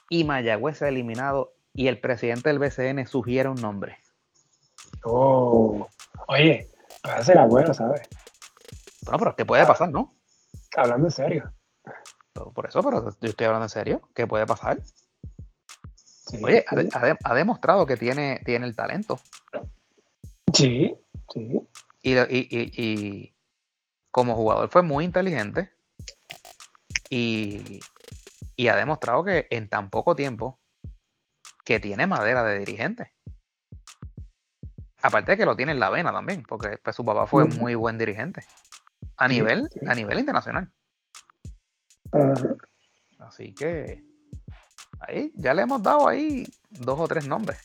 Speaker 1: y Mayagüez ha eliminado y el presidente del BCN sugiere un nombre.
Speaker 2: Oh, oye, puede ser bueno, ¿sabes?
Speaker 1: Bueno, pero ¿qué puede pasar, no?
Speaker 2: Hablando en serio.
Speaker 1: Por eso, pero yo estoy hablando en serio. ¿Qué puede pasar? Oye, Ha, demostrado que tiene, tiene el talento.
Speaker 2: Sí, sí.
Speaker 1: Y, y como jugador fue muy inteligente. Y y ha demostrado que en tan poco tiempo que tiene madera de dirigente. Aparte de que lo tiene en la vena también, porque pues, su papá fue muy buen dirigente. A nivel, a nivel internacional. Así que ahí ya le hemos dado ahí dos o tres nombres.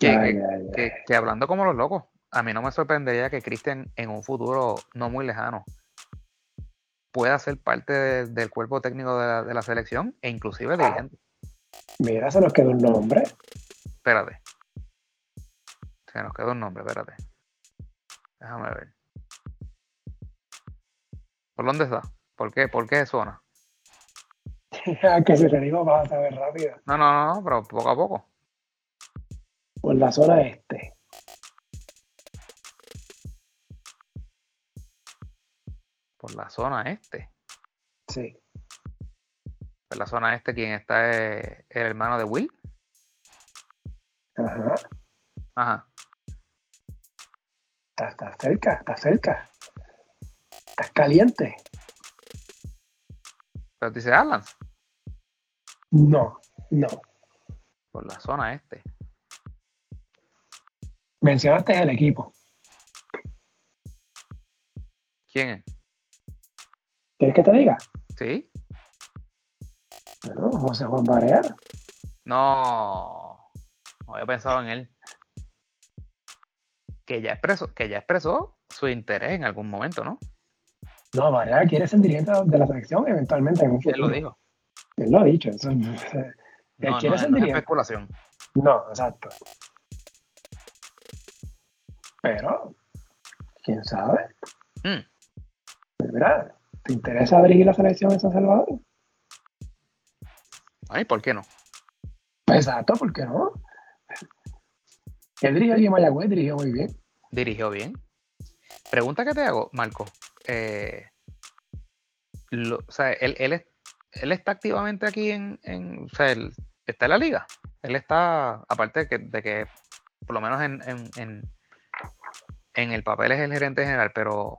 Speaker 1: que hablando como los locos, a mí no me sorprendería que Cristian en un futuro no muy lejano pueda ser parte del cuerpo técnico de la, selección e inclusive dirigente.
Speaker 2: Mira, se nos quedó un nombre.
Speaker 1: Espérate. Se nos quedó un nombre, espérate. Déjame ver. ¿Por dónde está? ¿Por qué? ¿Por qué zona?
Speaker 2: que se te vas a saber rápido.
Speaker 1: No, no, no, pero poco a poco.
Speaker 2: Por la zona este.
Speaker 1: por la zona este.
Speaker 2: Sí.
Speaker 1: Por la zona este, quien está es el hermano de Will.
Speaker 2: Ajá.
Speaker 1: Ajá.
Speaker 2: Está, cerca, está cerca. Estás caliente.
Speaker 1: Pero dice Alan.
Speaker 2: No, no.
Speaker 1: Por la zona este.
Speaker 2: Mencionaste el equipo.
Speaker 1: ¿Quién es?
Speaker 2: ¿Quieres que te diga?
Speaker 1: Sí.
Speaker 2: Bueno, José Juan Barea.
Speaker 1: No, no había pensado en él. Que ya expresó, que ya expresó su interés en algún momento, ¿no?
Speaker 2: No, Barea quiere ser dirigente de la selección eventualmente en un
Speaker 1: futuro. Él lo dijo.
Speaker 2: Él lo ha dicho. Eso, él
Speaker 1: no, ser dirigente. especulación.
Speaker 2: No, exacto. Pero, quién sabe. ¿Verdad? ¿Te interesa dirigir la selección en San Salvador?
Speaker 1: Ay, ¿por qué no?
Speaker 2: Exacto, ¿por qué no? Él dirigió allí en Mayagüez, dirigió muy bien.
Speaker 1: dirigió bien. Pregunta que te hago, Marco. Eh, o sea, él, él, él, está activamente aquí en, en, o sea, él está en la liga. Él está, aparte de que, de que por lo menos en, en, el papel es el gerente general, pero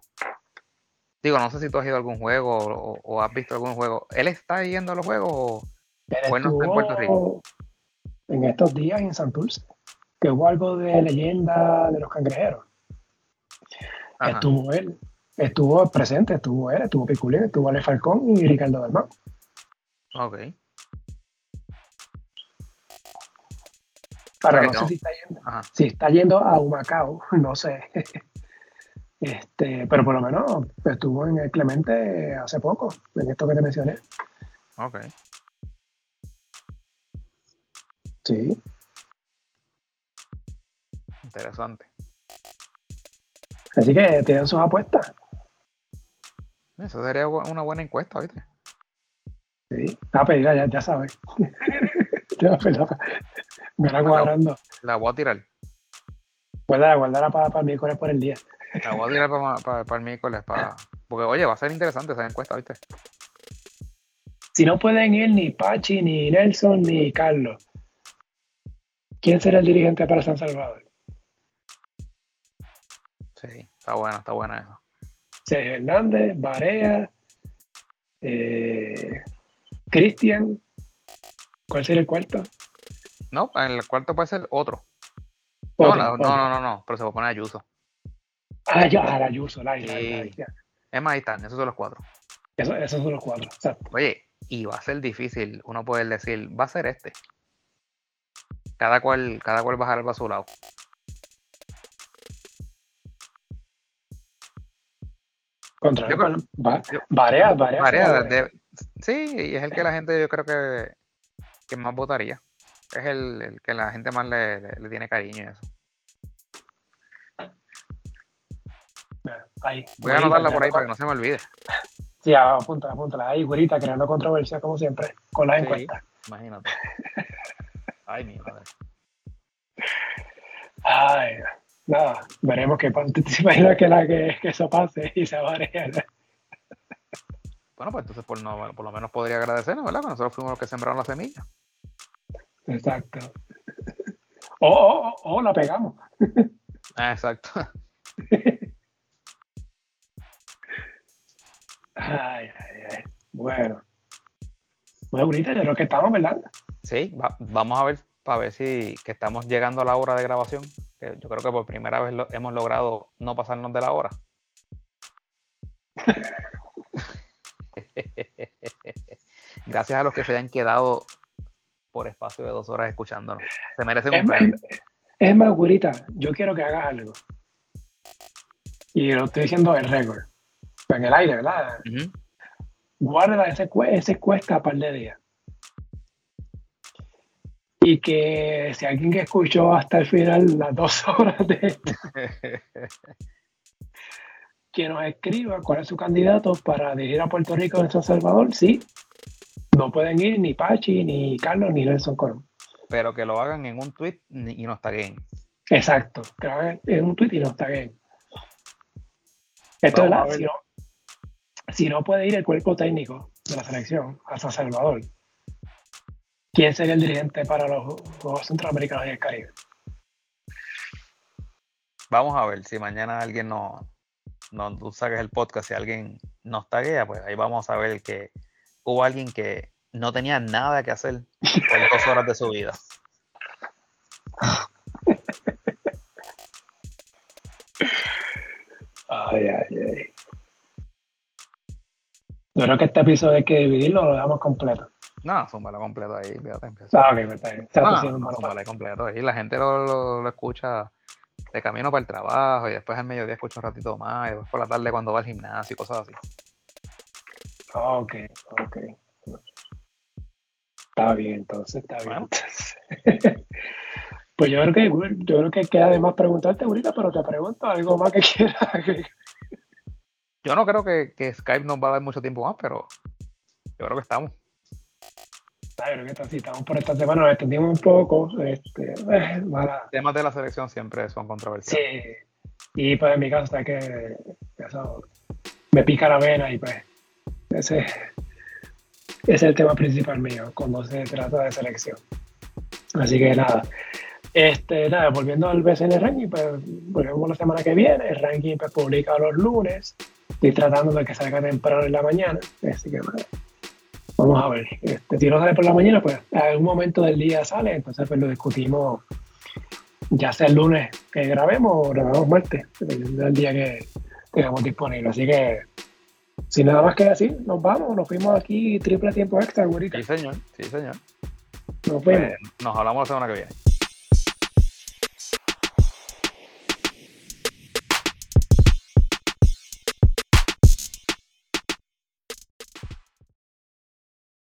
Speaker 1: digo, no sé si tú has ido a algún juego o, has visto algún juego. ¿Él está yendo a los juegos o,
Speaker 2: en Puerto Rico? En estos días en Santurce, que hubo algo de leyenda de los cangrejeros. Estuvo él, estuvo presente, estuvo él, estuvo Piculín, estuvo Ale Falcón y Ricardo Dalmán.
Speaker 1: Ok.
Speaker 2: Para no, sé si está yendo, si está yendo a Humacao, no sé. Este, pero por lo menos estuvo en el Clemente hace poco, en esto que te mencioné.
Speaker 1: Ok.
Speaker 2: Sí.
Speaker 1: Interesante.
Speaker 2: Así que tienen sus apuestas.
Speaker 1: Eso sería una buena encuesta, ¿viste?
Speaker 2: Sí. Ah, pues ya, ya sabes. ya, pues, me la cuadrando.
Speaker 1: La voy a tirar.
Speaker 2: Guardar, guardarla para, para el miércoles por el día.
Speaker 1: La voy a tirar para, para, el miércoles. Para... Porque, oye, va a ser interesante esa encuesta, ¿viste?
Speaker 2: Si no pueden ir ni Pachi, ni Nelson, ni Carlos, ¿quién será el dirigente para San Salvador?
Speaker 1: Sí, está buena, está buena eso.
Speaker 2: Hernández, Barea, eh, Cristian. ¿Cuál sería el cuarto?
Speaker 1: No, en el cuarto puede ser otro. no, no, no, no, no, pero se va a poner Ayuso.
Speaker 2: Ah, ya, Ayuso, la, la,
Speaker 1: Es más, ahí están, esos son los cuatro.
Speaker 2: Eso, esos son los cuatro, exacto.
Speaker 1: Oye, y va a ser difícil uno poder decir, va a ser este. Cada cual, cada cual va a jalar a su lado.
Speaker 2: Contra Varea, Varea.
Speaker 1: sí, y es el que la gente yo creo que, que más votaría. Es el, que la gente más le, tiene cariño y eso. Voy a anotarla por ahí para que no se me olvide.
Speaker 2: Sí, apúntala, apúntala. Ahí, güerita, creando controversia como siempre, con las encuestas.
Speaker 1: Imagínate. Ay, mi madre.
Speaker 2: Ay, nada, veremos qué pasa. ¿Te imaginas que, la, que, que eso pase y se va a
Speaker 1: Bueno, pues entonces por, no, por lo menos podría agradecernos, ¿verdad? Que nosotros fuimos los que sembraron la semilla.
Speaker 2: Exacto. O, o, o la pegamos.
Speaker 1: Ah, exacto.
Speaker 2: Ay, ay, ay. Bueno. Bueno, bonita, yo creo que estamos, ¿verdad?
Speaker 1: Sí, vamos a ver para ver si que estamos llegando a la hora de grabación. Yo creo que por primera vez hemos logrado no pasarnos de la hora. Gracias a los que se hayan quedado por espacio de dos horas escuchándonos. Se merecen un
Speaker 2: premio. Es más, gurita, yo quiero que hagas algo. Y lo estoy diciendo en récord. En el aire, ¿verdad? Guarda ese, ese cuesta a par de días y que si alguien que escuchó hasta el final las dos horas de esto, que nos escriba cuál es su candidato para dirigir a Puerto Rico en San Salvador, sí, no pueden ir ni Pachi, ni Carlos, ni Nelson Colón.
Speaker 1: Pero que lo hagan en un tweet y no taguen.
Speaker 2: Exacto, que lo hagan en un tweet y no taguen. Esto es la, si no, si no puede ir el cuerpo técnico de la selección a San Salvador, ¿quién sería el dirigente para los Juegos Centroamericanos y el Caribe?
Speaker 1: Vamos a ver si mañana alguien no, no tú saques el podcast, si alguien nos taguea, pues ahí vamos a ver que hubo alguien que no tenía nada que hacer por dos horas de su vida.
Speaker 2: Ay, ay, ay. Yo creo que este episodio hay que dividirlo lo dejamos completo.
Speaker 1: No, zúmbalo completo ahí, fíjate.
Speaker 2: Ah, ok, pues está
Speaker 1: bien. No, completo ahí. La gente lo, lo, escucha de camino para el trabajo y después al mediodía escucha un ratito más y después por la tarde cuando va al gimnasio y cosas así.
Speaker 2: Ok, ok. Está bien, entonces está bien. pues yo creo que yo creo que queda de más preguntarte ahorita, pero te pregunto algo más que quieras.
Speaker 1: yo no creo que, que Skype nos va a dar mucho tiempo más, pero yo creo que estamos
Speaker 2: creo que estamos por esta semana, nos extendimos un poco. Este, eh,
Speaker 1: Temas de la selección siempre son controversiales.
Speaker 2: Sí, Y pues en mi caso está que eso me pica la vena y pues ese, ese es el tema principal mío cuando se trata de selección. Así que nada. Este, nada, volviendo al BCN Ranking, pues volvemos la semana que viene. El ranking pues, publica los lunes. Estoy tratando de que salga temprano en la mañana. Así que bueno, vamos a ver. Este, si no sale por la mañana, pues a algún momento del día sale. Entonces, pues lo discutimos ya sea el lunes que grabemos o grabamos martes, dependiendo del día que tengamos disponible. Así que, sin nada más que decir, nos vamos. Nos fuimos aquí triple tiempo extra, güerita.
Speaker 1: Sí, señor. Sí, señor.
Speaker 2: Nos vemos.
Speaker 1: Pues, nos hablamos la semana que viene.